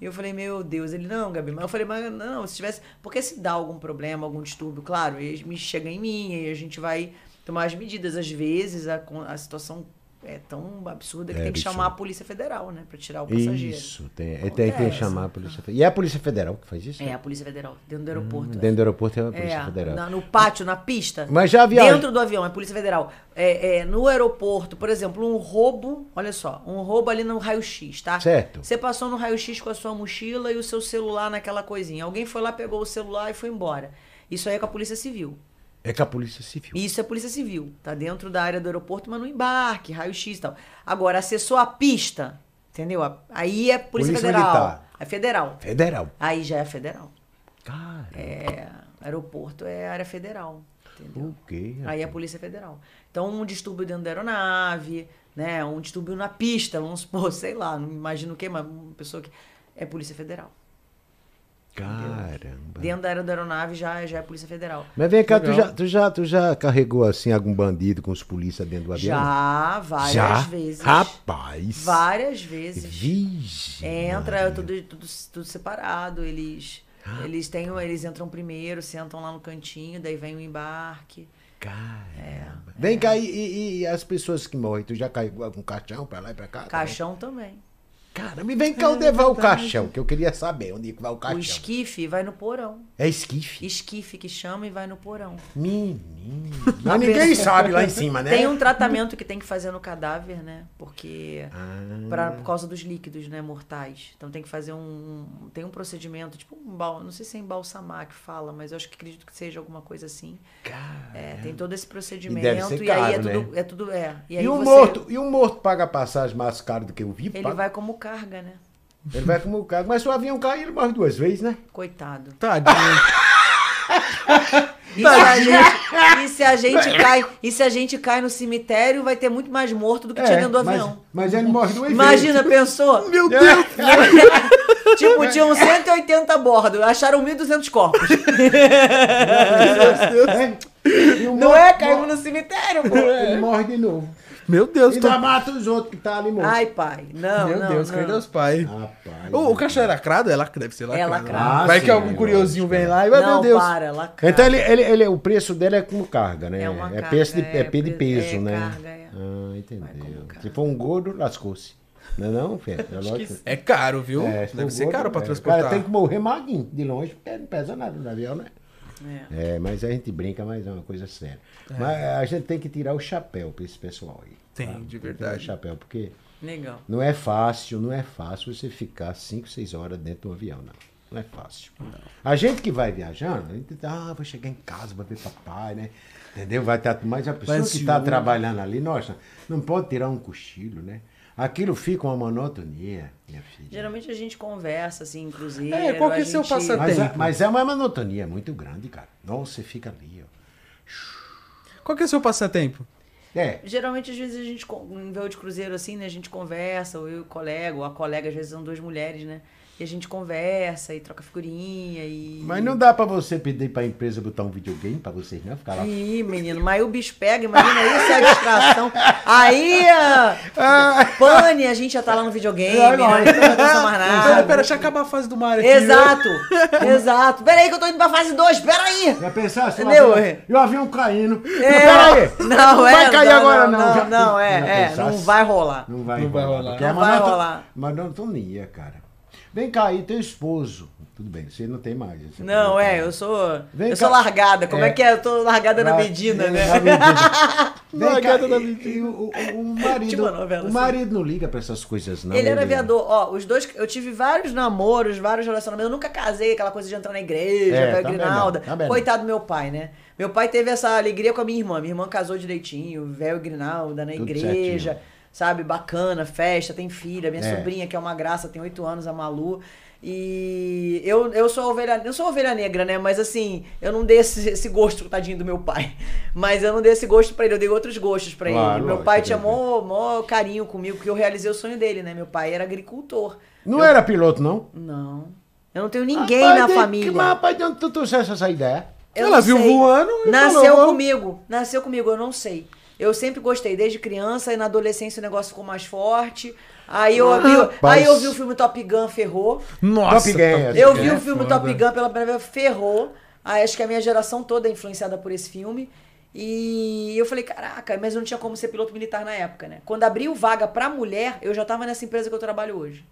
Speaker 3: E eu falei, meu Deus, ele, não, Gabi, mas eu falei, mas não, se tivesse. Porque se dá algum problema, algum distúrbio, claro, eles me chega em mim, e a gente vai tomar as medidas. Às vezes a, a situação é tão absurda que
Speaker 2: É
Speaker 3: tem que chamar a Polícia Federal, né, pra tirar o passageiro.
Speaker 2: Isso, tem, é, tem, tem que chamar a Polícia Federal. E é a Polícia Federal que faz isso?
Speaker 3: É, a Polícia Federal, dentro do aeroporto. é.
Speaker 2: Dentro do aeroporto é a Polícia
Speaker 3: É,
Speaker 2: Federal.
Speaker 3: na- no pátio, na pista.
Speaker 2: Mas já viaja-
Speaker 3: Dentro do avião, é Polícia Federal. É, é, no aeroporto, por exemplo, um roubo, olha só, um roubo ali no raio-x, tá?
Speaker 2: Certo.
Speaker 3: Você passou no raio-x com a sua mochila e o seu celular naquela coisinha. Alguém foi lá, pegou o celular e foi embora. Isso aí é com a Polícia Civil.
Speaker 2: É com a Polícia Civil.
Speaker 3: Isso é Polícia Civil. Tá dentro da área do aeroporto, mas no embarque, raio-x e tal. Agora, acessou a pista, entendeu? Aí é Polícia,
Speaker 2: Polícia
Speaker 3: Federal.
Speaker 2: Militar.
Speaker 3: É federal.
Speaker 2: Federal.
Speaker 3: Aí já é federal.
Speaker 2: Cara,
Speaker 3: É, aeroporto é área federal. Entendeu?
Speaker 2: o quê?
Speaker 3: Aí é a Polícia Federal. Então, um distúrbio dentro da aeronave, né? Um distúrbio na pista, vamos supor, sei lá, não imagino o quê, mas uma pessoa que. É Polícia Federal.
Speaker 2: Caramba.
Speaker 3: Dentro da área da aeronave já, já é Polícia Federal.
Speaker 2: Mas vem cá, tu já, tu, já, tu já carregou assim algum bandido com os polícias dentro do avião?
Speaker 3: Já, várias
Speaker 2: Já?
Speaker 3: vezes.
Speaker 2: Rapaz.
Speaker 3: Várias vezes.
Speaker 2: Vige.
Speaker 3: Entra
Speaker 2: Maria.
Speaker 3: tudo, tudo, tudo separado. Eles, eles têm, eles entram primeiro, sentam lá no cantinho, daí vem o embarque.
Speaker 2: Caramba. Vem cá, e, e- e as pessoas que morrem, tu já carregou algum caixão pra lá e pra cá?
Speaker 3: Caixão também.
Speaker 2: também? Caramba, e vem cá onde vai o caixão, que eu queria saber onde que vai o
Speaker 3: O
Speaker 2: caixão.
Speaker 3: esquife vai no porão.
Speaker 2: É esquife?
Speaker 3: Esquife que chama e vai no porão.
Speaker 2: Menino. Mas ninguém sabe lá em cima, né?
Speaker 3: Tem um tratamento que tem que fazer no cadáver, né? Porque.
Speaker 2: Ah.
Speaker 3: Pra, por causa dos líquidos, né? Mortais. Então tem que fazer um. Tem um procedimento, tipo um bal, Não sei se é embalsamar que fala, mas eu acho que acredito que seja alguma coisa assim.
Speaker 2: Cara.
Speaker 3: É, tem todo esse
Speaker 2: E
Speaker 3: procedimento.
Speaker 2: deve ser
Speaker 3: e aí é
Speaker 2: caro,
Speaker 3: tudo.
Speaker 2: né?
Speaker 3: É tudo. É. E, aí
Speaker 2: E, o
Speaker 3: você-
Speaker 2: morto, e o morto paga passagem mais caro do que o vivo?
Speaker 3: Ele
Speaker 2: paga?
Speaker 3: vai como carga, né?
Speaker 2: Ele vai como carro. Mas se o avião cair, ele morre duas vezes, né?
Speaker 3: Coitado.
Speaker 1: Tadinho.
Speaker 3: E se, a gente, e se a gente cai, e se a gente cai no cemitério, vai ter muito mais morto do que tinha dentro do
Speaker 2: É, mas-
Speaker 3: avião.
Speaker 2: Mas, ele morre duas
Speaker 3: Imagina,
Speaker 2: vezes.
Speaker 3: pensou?
Speaker 1: Meu Deus.
Speaker 3: tipo, tinham 180 a bordo, acharam 1.200 corpos.
Speaker 2: É.
Speaker 3: Não é?
Speaker 2: Morre-
Speaker 3: no cemitério, pô.
Speaker 2: Ele morre de novo.
Speaker 1: Meu Deus.
Speaker 2: E
Speaker 1: Tô...
Speaker 2: ainda mata os outros que tá ali morto.
Speaker 3: Ai, pai. Não,
Speaker 1: Meu
Speaker 3: não,
Speaker 1: Deus,
Speaker 3: não.
Speaker 1: Deus pai?
Speaker 2: Rapaz.
Speaker 1: O, o caixão é lacrado? É lac... Deve ser lacrado.
Speaker 3: lacrado.
Speaker 2: Ah,
Speaker 1: vai
Speaker 2: sim,
Speaker 1: que algum
Speaker 2: é
Speaker 1: curiosinho vem lá e vai,
Speaker 3: Não,
Speaker 1: meu Deus.
Speaker 3: para, lacrado.
Speaker 2: Então ele, ele, ele, o preço dele é como carga, né?
Speaker 3: É uma
Speaker 2: é
Speaker 3: carga,
Speaker 2: peso de, é
Speaker 3: é
Speaker 2: de
Speaker 3: pe-
Speaker 2: peso,
Speaker 3: é
Speaker 2: né?
Speaker 3: carga, é.
Speaker 2: Ah, entendeu. Se for um gordo, lascou-se. Não é não, Fê? É lógico.
Speaker 1: É caro, viu?
Speaker 2: É,
Speaker 1: Deve ser
Speaker 2: gordo,
Speaker 1: caro pra
Speaker 2: é.
Speaker 1: transportar.
Speaker 2: O cara tem que morrer maguinho, de longe, porque não pesa nada no avião, né?
Speaker 3: É.
Speaker 2: É, mas a gente brinca, mas é uma coisa séria. Mas a gente tem que tirar o chapéu pra esse pessoal aí.
Speaker 1: Tem,
Speaker 2: tá?
Speaker 1: de
Speaker 2: Tem
Speaker 1: verdade.
Speaker 2: tirar o chapéu, porque
Speaker 3: Legal.
Speaker 2: não é fácil, não é fácil você ficar 5, 6 horas dentro do avião, não. Não é fácil. A gente que vai viajando, a gente tá, ah, vou chegar em casa, vou ver papai, né? Entendeu? Vai estar. Mas a pessoa que está trabalhando ali, nossa, não pode tirar um cochilo, né? Aquilo fica uma monotonia, minha filha.
Speaker 3: Geralmente a gente conversa, assim, cruzeiro.
Speaker 1: É, qual que é
Speaker 3: a
Speaker 1: seu
Speaker 3: gente-
Speaker 1: passatempo?
Speaker 2: Mas, é- mas é uma monotonia muito grande, cara. Nossa, você fica ali, ó.
Speaker 1: Qual que é o seu passatempo?
Speaker 2: É,
Speaker 3: Geralmente, às vezes, a gente, em voo de cruzeiro, assim, né? A gente conversa, ou eu e o colega, ou a colega, às vezes são duas mulheres, né? E a gente conversa e troca figurinha e...
Speaker 2: mas não dá pra você pedir pra empresa botar um videogame pra vocês, não? Ficar lá.
Speaker 3: Ih, menino, mas aí o bicho pega, imagina isso, é a distração. Aí, ah, pane, a gente já tá lá no videogame, né? não presta atenção mais
Speaker 1: Pera,
Speaker 3: nada.
Speaker 1: pera, deixa eu acabar a fase do Mario aqui.
Speaker 3: Exato, exato. Pera aí que eu tô indo pra fase 2, pera aí.
Speaker 2: Já pensasse? assim,
Speaker 3: Entendeu?
Speaker 2: E o avião caindo.
Speaker 3: É,
Speaker 2: Peraí!
Speaker 3: Não, é,
Speaker 2: vai cair
Speaker 3: não,
Speaker 2: agora,
Speaker 3: não.
Speaker 2: não.
Speaker 3: Não,
Speaker 2: Já-
Speaker 3: não, é, é,
Speaker 2: pensasse?
Speaker 3: não vai rolar.
Speaker 2: Não vai,
Speaker 1: Não vai
Speaker 2: rolar.
Speaker 1: rolar.
Speaker 3: Não
Speaker 2: é
Speaker 3: vai rolar.
Speaker 2: Monotonia, cara. Vem cá aí, teu esposo. Tudo bem, você não tem mais.
Speaker 3: Não, é,
Speaker 2: botar.
Speaker 3: eu sou.
Speaker 2: Vem
Speaker 3: eu sou
Speaker 2: cá.
Speaker 3: largada. Como é.
Speaker 2: É.
Speaker 3: que é? Eu tô largada na Medina,
Speaker 2: é,
Speaker 3: né?
Speaker 2: na cá,
Speaker 1: Largada na Medina.
Speaker 2: e o, o- o marido,
Speaker 3: Tipo novela,
Speaker 2: o
Speaker 3: assim.
Speaker 2: marido não liga pra essas coisas, não.
Speaker 3: Ele era aviador. Ó, os dois. Eu tive vários namoros, vários relacionamentos. Eu nunca casei, aquela coisa de entrar na igreja,
Speaker 2: É,
Speaker 3: velho
Speaker 2: também
Speaker 3: Grinalda.
Speaker 2: não, não.
Speaker 3: Coitado do meu pai, né? Meu pai teve essa alegria com a minha irmã. Minha irmã casou direitinho, velho Grinalda na
Speaker 2: Tudo
Speaker 3: igreja.
Speaker 2: certinho.
Speaker 3: Sabe, bacana, festa, tem filha. Minha
Speaker 2: É.
Speaker 3: sobrinha, que é uma graça, tem oito anos, a Malu. E eu, eu sou ovelha, eu sou ovelha negra, né? Mas assim, eu não dei esse, esse gosto, tadinho do meu pai. Mas eu não dei esse gosto pra ele, eu dei outros gostos pra
Speaker 2: Claro,
Speaker 3: ele. Meu
Speaker 2: lógico,
Speaker 3: pai tinha mó, mó carinho comigo, porque eu realizei o sonho dele, né? Meu pai era agricultor.
Speaker 2: Não era piloto, não?
Speaker 3: Não. Eu não tenho ninguém
Speaker 2: Rapaz,
Speaker 3: na
Speaker 2: de-
Speaker 3: família.
Speaker 2: Que, mas, rapaz, de onde tu trouxeste essa ideia?
Speaker 3: Eu
Speaker 1: Ela viu
Speaker 3: sei.
Speaker 1: voando e
Speaker 3: Nasceu
Speaker 1: falou,
Speaker 3: comigo. Nasceu comigo, eu não sei. Eu sempre gostei, desde criança, e na adolescência o negócio ficou mais forte. Aí eu, vi, aí eu vi o filme Top Gun, ferrou.
Speaker 1: Nossa,
Speaker 2: Top Gun,
Speaker 1: Top
Speaker 3: Eu vi
Speaker 1: é
Speaker 3: o filme. Top Gun pela primeira vez, ferrou. Aí acho que a minha geração toda é influenciada por esse filme. E eu falei, caraca, mas eu não tinha como ser piloto militar na época, né? Quando abriu vaga pra mulher, eu já tava nessa empresa que eu trabalho hoje.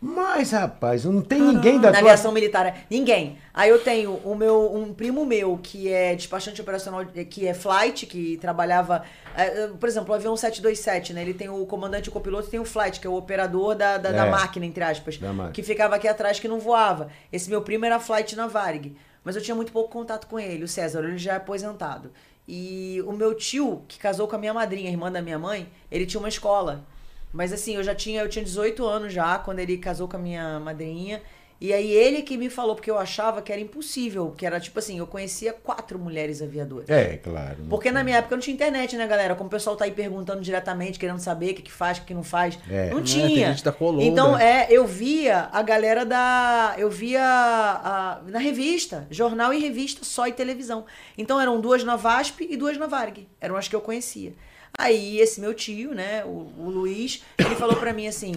Speaker 2: Mas, rapaz, não tem ninguém da
Speaker 3: Na
Speaker 2: tua...
Speaker 3: aviação militar. é. Ninguém. Aí eu tenho o meu, um primo meu, que é despachante operacional, que é flight, que trabalhava. é, é, Por exemplo, o avião 727, né? Ele tem o comandante e o copiloto e tem o flight, que é o operador da, da, da
Speaker 2: É.
Speaker 3: máquina, entre aspas.
Speaker 2: Da máquina.
Speaker 3: Que ficava aqui atrás que não voava. Esse meu primo era flight na Varig. Mas eu tinha muito pouco contato com ele, o César, ele já é aposentado. E o meu tio, que casou com a minha madrinha, irmã da minha mãe, ele tinha uma escola. Mas assim, eu já tinha, eu tinha 18 anos já quando ele casou com a minha madrinha. E aí ele que me falou, porque eu achava que era impossível, que era tipo assim, eu conhecia quatro mulheres aviadoras.
Speaker 2: É, claro. não
Speaker 3: Porque na minha época não tinha internet, né, galera? Como o pessoal tá aí perguntando diretamente, querendo saber o que, que faz, o que, que não faz.
Speaker 2: É.
Speaker 3: Não
Speaker 1: É,
Speaker 3: tinha.
Speaker 1: tem gente da Colômbia.
Speaker 3: Então, é, eu via a galera da. Eu via a- na revista, jornal e revista, só e televisão. Então eram duas na VASP e duas na Varg. Eram as que eu conhecia. Aí esse meu tio, né, o, o Luiz, ele falou pra mim assim.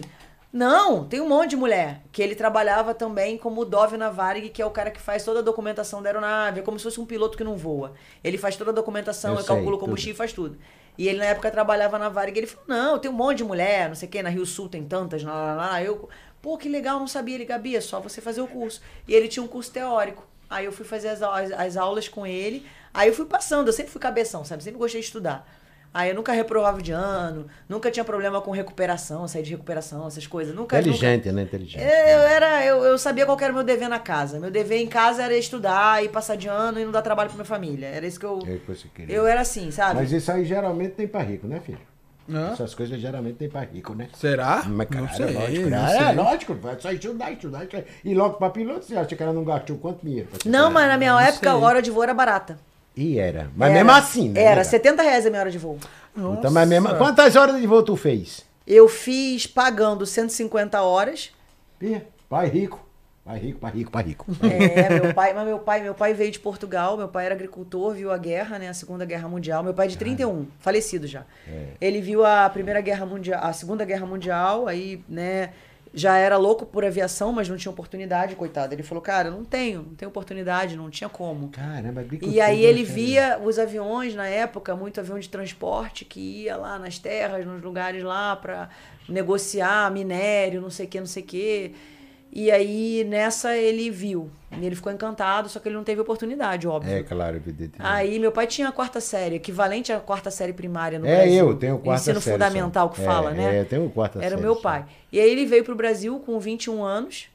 Speaker 3: Não, tem um monte de mulher. Que ele trabalhava também como Dove na Varig, que é o cara que faz toda a documentação da aeronave. É como se fosse um piloto que não voa. Ele faz toda a documentação,
Speaker 2: Eu
Speaker 3: calcula o combustível, faz tudo. E ele na época trabalhava na Varig, ele falou: "Não, tem um monte de mulher, não sei o quê, na Rio Sul tem tantas, lá, lá, lá". Eu, pô, que legal, não sabia, ele Gabi, é só você fazer o curso. E ele tinha um curso teórico. Aí eu fui fazer as, as, as aulas com ele. Aí eu fui passando, eu sempre fui cabeção, sabe? Sempre gostei de estudar. Aí eu nunca reprovava de ano, nunca tinha problema com recuperação, sair de recuperação, essas coisas. Nunca, nunca,
Speaker 2: Inteligente, né? Inteligente.
Speaker 3: eu era, eu, eu sabia qual era o meu dever na casa. Meu dever em casa era estudar e passar de ano e não dar trabalho pra minha família. Era isso que eu.
Speaker 2: É que você queria.
Speaker 3: Eu era assim, sabe?
Speaker 2: Mas isso aí geralmente tem pra rico, né, filho?
Speaker 1: Hã?
Speaker 2: Essas coisas geralmente tem pra rico, né?
Speaker 1: Será?
Speaker 2: Mas,
Speaker 1: não
Speaker 2: cara,
Speaker 1: sei,
Speaker 2: é lógico.
Speaker 1: não
Speaker 2: né? É lógico. Vai só estudar, estudar, estudar. E logo pra piloto, você acha que ela não gastou quanto dinheiro?
Speaker 3: Não, mas na minha
Speaker 1: não
Speaker 3: época a
Speaker 1: sei.
Speaker 3: hora de voo era barata.
Speaker 2: E era. Mas
Speaker 3: Era.
Speaker 2: mesmo assim, né?
Speaker 3: Era,
Speaker 2: nega?
Speaker 3: 70 reais a minha hora de voo.
Speaker 2: Então, mas mesmo... Quantas horas de voo tu fez?
Speaker 3: Eu fiz pagando 150 horas.
Speaker 2: Ih, pai rico. Pai rico, pai rico, pai rico.
Speaker 3: É, meu pai, mas meu pai, meu pai veio de Portugal, meu pai era agricultor, viu a guerra, né, a Segunda Guerra Mundial. Meu pai é de 31, falecido já. Ele viu a Primeira Guerra Mundial, a Segunda Guerra Mundial, aí, né, já era louco por aviação, mas não tinha oportunidade, coitado. Ele falou: "Cara, não tenho, não tenho oportunidade, não tinha como".
Speaker 2: Caramba, agricultura.
Speaker 3: E aí ele
Speaker 2: cara.
Speaker 3: via os aviões na época, muito avião de transporte que ia lá nas terras, nos lugares lá para negociar minério, não sei o que, não sei o que. E aí nessa ele viu. E ele ficou encantado, só que ele não teve oportunidade, óbvio.
Speaker 2: É, claro, evidentemente.
Speaker 3: Aí meu pai tinha a quarta série, equivalente à quarta série primária no
Speaker 2: é,
Speaker 3: Brasil.
Speaker 2: eu tenho quarta
Speaker 3: Ensino
Speaker 2: série.
Speaker 3: fundamental
Speaker 2: só.
Speaker 3: que
Speaker 2: É,
Speaker 3: fala, né?
Speaker 2: É, eu tenho quarta
Speaker 3: Era o
Speaker 2: série
Speaker 3: meu
Speaker 2: só.
Speaker 3: pai. E aí ele veio pro Brasil com 21 anos.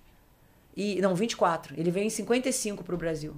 Speaker 3: E, não, 24. Ele veio em 55 pro Brasil.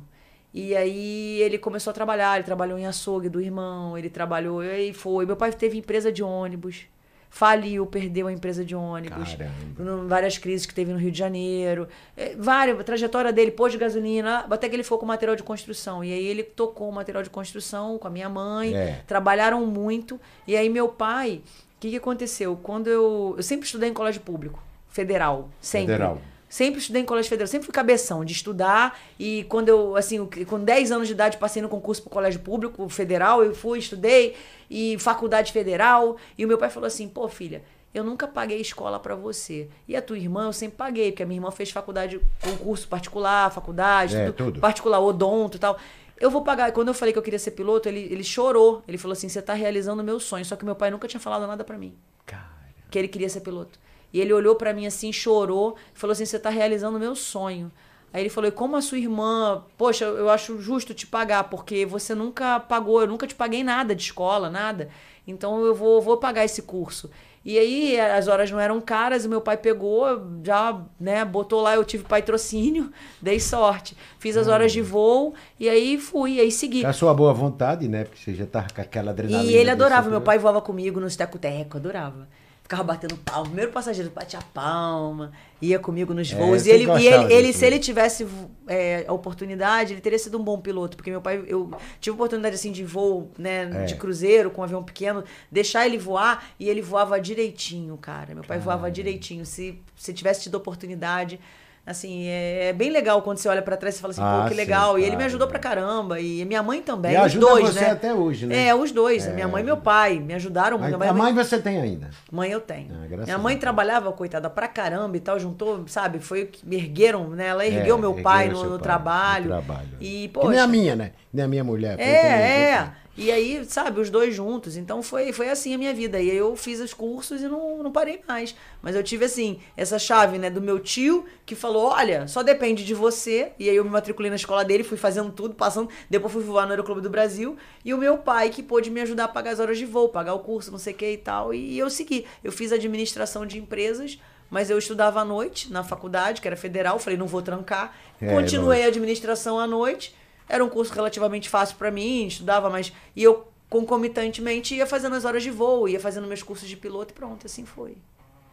Speaker 3: E aí ele começou a trabalhar, ele trabalhou em açougue do irmão, ele trabalhou, e aí foi. Meu pai teve empresa de ônibus. Faliu, perdeu a empresa de ônibus.
Speaker 2: Caramba.
Speaker 3: Várias crises que teve no Rio de Janeiro. É, várias, a trajetória dele, pôs de gasolina, até que ele ficou com material de construção. E aí ele tocou o material de construção com a minha mãe,
Speaker 2: É.
Speaker 3: trabalharam muito. E aí meu pai, o que, que aconteceu? Quando eu. Eu sempre estudei em colégio público, federal. Sempre.
Speaker 2: Federal.
Speaker 3: Sempre estudei em colégio federal, sempre fui cabeção de estudar. E quando eu, assim, com 10 anos de idade, passei no concurso pro colégio público federal, eu fui, estudei, e faculdade federal. E o meu pai falou assim: pô, filha, eu nunca paguei escola pra você. E a tua irmã eu sempre paguei, porque a minha irmã fez faculdade, concurso particular, faculdade,
Speaker 2: É,
Speaker 3: tudo,
Speaker 2: tudo.
Speaker 3: particular, odonto e tal. Eu vou pagar. Quando eu falei que eu queria ser piloto, ele, ele chorou. Ele falou assim: você tá realizando o meu sonho. Só que meu pai nunca tinha falado nada pra mim
Speaker 2: Cara.
Speaker 3: que ele queria ser piloto. E ele olhou pra mim assim, chorou, falou assim: "Você tá realizando o meu sonho". Aí ele falou: "E como a sua irmã, poxa, eu acho justo te pagar, porque você nunca pagou, eu nunca te paguei nada de escola, nada. Então eu vou, vou pagar esse curso". E aí as horas não eram caras, e meu pai pegou, já, né, botou lá, eu tive patrocínio, dei sorte. Fiz as horas de voo e aí fui, aí segui.
Speaker 2: Com a sua boa vontade, né? Porque você já tava com aquela adrenalina.
Speaker 3: E ele adorava. Meu pai voava comigo nos teco-teco, adorava. Ficava batendo palma. Primeiro passageiro batia palma, ia comigo nos
Speaker 2: É,
Speaker 3: voos.
Speaker 2: você
Speaker 3: e ele, e ele, ele se ele tivesse é, a oportunidade, ele teria sido um bom piloto. Porque meu pai, eu tive oportunidade assim de voo, né,
Speaker 2: É.
Speaker 3: de cruzeiro, com um avião pequeno, deixar ele voar e ele voava direitinho, cara. Meu pai voava direitinho. Se, se tivesse tido oportunidade. Assim, é, é bem legal quando você olha pra trás e fala assim,
Speaker 2: Ah,
Speaker 3: pô, que
Speaker 2: sim,
Speaker 3: legal. e ele me ajudou pra caramba. E minha mãe também,
Speaker 2: E
Speaker 3: os dois,
Speaker 2: você
Speaker 3: né?
Speaker 2: até hoje, né?
Speaker 3: É, os dois. Minha mãe e meu pai me ajudaram muito.
Speaker 2: Mas a mãe você tem ainda.
Speaker 3: Mãe eu tenho.
Speaker 2: Ah,
Speaker 3: Minha mãe
Speaker 2: a
Speaker 3: trabalhava, coitada, pra caramba e tal, juntou, sabe? Foi o que me ergueram, né? Ela ergueu
Speaker 2: É,
Speaker 3: meu
Speaker 2: ergueu
Speaker 3: pai no, no
Speaker 2: pai,
Speaker 3: trabalho.
Speaker 2: no trabalho.
Speaker 3: E,
Speaker 2: Que nem a
Speaker 3: poxa,
Speaker 2: minha, né? Nem a minha mulher.
Speaker 3: é, é. E aí, sabe, os dois juntos. Então foi, foi assim a minha vida. E aí eu fiz os cursos e não, não parei mais. Mas eu tive, assim, essa chave, né, do meu tio, que falou: olha, só depende de você. E aí eu me matriculei na escola dele, fui fazendo tudo, passando. Depois fui voar no Aeroclube do Brasil. E o meu pai, que pôde me ajudar a pagar as horas de voo, pagar o curso, não sei o que e tal. E eu segui. Eu fiz administração de empresas. Mas eu estudava à noite na faculdade, que era federal, falei, não vou trancar.
Speaker 2: É,
Speaker 3: Continuei a administração à noite. Era um curso relativamente fácil pra mim, estudava, mas. E eu, concomitantemente, ia fazendo as horas de voo, ia fazendo meus cursos de piloto e pronto, assim foi.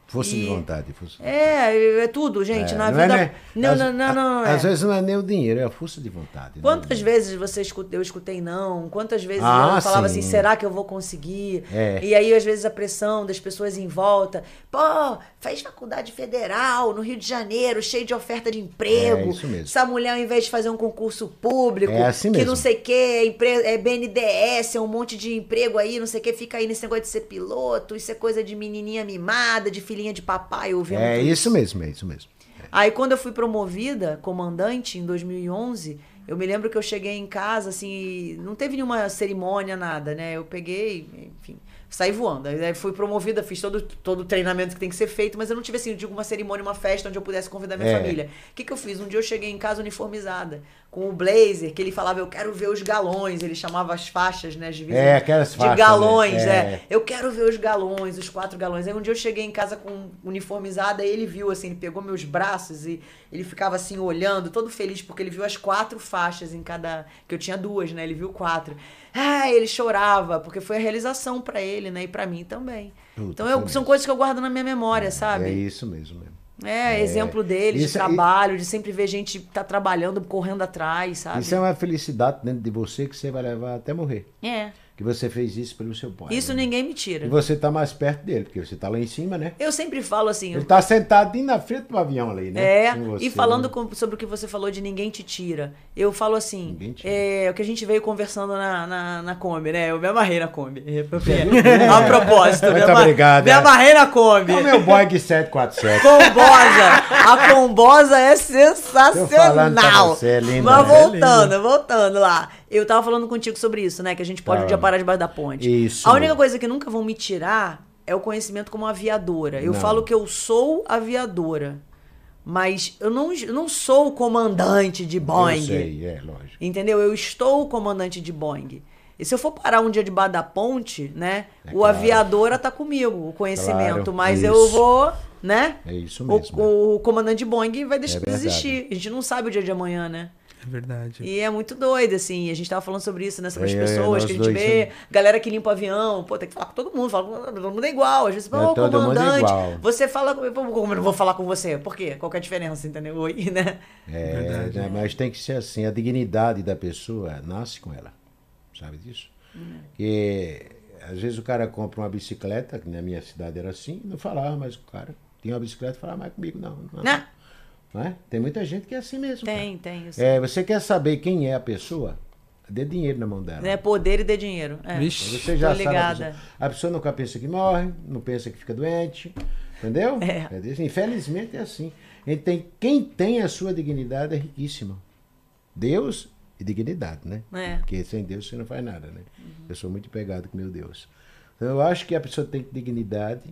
Speaker 2: Força de
Speaker 3: E-
Speaker 2: vontade. Força de
Speaker 3: É, é tudo, gente,
Speaker 2: É,
Speaker 3: na
Speaker 2: não é,
Speaker 3: vida.
Speaker 2: né?
Speaker 3: Não,
Speaker 2: Às-
Speaker 3: não, não, não,
Speaker 2: a-
Speaker 3: é.
Speaker 2: Às vezes não é nem o dinheiro, é a força de vontade. né?
Speaker 3: Quantas vezes você escuta, eu escutei não? Quantas vezes
Speaker 2: Ah,
Speaker 3: eu falava
Speaker 2: sim.
Speaker 3: assim, será que eu vou conseguir?
Speaker 2: É.
Speaker 3: E aí, às vezes, a pressão das pessoas em volta. Pô, fez faculdade federal no Rio de Janeiro, cheio de oferta de emprego.
Speaker 2: É, isso mesmo.
Speaker 3: Essa mulher, ao invés de fazer um concurso público,
Speaker 2: É assim
Speaker 3: que
Speaker 2: mesmo.
Speaker 3: não sei o empre- é BNDES, é um monte de emprego aí, não sei o que, fica aí nesse negócio de ser piloto, isso é coisa de menininha mimada, de filhinha de papai, eu ouvi
Speaker 2: É isso mesmo, é isso mesmo.
Speaker 3: Aí quando eu fui promovida comandante em 2011, eu me lembro que eu cheguei em casa assim, não teve nenhuma cerimônia nada, né? Eu peguei, enfim, saí voando. Aí fui promovida, fiz todo todo o treinamento que tem que ser feito, mas eu não tive assim, eu digo uma cerimônia, uma festa onde eu pudesse convidar minha
Speaker 2: É.
Speaker 3: família. O que que eu fiz? Um dia eu cheguei em casa uniformizada, com o blazer, que ele falava, eu quero ver os galões, ele chamava as faixas, né, divisões
Speaker 2: É, aquelas
Speaker 3: de
Speaker 2: faixas,
Speaker 3: galões,
Speaker 2: né?
Speaker 3: é.
Speaker 2: É.
Speaker 3: Eu quero ver os galões, os quatro galões. Aí um dia eu cheguei em casa com uniformizada e ele viu, assim, ele pegou meus braços e ele ficava assim olhando, todo feliz, porque ele viu as quatro faixas em cada. Que eu tinha duas, né? Ele viu quatro. Ah, ele chorava, porque foi a realização pra ele, né? E pra mim também.
Speaker 2: Puta,
Speaker 3: então eu- são coisas que eu guardo na minha memória,
Speaker 2: É
Speaker 3: sabe?
Speaker 2: isso mesmo. mesmo.
Speaker 3: É, exemplo dele, de
Speaker 2: Isso-
Speaker 3: trabalho, de sempre ver gente que tá trabalhando, correndo atrás, sabe?
Speaker 2: Isso é uma felicidade dentro de você que você vai levar até morrer.
Speaker 3: é.
Speaker 2: Que você fez isso pelo seu pai.
Speaker 3: Isso
Speaker 2: né?
Speaker 3: ninguém me tira.
Speaker 2: E você tá mais perto dele, porque você tá lá em cima, né?
Speaker 3: Eu sempre falo assim,
Speaker 2: Ele tá sentadinho na frente do avião ali, né?
Speaker 3: É,
Speaker 2: você,
Speaker 3: e falando
Speaker 2: né?
Speaker 3: com- sobre o que você falou de ninguém te tira, eu falo assim,
Speaker 2: Ninguém tira.
Speaker 3: é, o que a gente veio conversando na, na, na Kombi, né? Eu me amarrei na Kombi. a propósito, me,
Speaker 2: Muito
Speaker 3: ama-
Speaker 2: obrigado,
Speaker 3: me
Speaker 2: é.
Speaker 3: amarrei na Kombi.
Speaker 2: É o meu Boeing 747.
Speaker 3: Combosa! A combosa é
Speaker 2: Tô falando pra
Speaker 3: sensacional!
Speaker 2: você, é linda,
Speaker 3: Mas
Speaker 2: né?
Speaker 3: voltando, voltando lá. Eu tava falando contigo sobre isso, né? Que a gente pode um
Speaker 2: Tava.
Speaker 3: dia parar debaixo da ponte.
Speaker 2: Isso
Speaker 3: A única coisa que nunca vão me tirar é o conhecimento como aviadora. Eu
Speaker 2: Não.
Speaker 3: falo que eu sou aviadora. Mas eu não, eu não sou o comandante de Boeing.
Speaker 2: Eu sei, é, lógico.
Speaker 3: Entendeu? Eu estou o comandante de Boeing. E se eu for parar um dia debaixo da ponte, né?
Speaker 2: É
Speaker 3: o
Speaker 2: claro.
Speaker 3: aviadora tá comigo, o conhecimento.
Speaker 2: Claro,
Speaker 3: mas
Speaker 2: isso.
Speaker 3: eu vou, né?
Speaker 2: É isso
Speaker 3: O-
Speaker 2: mesmo.
Speaker 3: O, comandante de Boeing vai deixar
Speaker 2: É
Speaker 3: de existir. A gente não sabe o dia de amanhã, né?
Speaker 1: É verdade.
Speaker 3: E é muito doido, assim. A gente tava falando sobre isso, né? Sobre as
Speaker 2: É,
Speaker 3: pessoas
Speaker 2: nós
Speaker 3: que a gente
Speaker 2: dois,
Speaker 3: vê.
Speaker 2: né?
Speaker 3: Galera que limpa avião. Pô, tem que falar com todo mundo. Fala, todo mundo é igual. Às vezes,
Speaker 2: É,
Speaker 3: ô,
Speaker 2: todo mundo é
Speaker 3: comandante.
Speaker 2: igual.
Speaker 3: Você fala com. Pô, Como eu não vou falar com você? Por quê? Qual que é a diferença, entendeu? Oi, né?
Speaker 2: É,
Speaker 1: Verdade.
Speaker 2: né, mas tem que ser assim, a dignidade da pessoa nasce com ela. Sabe disso? Porque às vezes o cara compra uma bicicleta, que na minha cidade era assim, não falava mais com o cara. Tinha uma bicicleta e falava mais comigo, não. não.
Speaker 3: Né?
Speaker 2: Não é? Tem muita gente que é assim mesmo. cara.
Speaker 3: Tem, tem. Isso.
Speaker 2: É, você quer saber quem é a pessoa? Dê dinheiro na mão dela.
Speaker 3: É poder e dê dinheiro. É.
Speaker 1: Vixe.
Speaker 2: Você já
Speaker 3: Tô
Speaker 2: sabe. A pessoa, a pessoa nunca pensa que morre, não pensa que fica doente. Entendeu?
Speaker 3: É.
Speaker 2: Dizer, Infelizmente é assim. Tem, quem tem a sua dignidade é riquíssimo. Deus e dignidade, né?
Speaker 3: É.
Speaker 2: Porque sem Deus você não faz nada, né? Eu sou muito pegado com meu Deus. Então eu acho que a pessoa tem dignidade,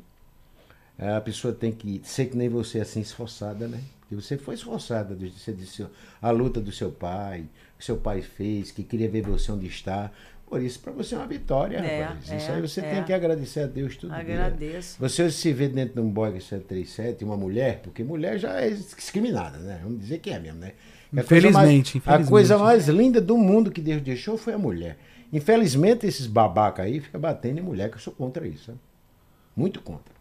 Speaker 2: a pessoa tem que ser que nem você, assim, esforçada, né? Porque você foi esforçada, de- você disse a luta do seu pai, que seu pai fez, que queria ver você onde está. Por isso, para você é uma vitória,
Speaker 3: É,
Speaker 2: rapaz.
Speaker 3: é,
Speaker 2: Isso aí você
Speaker 3: é.
Speaker 2: tem que agradecer a Deus tudo dia.
Speaker 3: Agradeço.
Speaker 2: Você se vê dentro de um Boeing 737, uma mulher, porque mulher já é discriminada, né? Vamos dizer que é mesmo, né? Mais-
Speaker 1: Infelizmente,
Speaker 2: A coisa mais linda do mundo que Deus deixou foi a mulher. Infelizmente, esses babaca aí ficam batendo em mulher, que eu sou contra isso. sabe? Muito contra.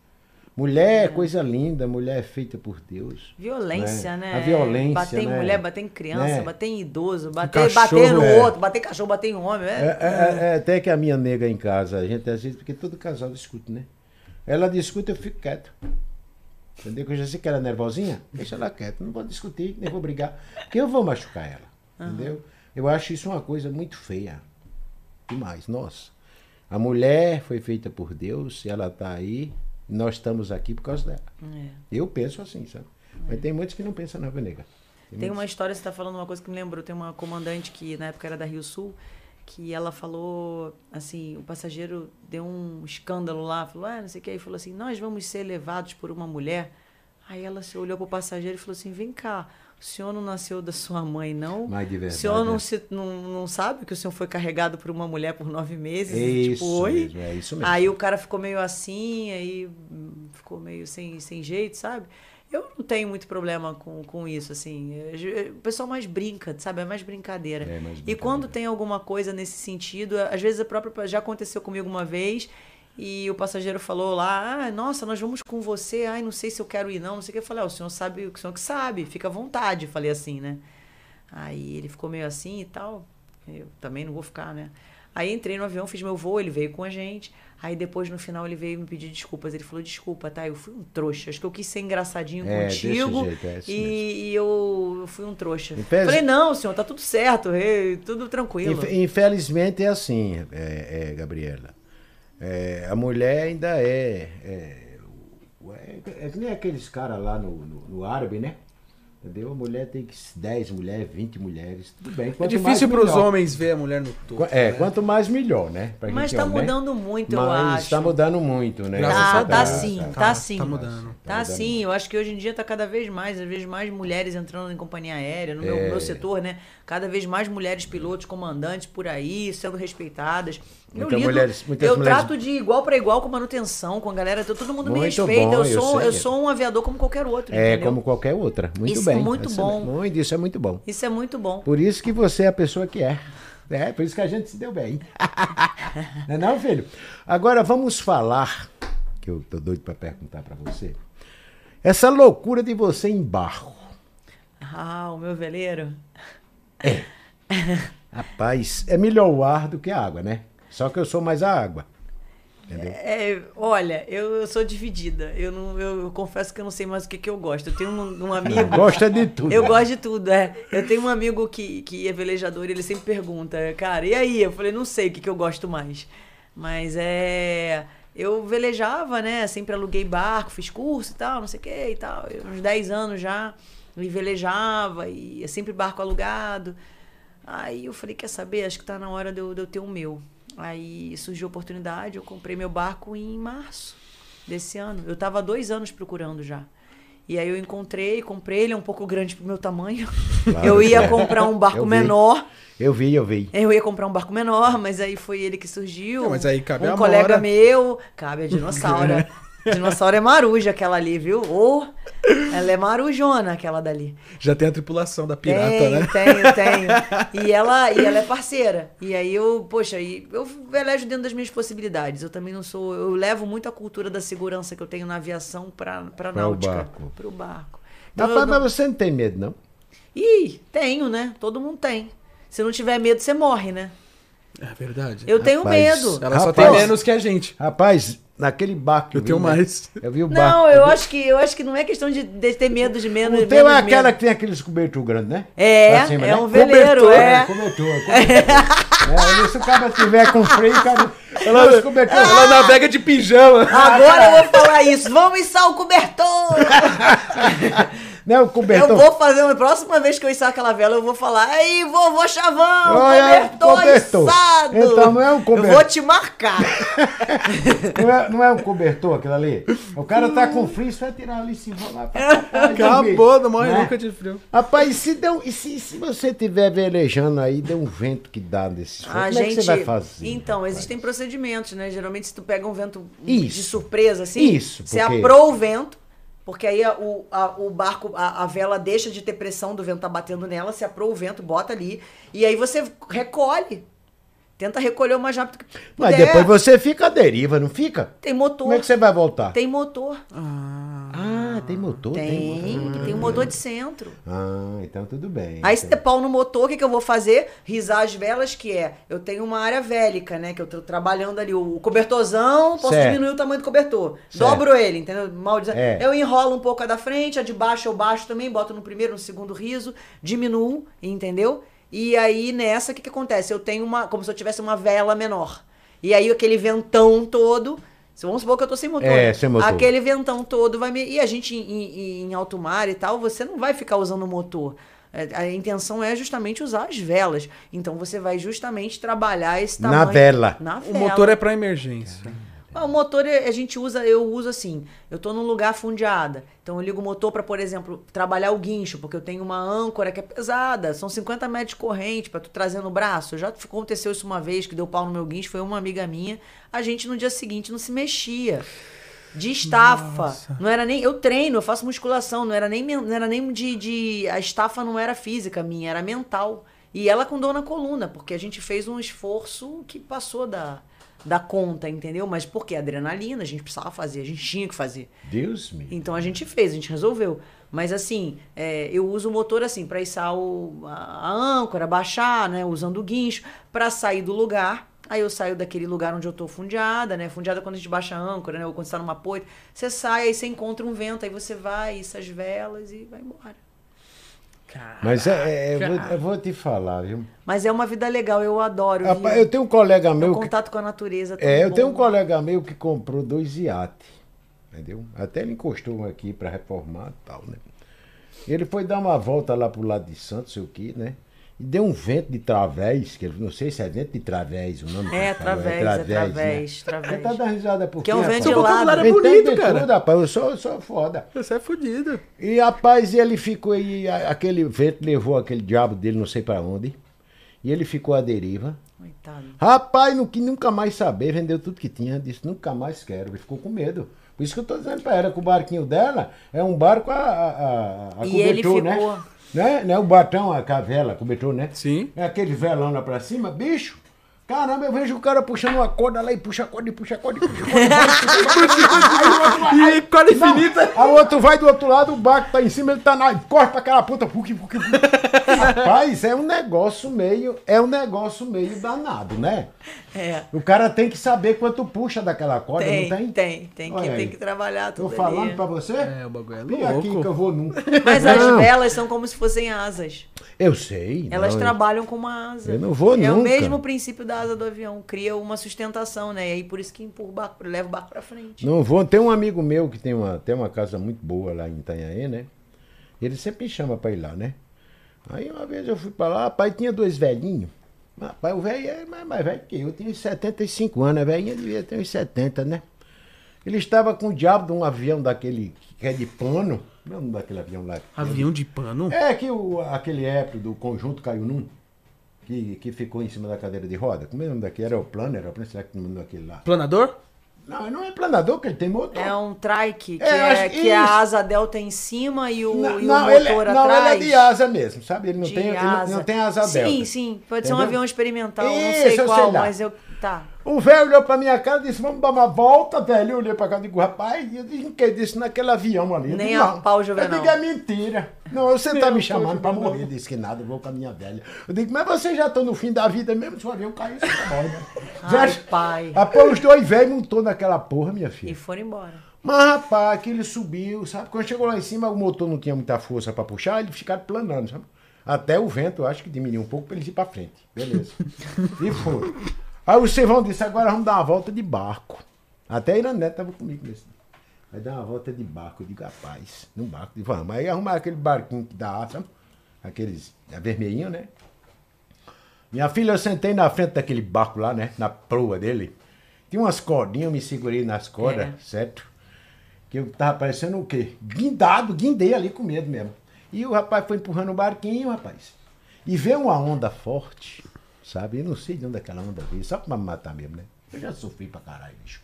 Speaker 2: Mulher é coisa linda, mulher é feita por Deus.
Speaker 3: Violência,
Speaker 2: né?
Speaker 3: né?
Speaker 2: A violência,
Speaker 3: Bater em
Speaker 2: né?
Speaker 3: mulher, bater em criança,
Speaker 2: Né?
Speaker 3: bater em idoso, bater,
Speaker 1: cachorro,
Speaker 3: bater no
Speaker 2: é.
Speaker 3: outro, bater em cachorro, bater em homem.
Speaker 2: É,
Speaker 3: É,
Speaker 2: é- é até que a minha nega em casa, a gente às vezes, porque todo casal discute, né? Ela discute, eu fico quieto. Entendeu? Que eu já sei que ela é nervosinha, deixa ela quieta, não vou discutir, nem vou brigar, porque eu vou machucar ela. Entendeu? Eu acho isso uma coisa muito feia. Demais, nossa. A mulher foi feita por Deus, e ela está aí, nós estamos aqui por causa dela.
Speaker 3: É.
Speaker 2: Eu penso assim, sabe? Mas tem muitos que não pensam não, viu, nega.
Speaker 3: Tem
Speaker 2: muitos-
Speaker 3: uma história, você tá falando uma coisa que me lembrou. Tem uma comandante que na época era da Rio Sul, que ela falou assim: o passageiro deu um escândalo lá, falou, ah, não sei o que, aí falou assim: nós vamos ser levados por uma mulher. Aí ela se olhou pro passageiro e falou assim: vem cá, o senhor não nasceu da sua mãe, não?
Speaker 2: Mas de
Speaker 3: o
Speaker 2: verdade,
Speaker 3: senhor não,
Speaker 2: né?
Speaker 3: se, não, não sabe que o senhor foi carregado por uma mulher por nove meses?
Speaker 2: É
Speaker 3: E,
Speaker 2: isso
Speaker 3: tipo, oi?
Speaker 2: mesmo, é isso mesmo.
Speaker 3: Aí o cara ficou meio assim, aí ficou meio sem, sem jeito, sabe? Eu não tenho muito problema com, com isso, assim. O pessoal mais brinca, sabe? É mais brincadeira.
Speaker 2: É mais
Speaker 3: E
Speaker 2: brincadeira.
Speaker 3: quando tem alguma coisa nesse sentido, às vezes a própria. Já aconteceu comigo uma vez. E o passageiro falou lá, ah, nossa, nós vamos com você, ai, não sei se eu quero ir não, não sei o que. Eu falei, ah, o senhor sabe, o senhor que sabe, fica à vontade, falei assim, né? Aí ele ficou meio assim e tal, eu também não vou ficar, né? Aí entrei no avião, fiz meu voo, ele veio com a gente. Aí depois, no final, ele veio me pedir desculpas. Ele falou, desculpa, tá? Eu fui um trouxa. Acho que eu quis ser engraçadinho
Speaker 2: É,
Speaker 3: contigo.
Speaker 2: jeito, é
Speaker 3: e, e eu, eu fui um trouxa.
Speaker 2: Pese-
Speaker 3: Falei, não, senhor, tá tudo certo, tudo tranquilo.
Speaker 2: Infe- Infelizmente é assim, é, é, Gabriela. É, a mulher ainda é. É, é, é que nem aqueles caras lá no, no, no árabe, né? Entendeu? A mulher tem que 10 mulheres, 20 mulheres, tudo bem.
Speaker 1: É
Speaker 2: Quanto
Speaker 1: difícil
Speaker 2: mais,
Speaker 1: para os homens ver a mulher no topo.
Speaker 2: É,
Speaker 1: né?
Speaker 2: quanto mais melhor, né? Pra
Speaker 3: Mas tá
Speaker 2: homem, né?
Speaker 3: mudando muito, eu
Speaker 2: Mas
Speaker 3: acho.
Speaker 2: tá mudando muito, né?
Speaker 3: Tá, tá
Speaker 1: Deus.
Speaker 3: sim,
Speaker 1: Tá,
Speaker 3: tá,
Speaker 1: tá
Speaker 3: sim.
Speaker 1: mudando.
Speaker 3: Tá
Speaker 2: mudando.
Speaker 3: sim, eu acho que hoje em dia tá cada vez mais, às vezes mais mulheres entrando em companhia aérea, no meu,
Speaker 2: É.
Speaker 3: meu setor, né? Cada vez mais mulheres pilotos, comandantes por aí, sendo respeitadas. Eu
Speaker 2: Muitas
Speaker 3: lido,
Speaker 2: mulheres- muitas
Speaker 3: eu
Speaker 2: mulheres-
Speaker 3: trato de igual para igual com manutenção, com a galera, todo mundo me
Speaker 2: Muito
Speaker 3: respeita.
Speaker 2: bom,
Speaker 3: eu
Speaker 2: eu
Speaker 3: sou, eu,
Speaker 2: sei.
Speaker 3: sou um aviador como qualquer outro,
Speaker 2: É
Speaker 3: entendeu?
Speaker 2: como qualquer outra. Muito
Speaker 3: Isso é
Speaker 2: bem.
Speaker 3: muito
Speaker 2: Essa-
Speaker 3: bom.
Speaker 2: Muito, isso é muito bom.
Speaker 3: Isso é muito bom.
Speaker 2: Por isso que você é a pessoa que é. É, por isso que a gente se deu bem. não é não, filho? Agora vamos falar, que eu tô doido para perguntar para você. Essa loucura de você em barco.
Speaker 3: Ah, o meu veleiro.
Speaker 2: Rapaz, é melhor o ar do que a água, né? Só que eu sou mais a água.
Speaker 3: É, olha, eu, eu sou dividida. Eu, não, eu, confesso que eu não sei mais o que, que eu gosto. Eu tenho um, um amigo.
Speaker 2: Gosta de tudo.
Speaker 3: Eu gosto de tudo, é. Eu tenho um amigo que, que é velejador e ele sempre pergunta, cara, e aí? Eu falei, não sei o que, que eu gosto mais. Mas é. Eu velejava, né? Sempre aluguei barco, fiz curso e tal, não sei o que e tal. Eu, uns 10 anos já. E velejava, e é sempre barco alugado. Aí eu falei, quer saber? Acho que tá na hora de eu, de eu ter o meu. Aí surgiu a oportunidade, eu comprei meu barco em março desse ano. Eu tava há dois anos procurando já. E aí eu encontrei, comprei, ele é um pouco grande pro meu tamanho.
Speaker 2: Claro
Speaker 3: eu ia
Speaker 2: é.
Speaker 3: comprar um barco
Speaker 2: Eu
Speaker 3: menor.
Speaker 2: Eu vi, eu vi.
Speaker 3: Eu ia comprar um barco menor, mas aí foi ele que surgiu.
Speaker 1: Não, mas aí cabe
Speaker 3: um
Speaker 1: a
Speaker 3: colega meu, cabe a dinossauro. Dinossauro é maruja aquela ali, viu? Ô, ela é marujona, aquela dali.
Speaker 1: Já tem a tripulação da pirata,
Speaker 3: tenho,
Speaker 1: né?
Speaker 3: Tenho, tenho. E ela, e ela é parceira. E aí eu, poxa, eu velejo dentro das minhas possibilidades. Eu também não sou. Eu levo muito a cultura da segurança que eu tenho na aviação pra, pra
Speaker 2: Para o
Speaker 3: náutica.
Speaker 2: barco.
Speaker 3: Pro barco. Então,
Speaker 2: Rapaz,
Speaker 3: eu não-
Speaker 2: mas você não tem medo, não?
Speaker 3: Ih, tenho, né? Todo mundo tem. Se não tiver medo, você morre, né?
Speaker 1: É verdade.
Speaker 3: Eu tenho
Speaker 2: Rapaz,
Speaker 3: medo.
Speaker 1: Ela só
Speaker 2: Rapaz.
Speaker 1: tem menos que a gente.
Speaker 2: Rapaz, naquele barco. que
Speaker 1: Eu tenho
Speaker 2: vi, né?
Speaker 1: mais.
Speaker 2: Eu vi o barco.
Speaker 3: Não, eu acho que eu acho que não é questão de, de ter medo de menos.
Speaker 2: O teu é aquela
Speaker 3: medo.
Speaker 2: que tem aqueles cobertor grande, né?
Speaker 3: É,
Speaker 2: cima,
Speaker 3: é
Speaker 2: né?
Speaker 3: um veleiro,
Speaker 1: Cobertor,
Speaker 3: é.
Speaker 2: Cobertor, cobertor. é, se o cara tiver com freio, cara. Ela, os cobertor.
Speaker 1: Ela navega de pijama.
Speaker 3: Agora eu vou falar isso. Vamos içar o cobertor!
Speaker 2: Não, o cobertor.
Speaker 3: Eu vou fazer uma próxima vez que eu içar aquela vela, eu vou falar, aí, vovô Chavão,
Speaker 2: Olha,
Speaker 3: cobertor,
Speaker 2: cobertor.
Speaker 3: içado.
Speaker 2: Então não é um cobertor.
Speaker 3: Eu vou te marcar.
Speaker 2: Não é, não é um cobertor aquilo ali? O cara tá com frio, você vai tirar ali e se enrolar pra
Speaker 1: Acabou, não morre
Speaker 2: Né?
Speaker 1: nunca de frio.
Speaker 2: Rapaz, e se, deu, e se, se você estiver velejando aí, deu um vento que dá nesse
Speaker 3: A
Speaker 2: como é
Speaker 3: gente,
Speaker 2: que você vai fazer?
Speaker 3: Então,
Speaker 2: rapaz?
Speaker 3: existem procedimentos, né? Geralmente, se tu pega um vento
Speaker 2: Isso.
Speaker 3: de surpresa, assim,
Speaker 2: Isso,
Speaker 3: você
Speaker 2: porque-
Speaker 3: aprou o vento, porque aí a- o, a- o barco, a, a vela deixa de ter pressão do vento tá batendo nela, você aprou o vento, bota ali, e aí você recolhe. Tenta recolher o mais rápido que puder.
Speaker 2: Mas depois você fica à deriva, não fica?
Speaker 3: Tem motor.
Speaker 2: Como é que você vai voltar?
Speaker 3: Tem motor.
Speaker 2: Ah, tem motor?
Speaker 3: Tem,
Speaker 2: motor.
Speaker 3: tem um motor de centro.
Speaker 2: Ah, então tudo bem.
Speaker 3: Aí se
Speaker 2: Então-
Speaker 3: der pau no motor, o que, que eu vou fazer? Risar as velas, que é, eu tenho uma área vélica, né? Que eu tô trabalhando ali. O cobertorzão, posso
Speaker 2: Certo.
Speaker 3: diminuir o tamanho do cobertor.
Speaker 2: Certo.
Speaker 3: Dobro ele, entendeu? Mal dizendo.
Speaker 2: É.
Speaker 3: Eu enrolo um pouco a da frente, a de baixo eu baixo também, boto no primeiro, no segundo riso, diminuo, entendeu? E aí nessa, o que, que acontece? Eu tenho uma. Como se eu tivesse uma vela menor. E aí aquele ventão todo. Se- Vamos supor que eu tô sem motor.
Speaker 2: É, sem motor.
Speaker 3: Aquele ventão todo vai me. E a gente em, em- em alto mar e tal, você não vai ficar usando o motor. É, A intenção é justamente usar as velas. Então você vai justamente trabalhar esse
Speaker 2: Na
Speaker 3: tamanho.
Speaker 2: vela.
Speaker 3: Na
Speaker 1: O
Speaker 3: vela.
Speaker 1: motor é pra emergência.
Speaker 3: Ah, O motor é- a gente usa, eu uso assim. Eu tô num lugar fundeada. Então eu ligo o motor para, por exemplo, trabalhar o guincho, porque eu tenho uma âncora que é pesada, são 50 metros de corrente para tu trazer no braço. Já aconteceu isso uma vez que deu pau no meu guincho, foi uma amiga minha. A gente no dia seguinte não se mexia. De estafa. Não era nem. Eu treino, eu faço musculação. Não era nem, não era nem de, de. A estafa não era física minha, era mental. E ela com dor na coluna, porque a gente fez um esforço que passou da, da conta, entendeu? Mas porque adrenalina, a gente precisava fazer, a gente tinha que fazer.
Speaker 2: Deus me.
Speaker 3: Então a gente fez, a gente resolveu. Mas assim, é, eu uso o motor assim para içar o, a, a âncora, baixar, né, usando o guincho, para sair do lugar. Aí eu saio daquele lugar onde eu tô fundeada, né? Fundeada quando a gente baixa a âncora, né? Ou quando você tá numa poita. Você sai, aí você encontra um vento, aí você vai, issa as velas e vai embora.
Speaker 2: Mas é, é, eu, vou, eu vou te falar, viu?
Speaker 3: Mas é uma vida legal, eu adoro.
Speaker 2: Rapaz, eu tenho um colega
Speaker 3: O
Speaker 2: meu. Que,
Speaker 3: contato com a natureza. tão
Speaker 2: é, eu
Speaker 3: bom.
Speaker 2: tenho um colega meu que comprou dois iates. Entendeu? Até ele encostou um aqui pra reformar e tal, né? Ele foi dar uma volta lá pro lado de Santos, sei o que, né? E deu um vento de través, que eu não sei se é vento de través o nome. que
Speaker 3: É,
Speaker 2: ele falou,
Speaker 3: través, é
Speaker 2: né?
Speaker 3: través, través.
Speaker 2: Você tá dando risada por
Speaker 3: Que é
Speaker 2: quê,
Speaker 3: um vento gelado.
Speaker 1: vocabulário é
Speaker 2: Eu
Speaker 1: bonito, cara.
Speaker 2: tudo, rapaz. Eu sou, eu sou foda.
Speaker 1: Você é fudido.
Speaker 2: E rapaz, ele ficou aí, aquele vento levou aquele diabo dele, não sei pra onde. E ele ficou à deriva.
Speaker 3: Coitado.
Speaker 2: Rapaz, não quis nunca mais saber, vendeu tudo que tinha, disse nunca mais quero. Ele ficou com medo. Por isso que eu tô dizendo pra ela que o barquinho dela é um barco a, a, a, a
Speaker 3: E ele
Speaker 2: cobertor, né?
Speaker 3: ficou-
Speaker 2: né? Não é o batão, a cavela, cobertor, né?
Speaker 1: Sim.
Speaker 2: É aquele velão lá pra cima, bicho. Caramba, eu vejo o cara puxando uma corda lá e puxa a corda e puxa a corda e puxa a corda. e corda. Aí o vai-
Speaker 1: infinita.
Speaker 2: Outro vai do outro lado, o barco tá em cima, ele tá na. Corta aquela puta. Puc, puc, puc. Rapaz, é um negócio meio. É um negócio meio danado, né?
Speaker 3: É.
Speaker 2: O cara tem que saber quanto puxa daquela corda,
Speaker 3: Tem,
Speaker 2: não tem?
Speaker 3: tem, tem, que, tem que trabalhar
Speaker 2: Tô
Speaker 3: tudo
Speaker 2: falando
Speaker 3: ali.
Speaker 2: pra você?
Speaker 1: É, o bagulho é
Speaker 2: Vem aqui que eu
Speaker 1: louco.
Speaker 2: vou nunca.
Speaker 3: Mas as
Speaker 2: Não,
Speaker 3: velas são como se fossem asas.
Speaker 2: Eu sei.
Speaker 3: Elas
Speaker 2: não,
Speaker 3: trabalham com uma asa.
Speaker 2: Eu não vou
Speaker 3: É o
Speaker 2: nunca.
Speaker 3: mesmo princípio da asa do avião. Cria uma sustentação, né? E aí por isso que empurra o barco, leva o barco pra frente.
Speaker 2: Não vou. Tem um amigo meu que tem uma, tem uma casa muito boa lá em Itanhaém, né? Ele sempre me chama pra ir lá, né? Aí uma vez eu fui pra lá, pai tinha dois velhinhos. Rapaz, o velho é mais, mais velho que eu, eu tinha uns 75 anos, a velhinha devia ter uns 70, né? Ele estava com o diabo de um avião daquele que é de pano. Não é o nome daquele avião lá.
Speaker 1: Avião de pano?
Speaker 2: É que o, aquele épico do conjunto caiu num. Que, que ficou em cima da cadeira de roda. Como é o nome daquele? Era o plano, era o plano, será que não é aquele lá?
Speaker 1: Planador?
Speaker 2: Não, não é planador, que ele tem motor.
Speaker 3: É um trike, que,
Speaker 2: É,
Speaker 3: é, que a asa delta em cima e o,
Speaker 2: não,
Speaker 3: e o
Speaker 2: não,
Speaker 3: motor
Speaker 2: ele, é- não,
Speaker 3: atrás.
Speaker 2: ele é de asa mesmo, sabe? Ele não,
Speaker 3: De
Speaker 2: tem, ele não, não tem asa
Speaker 3: sim,
Speaker 2: delta.
Speaker 3: sim. Pode ser um
Speaker 2: Entendeu?
Speaker 3: avião experimental, não
Speaker 2: Isso,
Speaker 3: sei
Speaker 2: eu sei
Speaker 3: qual,
Speaker 2: lá.
Speaker 3: mas eu. Tá.
Speaker 2: O velho olhou pra minha cara e disse, vamos dar uma volta, velho. Eu olhei pra cá e digo, rapaz, eu disse, que disse naquele avião ali. Eu
Speaker 3: Nem
Speaker 2: digo,
Speaker 3: a
Speaker 2: não.
Speaker 3: pau, Juvenal.
Speaker 2: Eu digo, é mentira. Não, você tá me chamando pra morrer. Disse que nada, eu vou com a minha velha. Eu digo, mas você já tá no fim da vida mesmo, se o avião cair, você tá morre, né?
Speaker 3: Ai,
Speaker 2: Velho,
Speaker 3: pai.
Speaker 2: Após os dois velhos montou naquela porra, minha filha.
Speaker 3: E foram embora.
Speaker 2: Mas, rapaz, que ele subiu, sabe? Quando chegou lá em cima, o motor não tinha muita força pra puxar, eles ficaram planando, sabe? Até o vento, eu acho que diminuiu um pouco pra eles ir pra frente. Beleza. e foi. Aí o Silvão disse, agora vamos dar uma volta de barco. Até a Iranete tava comigo nesse. Vai dar uma volta de barco. Eu digo, rapaz, num barco. Digo, vamos. Aí arrumaram aquele barquinho que dá, sabe? Aqueles, é vermelhinho, né? Minha filha, eu sentei na frente daquele barco lá, né? Na proa dele. Tinha umas cordinhas, eu me segurei nas cordas,
Speaker 3: É.
Speaker 2: certo? Que eu tava parecendo o quê? Guindado, guindei ali com medo mesmo. E o rapaz foi empurrando o barquinho, rapaz. E veio uma onda forte, sabe? Eu não sei de onde aquela onda veio, só pra me matar mesmo, né? Eu já sofri pra caralho, bicho.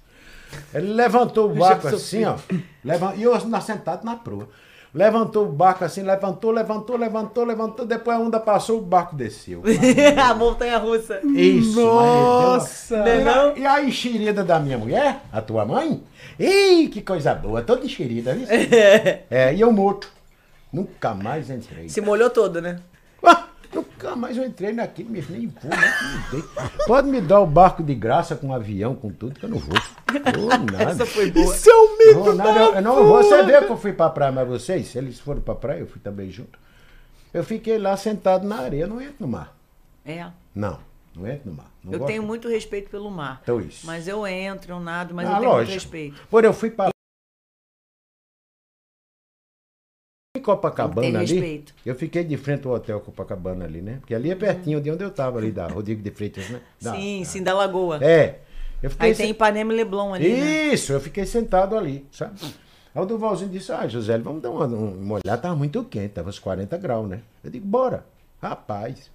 Speaker 2: Ele levantou o barco assim, ó. Levan- E eu na- sentado na proa. Levantou o barco assim, levantou, levantou, levantou, levantou. Depois a onda passou, o barco desceu.
Speaker 3: a montanha russa.
Speaker 2: Isso,
Speaker 1: Nossa!
Speaker 2: uma- E, a, e a enxerida da minha mulher, a tua mãe? Ih, que coisa boa, toda enxerida, viu? É, e eu morto. Nunca mais entrei.
Speaker 3: Se molhou todo, né?
Speaker 2: Nunca mais eu entrei naquele, me nem vou, nem me dei. Pode me dar o barco de graça com avião, com tudo, que eu não vou. Vou nada.
Speaker 3: Essa foi boa.
Speaker 1: Isso é o
Speaker 2: Não
Speaker 1: medo
Speaker 2: vou nada, eu, eu não vou. Você vê que eu fui pra praia, mas vocês, se eles foram pra praia, eu fui também junto. Eu fiquei lá sentado na areia, não entro no mar.
Speaker 3: É.
Speaker 2: Não, não entro no mar. Não
Speaker 3: Eu
Speaker 2: gosto.
Speaker 3: tenho muito respeito pelo mar.
Speaker 2: Então isso.
Speaker 3: Mas eu entro, eu nado, mas
Speaker 2: Ah,
Speaker 3: eu tenho muito
Speaker 2: lógico.
Speaker 3: respeito.
Speaker 2: Por eu fui pra. Em Copacabana ali, eu fiquei de frente ao hotel Copacabana ali, né? Porque ali é pertinho de onde eu tava ali, da Rodrigo de Freitas, né? Da-
Speaker 3: sim, sim, da Lagoa.
Speaker 2: É. Eu fiquei
Speaker 3: Aí
Speaker 2: se-
Speaker 3: tem Ipanema e Leblon ali, né?
Speaker 2: Isso, eu fiquei sentado ali, sabe? Aí o Duvalzinho disse, ah, José, vamos dar uma, uma olhada, tava muito quente, tava uns 40 graus, né? Eu digo, bora. Rapaz,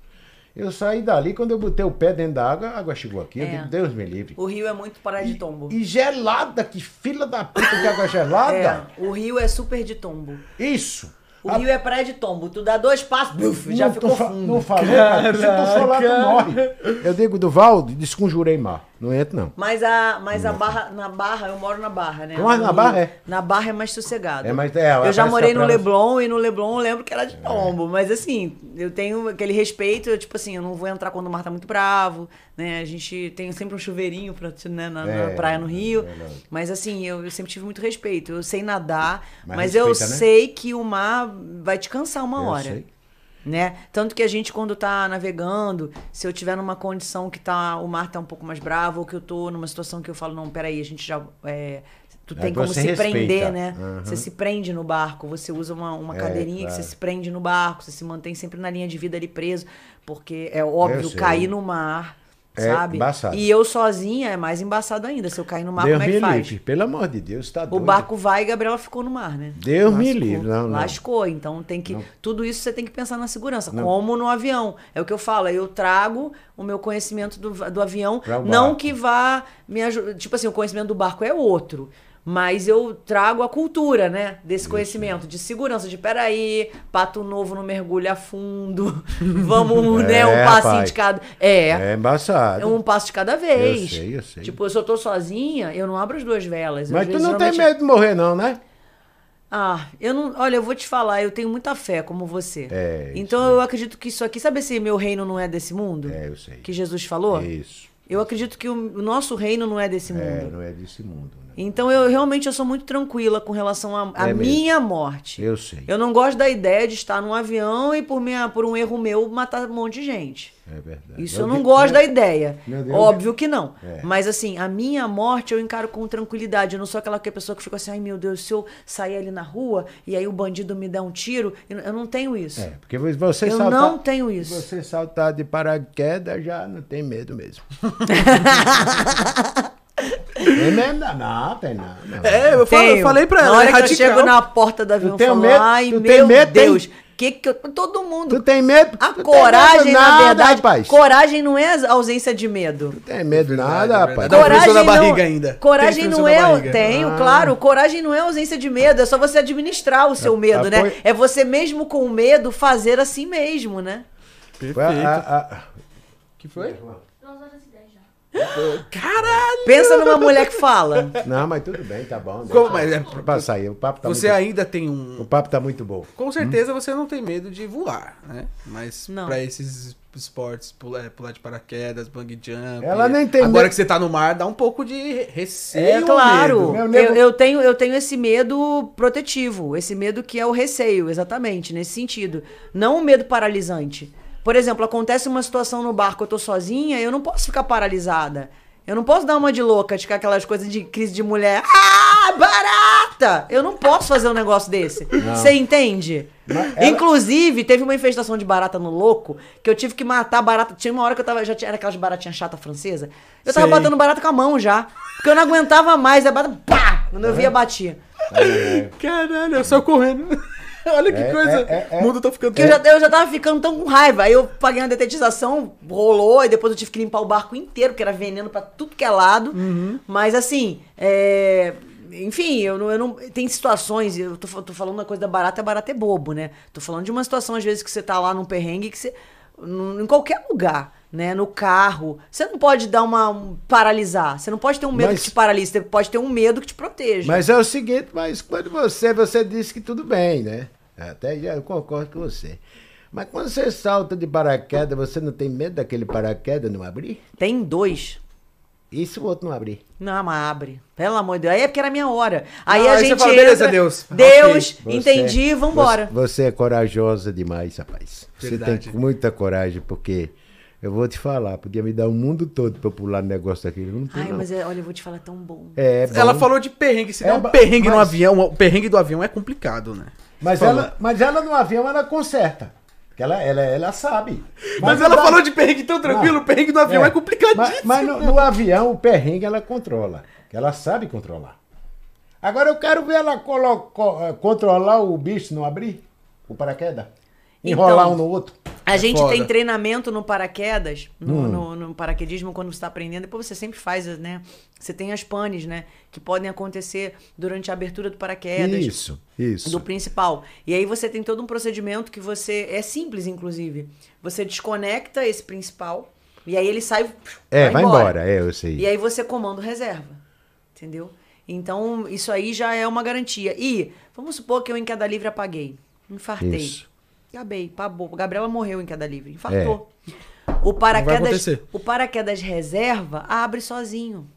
Speaker 2: eu saí dali, quando eu botei o pé dentro da água, a água chegou aqui, eu
Speaker 3: É.
Speaker 2: digo, Deus me livre.
Speaker 3: O rio é muito para de tombo.
Speaker 2: E gelada, que fila da puta de água gelada.
Speaker 3: É, o rio é super de tombo.
Speaker 2: Isso.
Speaker 3: O
Speaker 2: A-
Speaker 3: rio é praia de tombo. Tu dá dois passos, buf, já ficou fundo.
Speaker 2: Não falei, cara. Se tu for lá, tu morre. Eu digo, Duval, desconjurei mar. Não entro, não.
Speaker 3: Mas a, mas a barra, na Barra, eu moro na Barra, né?
Speaker 2: Mas
Speaker 3: No
Speaker 2: na
Speaker 3: Rio.
Speaker 2: Barra é?
Speaker 3: Na Barra é mais sossegado.
Speaker 2: É, mas é,
Speaker 3: eu já morei no Leblon e no Leblon eu lembro que era de tombo. Mas assim, eu tenho aquele respeito, eu, tipo assim, eu não vou entrar quando o mar tá muito bravo, né? A gente tem sempre um chuveirinho pra, né, na, na
Speaker 2: É,
Speaker 3: praia no Rio.
Speaker 2: verdade.
Speaker 3: Mas assim, eu, eu sempre tive muito respeito. Eu sei nadar,
Speaker 2: Mas
Speaker 3: mas, eu
Speaker 2: respeita, né?
Speaker 3: sei que o mar vai te cansar uma
Speaker 2: Eu
Speaker 3: hora
Speaker 2: sei.
Speaker 3: Né? Tanto que a gente quando tá navegando, se eu tiver numa condição que tá o mar tá um pouco mais bravo ou que eu tô numa situação que eu falo não, peraí, a gente já é, tu
Speaker 2: É,
Speaker 3: tem como se
Speaker 2: respeita.
Speaker 3: prender, né?
Speaker 2: Aham.
Speaker 3: Você se prende no barco, você usa uma, uma
Speaker 2: É,
Speaker 3: cadeirinha que
Speaker 2: claro.
Speaker 3: você se prende no barco, você se mantém sempre na linha de vida ali preso, porque é óbvio cair no mar,
Speaker 2: É
Speaker 3: sabe?
Speaker 2: embaçado.
Speaker 3: E eu sozinha é mais embaçado ainda, se eu cair no mar,
Speaker 2: Deus
Speaker 3: como é
Speaker 2: me
Speaker 3: que faz?
Speaker 2: livre. Pelo amor de Deus, tá
Speaker 3: O
Speaker 2: doido.
Speaker 3: barco vai e Gabriela ficou no mar, né?
Speaker 2: Deus me
Speaker 3: Lascou.
Speaker 2: livre. Não, não.
Speaker 3: Lascou. Então tem que.
Speaker 2: Não.
Speaker 3: Tudo isso você tem que pensar na segurança.
Speaker 2: Não.
Speaker 3: Como no avião. É o que eu falo. Eu trago o meu conhecimento do, do avião.
Speaker 2: O
Speaker 3: Não
Speaker 2: barco.
Speaker 3: que vá me ajudar. Tipo assim, o conhecimento do barco é outro. Mas eu trago a cultura, né? Desse conhecimento de segurança, de peraí, pato novo não mergulha a fundo. Vamos, né? Um
Speaker 2: É,
Speaker 3: passinho
Speaker 2: rapaz.
Speaker 3: de cada. É.
Speaker 2: É embaçado.
Speaker 3: É um passo de cada vez.
Speaker 2: Eu sei, eu sei.
Speaker 3: Tipo, se eu tô sozinha, eu não abro as duas velas.
Speaker 2: Mas tu não tem
Speaker 3: geralmente-
Speaker 2: medo de morrer, não, né?
Speaker 3: ah, eu não. Olha, eu vou te falar, eu tenho muita fé como você.
Speaker 2: É,
Speaker 3: então eu acredito que isso aqui, sabe esse meu reino não é desse mundo?
Speaker 2: É, eu sei.
Speaker 3: Que Jesus falou?
Speaker 2: Isso.
Speaker 3: Eu acredito que o, nosso reino não é desse
Speaker 2: É,
Speaker 3: mundo.
Speaker 2: não é desse mundo, né?
Speaker 3: Então eu realmente eu sou muito tranquila com relação à
Speaker 2: É
Speaker 3: minha morte.
Speaker 2: Eu sei.
Speaker 3: Eu não gosto da ideia de estar num avião e por, minha, por um erro meu matar um monte de gente.
Speaker 2: É verdade.
Speaker 3: Isso eu,
Speaker 2: Eu
Speaker 3: não
Speaker 2: vi-
Speaker 3: gosto
Speaker 2: é-
Speaker 3: da ideia. Óbvio que não.
Speaker 2: É.
Speaker 3: Mas assim, a minha morte eu encaro com tranquilidade. Eu não sou aquela que- pessoa que fica assim, ai meu Deus, se eu sair ali na rua e aí o bandido me der um tiro, eu eu não tenho isso.
Speaker 2: É, porque você
Speaker 3: Eu
Speaker 2: saltar,
Speaker 3: não tenho isso.
Speaker 2: Você saltar de paraquedas já não tem medo mesmo. tem mesmo? Não, não, tem não. não.
Speaker 1: É, eu, falo- eu falei pra
Speaker 3: Na
Speaker 1: ela,
Speaker 3: hora
Speaker 1: é
Speaker 3: que eu chego na porta do avião, eu
Speaker 2: tem
Speaker 3: falo,
Speaker 2: medo?
Speaker 3: ai
Speaker 2: Tu tem
Speaker 3: meu
Speaker 2: medo, tem?
Speaker 3: Deus, Que que eu, todo mundo.
Speaker 2: Tu tem medo?
Speaker 3: A
Speaker 2: Tu tem
Speaker 3: coragem,
Speaker 2: medo
Speaker 3: na
Speaker 2: nada,
Speaker 3: verdade,
Speaker 2: rapaz.
Speaker 3: coragem não é ausência de medo.
Speaker 2: Tu tem medo nada,
Speaker 1: é
Speaker 2: rapaz.
Speaker 3: Coragem
Speaker 1: na
Speaker 3: não,
Speaker 1: barriga ainda.
Speaker 3: Coragem
Speaker 1: Tem
Speaker 3: não
Speaker 1: na
Speaker 3: é. Tenho,
Speaker 2: Ah.
Speaker 3: claro. Coragem não é ausência de medo, é só você administrar o seu
Speaker 2: A-
Speaker 3: medo, né?
Speaker 2: apoio-
Speaker 3: É você mesmo com medo fazer assim mesmo, né?
Speaker 1: Perfeito.
Speaker 2: A- a- a-
Speaker 1: que foi?
Speaker 4: Duas horas e dez já.
Speaker 1: Caralho!
Speaker 3: Pensa numa mulher que fala.
Speaker 2: Não, mas tudo bem, tá bom.
Speaker 1: Como- mas é-
Speaker 2: passar aí, o papo tá
Speaker 1: Você
Speaker 2: muito...
Speaker 1: ainda tem um.
Speaker 2: O papo tá muito bom.
Speaker 1: Com certeza você não tem medo de voar, né? Mas
Speaker 3: Não.
Speaker 1: pra esses esportes, pular, pular de paraquedas, bang jump.
Speaker 2: Ela nem tem
Speaker 1: Agora
Speaker 2: medo.
Speaker 1: que você tá no mar, dá um pouco de receio.
Speaker 3: É
Speaker 1: ou
Speaker 3: claro. Eu, eu tenho, eu tenho esse medo protetivo, esse medo que é o receio, exatamente, nesse sentido. Não o medo paralisante. Por exemplo, acontece uma situação no barco, eu tô sozinha, eu não posso ficar paralisada. Eu não posso dar uma de louca, de ficar aquelas coisas de crise de mulher. Ah, barata! Eu não posso fazer um negócio desse. Você entende?
Speaker 2: Ela-
Speaker 3: Inclusive, teve uma infestação de barata no louco que eu tive que matar a barata. Tinha uma hora que eu tava. Já tinha, era aquelas baratinhas chata francesa. Eu tava
Speaker 1: Sei.
Speaker 3: batendo barata com a mão já. Porque eu não aguentava mais. A barata. Pá! Quando eu via, batia.
Speaker 1: Caralho, eu só correndo. Olha que
Speaker 2: É,
Speaker 1: coisa.
Speaker 2: é, é,
Speaker 1: O mundo tá ficando.
Speaker 3: Eu já, eu já tava ficando tão com raiva. Aí eu paguei uma detetização, rolou, e depois eu tive que limpar o barco inteiro, porque era veneno pra tudo que é lado.
Speaker 1: Uhum.
Speaker 3: Mas assim, é, Enfim, eu não, eu não. Tem situações, eu tô, tô falando da coisa da barata, a barata é bobo, né? Tô falando de uma situação, às vezes, que você tá lá num perrengue que você. num- Em qualquer lugar, né? No carro. Você não pode dar uma. um- paralisar. Você não pode ter um medo
Speaker 2: Mas-
Speaker 3: que te paralise. Você pode ter um medo que te proteja.
Speaker 2: Mas é o seguinte, mas quando você, você disse que tudo bem, né? Até já eu concordo com você. Mas quando você salta de paraquedas, você não tem medo daquele paraquedas não abrir?
Speaker 3: Tem dois.
Speaker 2: E se o outro não abrir?
Speaker 3: Não, mas abre. Pelo amor de Deus. Aí é porque era minha hora. Aí
Speaker 1: Ah,
Speaker 3: a
Speaker 1: aí você
Speaker 3: gente.
Speaker 1: fala,
Speaker 3: entra,
Speaker 1: beleza, Deus.
Speaker 3: Deus,
Speaker 2: Você-
Speaker 3: entendi, vambora.
Speaker 2: Você, você é corajosa demais, rapaz. Você
Speaker 1: Verdade.
Speaker 2: tem muita coragem, porque eu vou te falar, podia me dar o mundo todo pra eu pular no negócio daquele. Não tem,
Speaker 3: Ai,
Speaker 2: não.
Speaker 3: mas é- olha, eu vou te falar, é tão bom.
Speaker 2: É, bom.
Speaker 1: Ela falou de perrengue. Se
Speaker 2: É,
Speaker 1: der um perrengue no
Speaker 2: mas-
Speaker 1: avião, o perrengue do avião é complicado, né?
Speaker 2: Mas
Speaker 1: Falou.
Speaker 2: ela, mas ela no avião, ela conserta. Porque ela, ela, ela sabe.
Speaker 1: Mas,
Speaker 2: não
Speaker 1: ela
Speaker 2: dá-
Speaker 1: falou de perrengue tão tranquilo,
Speaker 2: Não.
Speaker 1: o perrengue do avião é,
Speaker 2: É.
Speaker 1: complicadíssimo.
Speaker 2: Mas, mas no, no avião, o perrengue ela controla. que Ela sabe controlar. Agora eu quero ver ela colo- co- eh, controlar o bicho não abrir o paraquedas. Enrolar
Speaker 3: Então,
Speaker 2: um no outro.
Speaker 3: A gente
Speaker 1: foda.
Speaker 3: tem treinamento no paraquedas, no,
Speaker 2: Hum.
Speaker 3: no, no paraquedismo, quando você está aprendendo. Depois você sempre faz, né? Você tem as panes, né? Que podem acontecer durante a abertura do paraquedas.
Speaker 2: Isso, isso.
Speaker 3: do principal. E aí você tem todo um procedimento que você. É simples, inclusive. Você desconecta esse principal e aí ele sai.
Speaker 2: É, vai embora. É, eu sei.
Speaker 3: E aí você comanda o reserva. Entendeu? Então, isso aí já é uma garantia. E, vamos supor que eu em queda livre apaguei. Infartei.
Speaker 2: Isso.
Speaker 3: Acabei, pabou. Gabriela morreu em queda livre. Infartou. O paraquedas, o paraquedas reserva abre sozinho.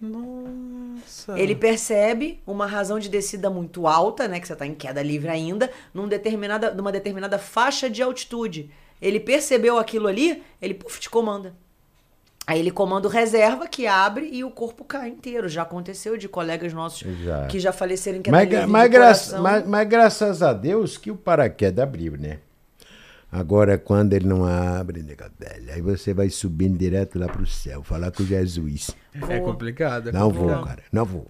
Speaker 1: Nossa.
Speaker 3: Ele percebe uma razão de descida muito alta, né? Que você está em queda livre ainda, num determinada, numa determinada faixa de altitude. Ele percebeu aquilo ali, ele puf, te comanda. Aí ele comanda o reserva que abre e o corpo cai inteiro. Já aconteceu de colegas nossos
Speaker 2: Já.
Speaker 3: que já faleceram queda
Speaker 2: Mas, mas,
Speaker 3: de
Speaker 2: gra-
Speaker 3: coração.
Speaker 2: mas- mas graças a Deus que o paraquedas abriu, né? Agora, quando ele não abre, nega velha, aí você vai subindo direto lá pro céu, falar com Jesus.
Speaker 1: É complicado. é
Speaker 2: Não vou,
Speaker 1: complicado.
Speaker 2: cara, não vou.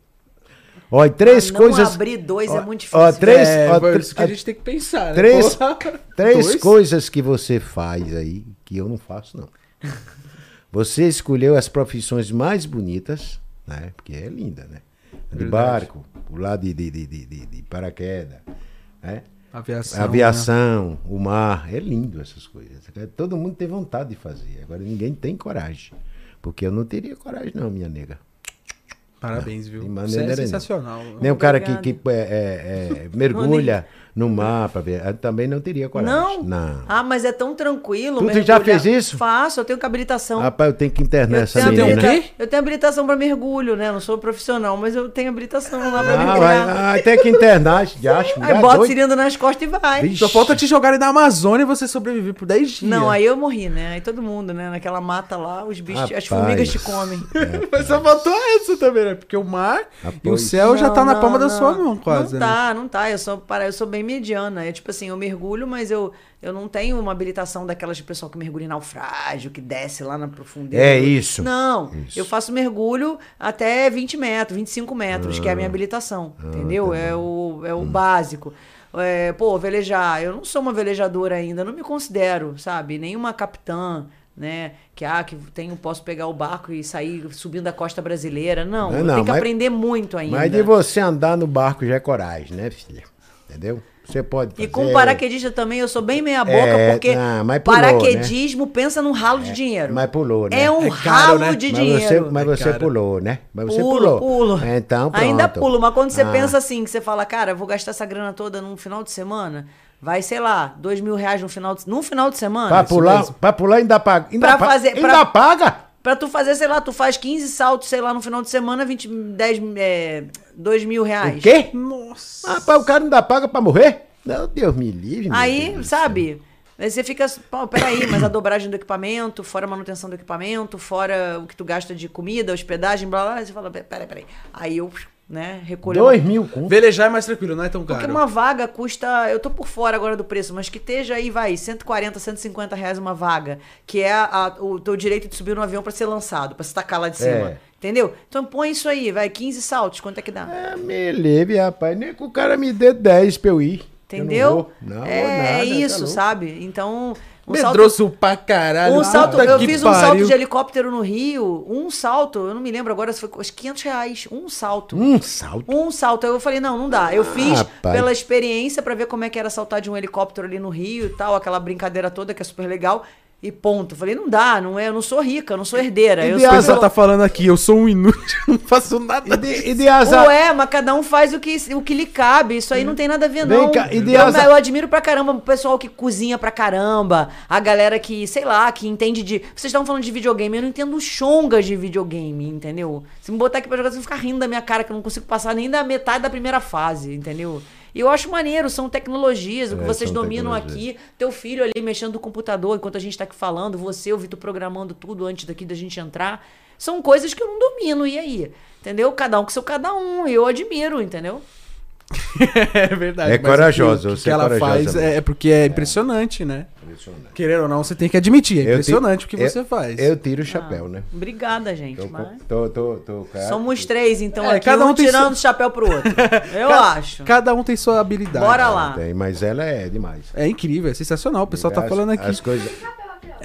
Speaker 2: Olha, três
Speaker 3: não
Speaker 2: coisas.
Speaker 3: abrir dois é muito
Speaker 2: Ó,
Speaker 3: difícil.
Speaker 2: três,
Speaker 1: É,
Speaker 2: ó,
Speaker 1: isso que a gente tem que pensar, né?
Speaker 2: três-
Speaker 1: Porra.
Speaker 2: Três
Speaker 1: Dois?
Speaker 2: coisas que você faz aí que eu não faço, não. Você escolheu as profissões mais bonitas, né? Porque é linda, né? De
Speaker 1: Verdade.
Speaker 2: barco, pular de, de, de, de, de- de paraquedas, né?
Speaker 1: Aviação.
Speaker 2: Aviação, o mar, é lindo essas coisas. Todo mundo tem vontade de fazer. Agora ninguém tem coragem. Porque eu não teria coragem, não, minha nega.
Speaker 1: Parabéns, viu?
Speaker 2: De
Speaker 1: Você
Speaker 2: maneira
Speaker 1: é sensacional.
Speaker 2: Nem o cara que, que é, é, é, mergulha no mar pra ver. Eu também não teria coragem.
Speaker 3: Não?
Speaker 2: Não.
Speaker 3: Ah, mas é tão tranquilo.
Speaker 2: Tu- já fez isso?
Speaker 3: Faço, eu tenho habilitação.
Speaker 2: Rapaz, eu tenho que internar
Speaker 3: Eu
Speaker 2: essa
Speaker 3: tenho,
Speaker 1: menina.
Speaker 2: menina.
Speaker 3: habilita- eu tenho habilitação pra mergulho, né? Não sou profissional, mas eu tenho habilitação lá pra
Speaker 2: Ah, vai,
Speaker 3: mergulhar.
Speaker 2: ah, tem que internar, já acho.
Speaker 3: Aí
Speaker 2: já
Speaker 3: bota
Speaker 2: doido.
Speaker 3: cilindro nas costas e vai.
Speaker 2: Vixe.
Speaker 1: Só falta te jogarem na Amazônia e você sobreviver por 10 dias.
Speaker 3: Não, aí eu morri, né? Aí todo mundo, né? Naquela mata lá, os bichos, as
Speaker 2: Rapaz.
Speaker 3: formigas te comem.
Speaker 1: Mas só faltou essa também, né? Porque o mar e o céu já
Speaker 3: Não,
Speaker 1: tá na
Speaker 3: não,
Speaker 1: palma da
Speaker 3: não.
Speaker 1: sua mão, quase.
Speaker 3: Não
Speaker 1: né?
Speaker 3: tá, não tá. Eu sou, para, eu sou bem mediana. É tipo assim, eu mergulho, mas eu, eu não tenho uma habilitação daquelas de pessoal que mergulha em naufrágio, que desce lá na profundeza.
Speaker 2: É isso.
Speaker 3: Não,
Speaker 2: Isso.
Speaker 3: eu faço mergulho até 20 metros, 25 metros, que é a minha habilitação. entendeu?
Speaker 2: tá
Speaker 3: é o, é o básico. é, pô, velejar. Eu não sou uma velejadora ainda, não me considero, sabe? Nenhuma capitã, né? Que, ah, que tenho, posso pegar o barco e sair subindo a costa brasileira. Não,
Speaker 2: Não, não,
Speaker 3: tenho que
Speaker 2: mas-
Speaker 3: aprender muito ainda.
Speaker 2: Mas de você andar no barco já é coragem, né, filha? Entendeu? Você pode fazer...
Speaker 3: E com paraquedista também, eu sou bem meia boca,
Speaker 2: É,
Speaker 3: porque
Speaker 2: não, mas pulou,
Speaker 3: paraquedismo pensa num ralo de dinheiro.
Speaker 2: Mas pulou, né?
Speaker 3: É um
Speaker 1: É caro,
Speaker 3: ralo
Speaker 1: né?
Speaker 3: de
Speaker 2: Mas
Speaker 3: dinheiro.
Speaker 2: você, mas você pulou, né? Mas você
Speaker 3: pulo,
Speaker 2: pulou.
Speaker 3: pulo.
Speaker 2: Então, pronto.
Speaker 3: Ainda pulo, mas quando você
Speaker 2: Ah.
Speaker 3: pensa assim, que você fala, cara, eu vou gastar essa grana toda num final de semana, vai, sei lá, dois mil reais no final de, num final de semana.
Speaker 2: Pra pular,
Speaker 3: mesmo.
Speaker 2: pra pular ainda paga. Ainda
Speaker 3: Pra fazer-
Speaker 2: Ainda
Speaker 3: pra-
Speaker 2: paga?
Speaker 3: Pra tu fazer, sei lá, tu faz 15 saltos, sei lá, no final de semana, 20, 10, é, 2 mil reais.
Speaker 2: O quê?
Speaker 1: Nossa.
Speaker 2: Rapaz, o cara ainda paga pra morrer? Não, Deus me livre. meu
Speaker 3: Aí,
Speaker 2: Deus
Speaker 3: sabe? Aí você fica, pô, peraí, mas a dobragem do equipamento, fora a manutenção do equipamento, fora o que tu gasta de comida, hospedagem, blá blá, blá, você fala, peraí, peraí. Aí eu, né,
Speaker 2: céu.
Speaker 3: recolho.
Speaker 2: Dois mil conto.
Speaker 1: Velejar é mais tranquilo, não é tão caro.
Speaker 3: Porque uma vaga custa, eu tô por fora agora do preço, mas que esteja aí, vai, 140, 150 reais uma vaga, que é a- o teu direito de subir no avião pra ser lançado, pra se tacar lá de cima.
Speaker 2: É.
Speaker 3: Entendeu? Então põe isso aí, vai, 15 saltos, quanto é que dá?
Speaker 2: É, me livre, rapaz. Nem que o cara me dê 10 pra eu ir. Eu
Speaker 3: Entendeu?
Speaker 2: não vou. Não,
Speaker 3: é,
Speaker 2: vou nada,
Speaker 3: é
Speaker 2: tá
Speaker 3: isso,
Speaker 2: louco.
Speaker 3: sabe? Então, um salto,
Speaker 1: Medroso pra caralho.
Speaker 3: um salto eu fiz um salto
Speaker 1: pariu.
Speaker 3: de helicóptero no Rio, um salto, eu não me lembro agora se foi acho que 500 reais, um salto.
Speaker 2: Um salto.
Speaker 3: Um salto. Aí eu falei, não, não dá. Eu fiz
Speaker 2: rapaz.
Speaker 3: pela experiência pra ver como é que era saltar de um helicóptero ali no Rio e tal, aquela brincadeira toda que é super legal. E ponto. Falei, não dá, não é, eu não sou rica, eu não sou herdeira.
Speaker 2: E
Speaker 3: Eu
Speaker 2: de
Speaker 3: sou
Speaker 1: O
Speaker 2: asa
Speaker 1: pessoal tá falando aqui, eu sou um inútil, não faço nada.
Speaker 2: E de, e de azar.
Speaker 3: Ué, mas cada um faz o que, o que lhe cabe. Isso aí não tem nada a ver,
Speaker 2: Vem
Speaker 3: não.
Speaker 2: cá, e de
Speaker 3: eu, eu admiro pra caramba o pessoal que cozinha pra caramba. A galera que, sei lá, que entende de. Vocês estavam falando de videogame, eu não entendo chongas de videogame, entendeu? Se me botar aqui pra jogar, vocês vão ficar rindo da minha cara, que eu não consigo passar nem da metade da primeira fase, entendeu? E eu acho maneiro, são tecnologias, o que
Speaker 2: É,
Speaker 3: vocês dominam aqui. Teu filho ali mexendo no computador enquanto a gente tá aqui falando, você, o Vitor programando tudo antes daqui da gente entrar. São coisas que eu não domino, e aí? Entendeu? Cada um com seu cada um. Eu admiro, entendeu?
Speaker 1: É verdade.
Speaker 2: É corajosa,
Speaker 1: O que,
Speaker 2: você
Speaker 1: que
Speaker 2: é
Speaker 1: ela
Speaker 2: corajosa
Speaker 1: faz é, é porque é impressionante, né?
Speaker 2: Impressionante.
Speaker 1: Querendo ou não, você tem que admitir. É
Speaker 2: Eu
Speaker 1: impressionante o que
Speaker 2: eu-
Speaker 1: você faz.
Speaker 2: Eu tiro o chapéu, né?
Speaker 3: Obrigada, gente.
Speaker 2: Tô,
Speaker 3: mas...
Speaker 2: tô, tô, tô, cara.
Speaker 3: Somos três, então,
Speaker 1: É,
Speaker 3: aqui,
Speaker 1: cada um
Speaker 3: um tirando
Speaker 1: seu-
Speaker 3: o chapéu pro outro. Eu
Speaker 1: Ca-
Speaker 3: acho.
Speaker 1: Cada um tem sua habilidade.
Speaker 3: Bora lá.
Speaker 2: Tem, mas ela é demais.
Speaker 1: É incrível, é sensacional. O pessoal tá
Speaker 2: As-
Speaker 1: falando aqui.
Speaker 2: As coisas.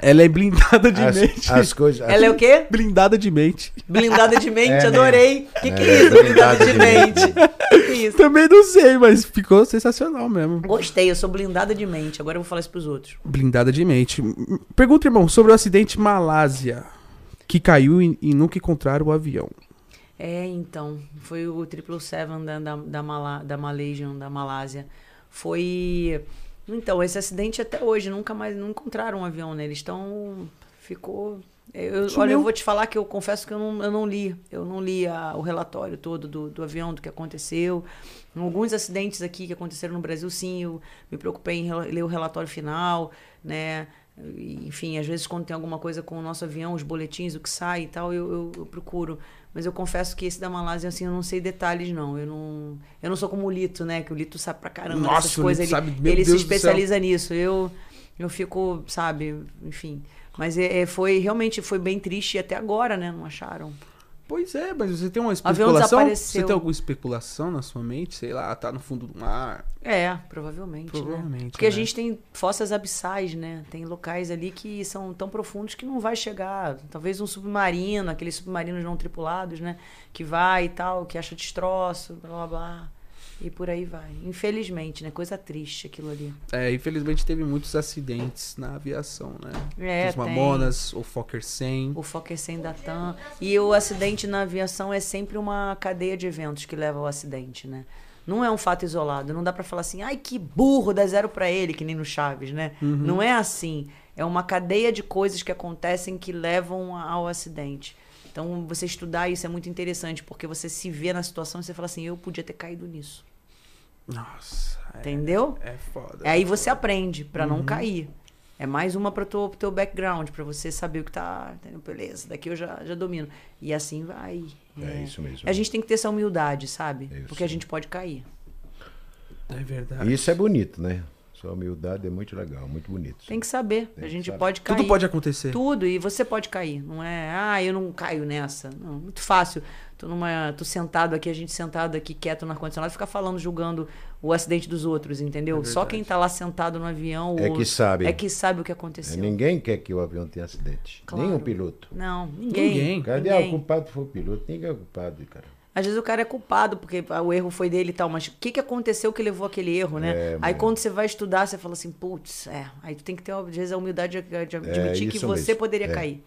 Speaker 1: Ela é blindada de
Speaker 2: As,
Speaker 1: mente.
Speaker 2: as coisas.
Speaker 3: Ela é o quê?
Speaker 1: Blindada de mente.
Speaker 3: Blindada de mente,
Speaker 2: É, né?
Speaker 3: adorei. O que, que é
Speaker 2: É,
Speaker 3: isso, blindada
Speaker 2: blindada
Speaker 3: de
Speaker 2: de
Speaker 3: mente? Que que é isso?
Speaker 1: Também não sei, mas ficou sensacional mesmo.
Speaker 3: Gostei, eu sou blindada de mente. Agora eu vou falar isso pros outros.
Speaker 1: Blindada de mente. Pergunta, irmão, sobre o acidente Malásia. Que caiu e, e nunca encontraram o avião.
Speaker 3: É, então. Foi o 777 da, da, da, Mala, da Malaysian, da Malásia. Foi. Então, esse acidente até hoje, nunca mais não encontraram um avião, né? Eles estão. Ficou. Eu,
Speaker 1: Sumiu.
Speaker 3: olha, eu vou te falar que eu confesso que eu não, eu não li. Eu não li a- o relatório todo do, do avião, do que aconteceu. Alguns acidentes aqui que aconteceram no Brasil, sim, eu me preocupei em ler o relatório final, né? Enfim, às vezes quando tem alguma coisa com o nosso avião, os boletins, o que sai e tal, eu, eu- eu procuro. Mas eu confesso que esse da Malásia, assim, eu não sei detalhes, não. Eu não, eu não sou como o Lito, né? Que o Lito sabe pra caramba
Speaker 1: Nossa,
Speaker 3: dessas
Speaker 1: o
Speaker 3: coisas. Ele,
Speaker 1: sabe,
Speaker 3: ele se especializa nisso. Eu, eu fico, sabe, enfim. Mas é, é, foi realmente foi bem triste e até agora, né? Não acharam.
Speaker 1: Pois é, mas você tem uma especulação? Você tem alguma especulação na sua mente? Sei lá, tá no fundo do mar.
Speaker 3: É, provavelmente.
Speaker 1: Provavelmente,
Speaker 3: Né? Porque a
Speaker 1: né?
Speaker 3: gente tem fossas abissais, né? Tem locais ali que são tão profundos que não vai chegar. Talvez um submarino, aqueles submarinos não tripulados, né? Que vai e tal, que acha destroço, blá blá blá. E por aí vai. Infelizmente, né? Coisa triste aquilo ali.
Speaker 1: É, infelizmente teve muitos acidentes na aviação, né?
Speaker 3: É,
Speaker 1: Os
Speaker 3: tem.
Speaker 1: Mamonas, o Fokker 100.
Speaker 3: O Fokker 100 da TAM. E o acidente na aviação é sempre uma cadeia de eventos que leva ao acidente, né? Não é um fato isolado. Não dá pra falar assim, ai que burro, dá zero pra ele, que nem no Chaves, né? Não é assim. É uma cadeia de coisas que acontecem que levam ao acidente. Então, você estudar isso é muito interessante, porque você se vê na situação e você fala assim, eu podia ter caído nisso.
Speaker 1: Nossa, é,
Speaker 3: Entendeu?
Speaker 1: é foda.
Speaker 3: Aí você aprende pra
Speaker 1: Uhum.
Speaker 3: não cair. É mais uma para o teu background, pra você saber o que tá. entendeu? Beleza, daqui eu já, já domino. E assim vai.
Speaker 2: É isso mesmo.
Speaker 3: A gente tem que ter essa humildade, sabe?
Speaker 2: Isso.
Speaker 3: Porque a gente pode cair.
Speaker 1: É verdade.
Speaker 2: Isso é bonito, né? Sua humildade é muito legal, muito bonito.
Speaker 3: Tem que saber.
Speaker 2: Tem
Speaker 3: a gente
Speaker 2: saber.
Speaker 3: pode cair.
Speaker 1: Tudo pode acontecer.
Speaker 3: Tudo, e você pode cair. Não é, ah, eu não caio nessa. Não, muito fácil. Tô numa. tô sentado aqui, a gente sentado aqui quieto no ar-condicionado, fica falando, julgando o acidente dos outros, entendeu?
Speaker 1: É
Speaker 3: Só quem tá lá sentado no avião.
Speaker 2: É
Speaker 3: ou-
Speaker 2: que sabe.
Speaker 3: É que sabe o que
Speaker 2: É,
Speaker 3: aconteceu.
Speaker 2: ninguém quer que o avião tenha acidente.
Speaker 3: Claro.
Speaker 2: Nem o piloto.
Speaker 3: Não, ninguém.
Speaker 1: Ninguém.
Speaker 2: Cadê
Speaker 3: ninguém.
Speaker 2: o culpado foi o piloto? Ninguém é culpado, cara.
Speaker 3: Às vezes o cara é culpado, porque o erro foi dele e tal, mas o que, que aconteceu que levou aquele erro, né?
Speaker 2: É,
Speaker 3: aí quando você vai estudar, você fala assim, putz, é. Aí tu tem que ter, às vezes, a humildade de, de admitir que
Speaker 2: isso
Speaker 3: você
Speaker 2: mesmo.
Speaker 3: poderia
Speaker 2: É.
Speaker 3: cair.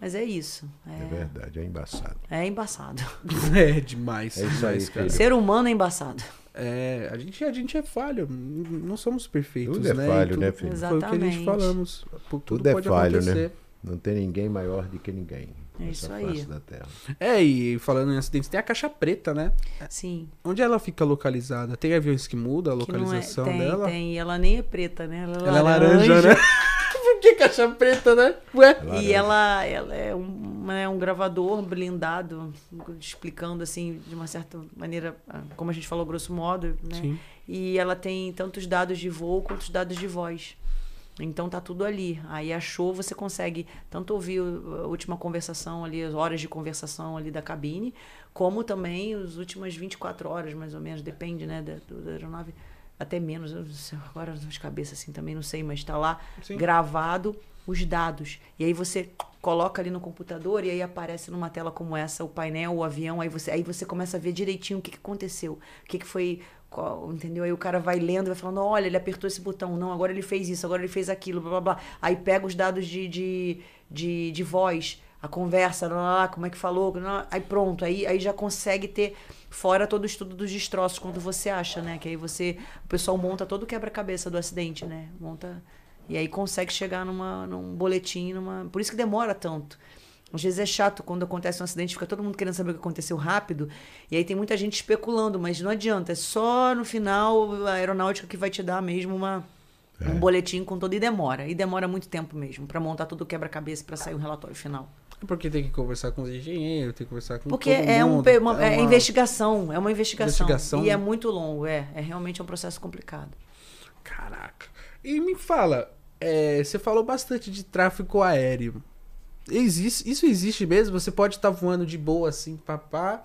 Speaker 3: Mas é isso.
Speaker 2: É,
Speaker 3: É,
Speaker 2: verdade, é embaçado.
Speaker 3: é embaçado.
Speaker 1: É demais.
Speaker 2: É isso
Speaker 1: demais,
Speaker 2: aí,
Speaker 1: cara.
Speaker 3: Ser humano é embaçado.
Speaker 1: É, a gente, a gente é falho. Não somos perfeitos,
Speaker 2: Tudo é
Speaker 1: né?
Speaker 2: falho,
Speaker 1: E tudo-
Speaker 2: né, filho?
Speaker 1: Foi o que a gente
Speaker 3: Exatamente.
Speaker 1: falamos. Tudo,
Speaker 2: Tudo é falho,
Speaker 1: acontecer.
Speaker 2: né? Não tem ninguém maior do que ninguém.
Speaker 3: É isso aí.
Speaker 2: face da terra.
Speaker 1: É, e falando em acidentes, tem a caixa preta, né?
Speaker 3: Sim.
Speaker 1: Onde ela fica localizada? Tem aviões que mudam a
Speaker 3: Que não é,
Speaker 1: localização
Speaker 3: tem,
Speaker 1: dela?
Speaker 3: tem. E ela nem é preta, né? Ela é
Speaker 1: Ela é laranja, né? Que caixa preta, né? Ué?
Speaker 3: E
Speaker 2: Laranja.
Speaker 3: ela, ela é um, é um gravador blindado, explicando assim, de uma certa maneira, ah, como a gente falou, grosso modo, né?
Speaker 1: Sim.
Speaker 3: E ela tem tanto os dados de voo quanto os dados de voz. Então tá tudo ali. Aí achou, você consegue tanto ouvir a última conversação ali, as horas de conversação ali da cabine, como também as últimas 24 horas, mais ou menos, depende, né, da, do- da aeronave. Até menos, agora de cabeça assim também não sei, mas tá lá
Speaker 1: Sim.
Speaker 3: gravado os dados. E aí você coloca ali no computador e aí aparece numa tela como essa o painel, o avião, aí você, aí você começa a ver direitinho o que, que aconteceu, o que, que foi, qual- entendeu? Aí o cara vai lendo, vai falando, olha, ele apertou esse botão, não, agora ele fez isso, agora ele fez aquilo, blá blá blá. Aí pega os dados de, de, de, de voz, a conversa, como é que falou, aí pronto, aí, aí já consegue ter fora todo o estudo dos destroços quando você acha, né? Que aí você, o pessoal monta todo o quebra-cabeça do acidente, né? Monta e aí consegue chegar numa, num boletim, numa. Por isso que demora tanto. Às vezes é chato quando acontece um acidente, fica todo mundo querendo saber o que aconteceu rápido, e aí tem muita gente especulando, mas não adianta, é só no final a aeronáutica que vai te dar mesmo uma,
Speaker 2: É.
Speaker 3: um boletim com todo e demora. E demora muito tempo mesmo para montar todo o quebra-cabeça para sair um relatório final.
Speaker 1: Porque tem que conversar com os engenheiros, tem que conversar com
Speaker 3: Porque é, um,
Speaker 1: mundo.
Speaker 3: pe- uma, é
Speaker 1: uma-
Speaker 3: investigação, é uma investigação.
Speaker 1: Investigação,
Speaker 3: E é muito longo, é. É realmente um processo complicado.
Speaker 1: Caraca. E me fala, é, você falou bastante de tráfego aéreo. Existe, isso existe mesmo? Você pode estar voando de boa assim, papá,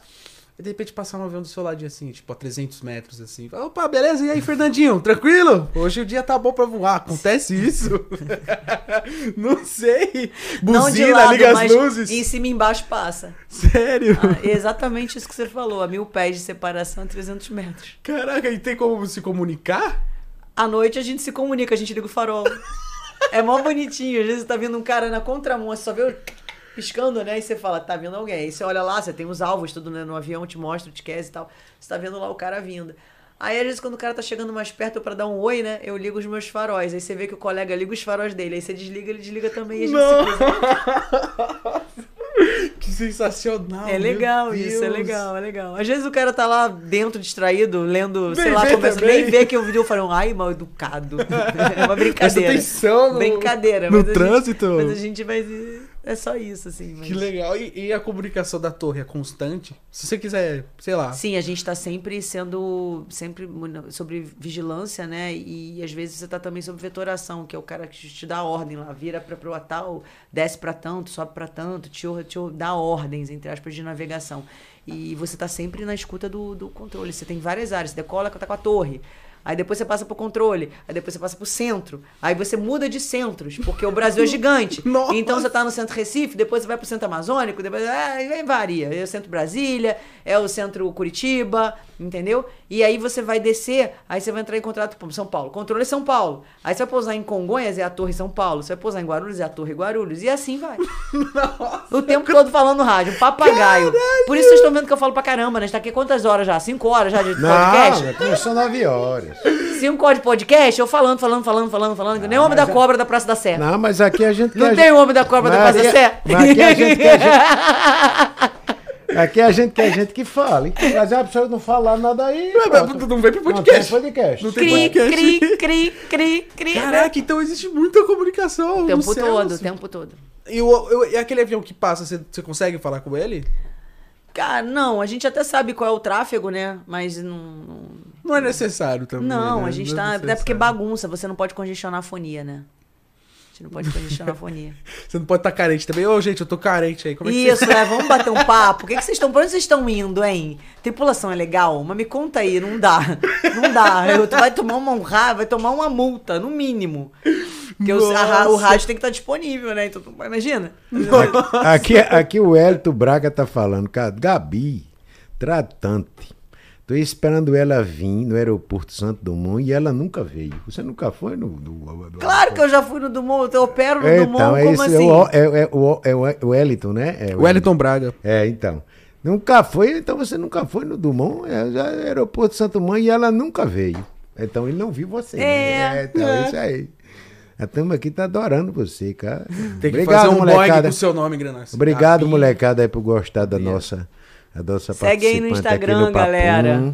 Speaker 1: e de repente passar um avião do seu ladinho assim, tipo a 300 metros assim. Fala, Opa, beleza? E aí, Fernandinho, tranquilo? Hoje o dia tá bom pra voar. Acontece isso? Não sei.
Speaker 3: não
Speaker 1: Buzina,
Speaker 3: lado,
Speaker 1: liga as luzes.
Speaker 3: em cima e embaixo passa.
Speaker 1: Sério?
Speaker 3: Ah, é exatamente isso que você falou. A mil pés de separação a 300 metros.
Speaker 1: Caraca, e tem como se comunicar?
Speaker 3: À noite a gente se comunica, a gente liga o farol. É mó bonitinho. Às vezes tá vindo um cara na contramão, você só vê o piscando, né? E você fala, tá vindo alguém. Aí você olha lá, você tem os alvos, tudo né, no avião, te mostra, te quer e tal. Você tá vendo lá o cara vindo. Aí, às vezes, quando o cara tá chegando mais perto pra dar um oi, né? Eu ligo os meus faróis. Aí você vê que o colega liga os faróis dele. Aí você desliga, ele desliga também e a gente
Speaker 1: Não.
Speaker 3: se.
Speaker 1: Que sensacional.
Speaker 3: É legal isso, é
Speaker 1: Deus.
Speaker 3: legal, é legal. Às vezes o cara tá lá dentro, distraído, lendo, sei
Speaker 1: Nem
Speaker 3: lá, conversa, nem vê que o vídeo falou, ai, mal educado. É uma
Speaker 1: Presta
Speaker 3: brincadeira.
Speaker 1: atenção no,
Speaker 3: Brincadeira.
Speaker 1: no
Speaker 3: mas a gente-
Speaker 1: trânsito.
Speaker 3: mas a gente vai. É só isso, assim. mas-
Speaker 1: Que legal. E, e a comunicação da torre é constante? Se você quiser, sei lá.
Speaker 3: Sim, a gente tá sempre sendo. Sempre sobre vigilância, né? E, às vezes você tá também sobre vetoração, que é o cara que te dá ordem lá, vira pra pro tal, desce pra tanto, sobe pra tanto, te, te dá ordens, entre aspas, de navegação. E você tá sempre na escuta do, do controle. Você tem várias áreas, você decola, tá com a torre. Aí depois você passa pro controle, aí depois você passa pro centro, aí você muda de centros, porque o Brasil é gigante.
Speaker 1: Nossa.
Speaker 3: Então você tá no centro Recife, depois você vai pro centro Amazônico, depois é, varia. É o centro Brasília, é o centro Curitiba, entendeu? E aí você vai descer, aí você vai entrar em contrato com São Paulo. Controle São Paulo. Aí você vai pousar em Congonhas, é a Torre São Paulo. Você vai pousar em Guarulhos, é a Torre Guarulhos. E assim vai. O tempo todo falando no rádio, um papagaio. Por isso vocês estão vendo que eu falo pra caramba, né? A gente tá aqui quantas horas já? Cinco horas já de podcast?
Speaker 2: Não, começou nove horas.
Speaker 3: Cinco horas de podcast, eu falando, falando, falando, falando, falando. que nem o homem da
Speaker 2: mas é-
Speaker 3: cobra da Praça da Sé. Não,
Speaker 2: Não, mas aqui a gente quer.
Speaker 3: tem o homem da cobra da Praça da
Speaker 2: aqui-
Speaker 3: Sé?
Speaker 2: mas aqui a gente quer Aqui a gente quer gente que fale. Mas a pessoa não falar nada aí.
Speaker 1: Não, não vem pro
Speaker 2: Não
Speaker 1: podcast.
Speaker 2: tem podcast.
Speaker 1: Não tem
Speaker 3: Cri,
Speaker 1: podcast.
Speaker 3: cri, cri, cri, cri.
Speaker 1: Caraca, então existe muita comunicação.
Speaker 3: O tempo todo, o
Speaker 1: assim.
Speaker 3: tempo todo.
Speaker 1: E, o, eu- e aquele avião que passa, você, você consegue falar com ele?
Speaker 3: Cara, não, a gente até sabe qual é o tráfego, né? Mas não. Não,
Speaker 1: Não é necessário também.
Speaker 3: não
Speaker 1: né?
Speaker 3: a gente
Speaker 1: Não é
Speaker 3: tá. Até
Speaker 1: necessário.
Speaker 3: porque bagunça, você não pode congestionar a fonia, né? A gente não pode congestionar a fonia.
Speaker 1: Você não pode estar carente também. Ô, gente, eu tô carente aí. Como é que
Speaker 3: Isso, é, vamos bater um papo. O que, que vocês estão. Pra onde vocês estão indo, hein? Tripulação é legal? Mas me conta aí, não dá. Não dá. Eu- Tu vai tomar uma honra, vai tomar uma multa, no mínimo. Porque o, a rádio tem que estar disponível, né? Então, imagina.
Speaker 2: Aqui, aqui o Hélito Braga tá falando, cara, Gabi, tratante. Tô esperando ela vir no aeroporto Santo Dumont e ela nunca veio. Você nunca foi no. no- no-
Speaker 3: Claro que eu já fui no Dumont, eu opero no
Speaker 2: É,
Speaker 3: Dumont,
Speaker 2: então, é
Speaker 3: como
Speaker 2: isso,
Speaker 3: assim?
Speaker 2: é, o, é, é, o, é o- é o Wellington, né? É
Speaker 1: O Wellington Braga.
Speaker 2: É, então. Nunca foi, então você nunca foi no Dumont, é, já é aeroporto Santo Dumont e ela nunca veio. Então ele não viu você.
Speaker 3: É.
Speaker 2: né? então é isso aí. A turma aqui tá adorando você, cara.
Speaker 1: Tem que
Speaker 2: Obrigado,
Speaker 1: fazer um
Speaker 2: molecada.
Speaker 1: com o seu nome, Granassi.
Speaker 2: Obrigado,
Speaker 1: Gabi.
Speaker 2: molecada, aí por gostar da nossa, nossa
Speaker 3: Segue aí no Instagram,
Speaker 2: Papum,
Speaker 3: galera.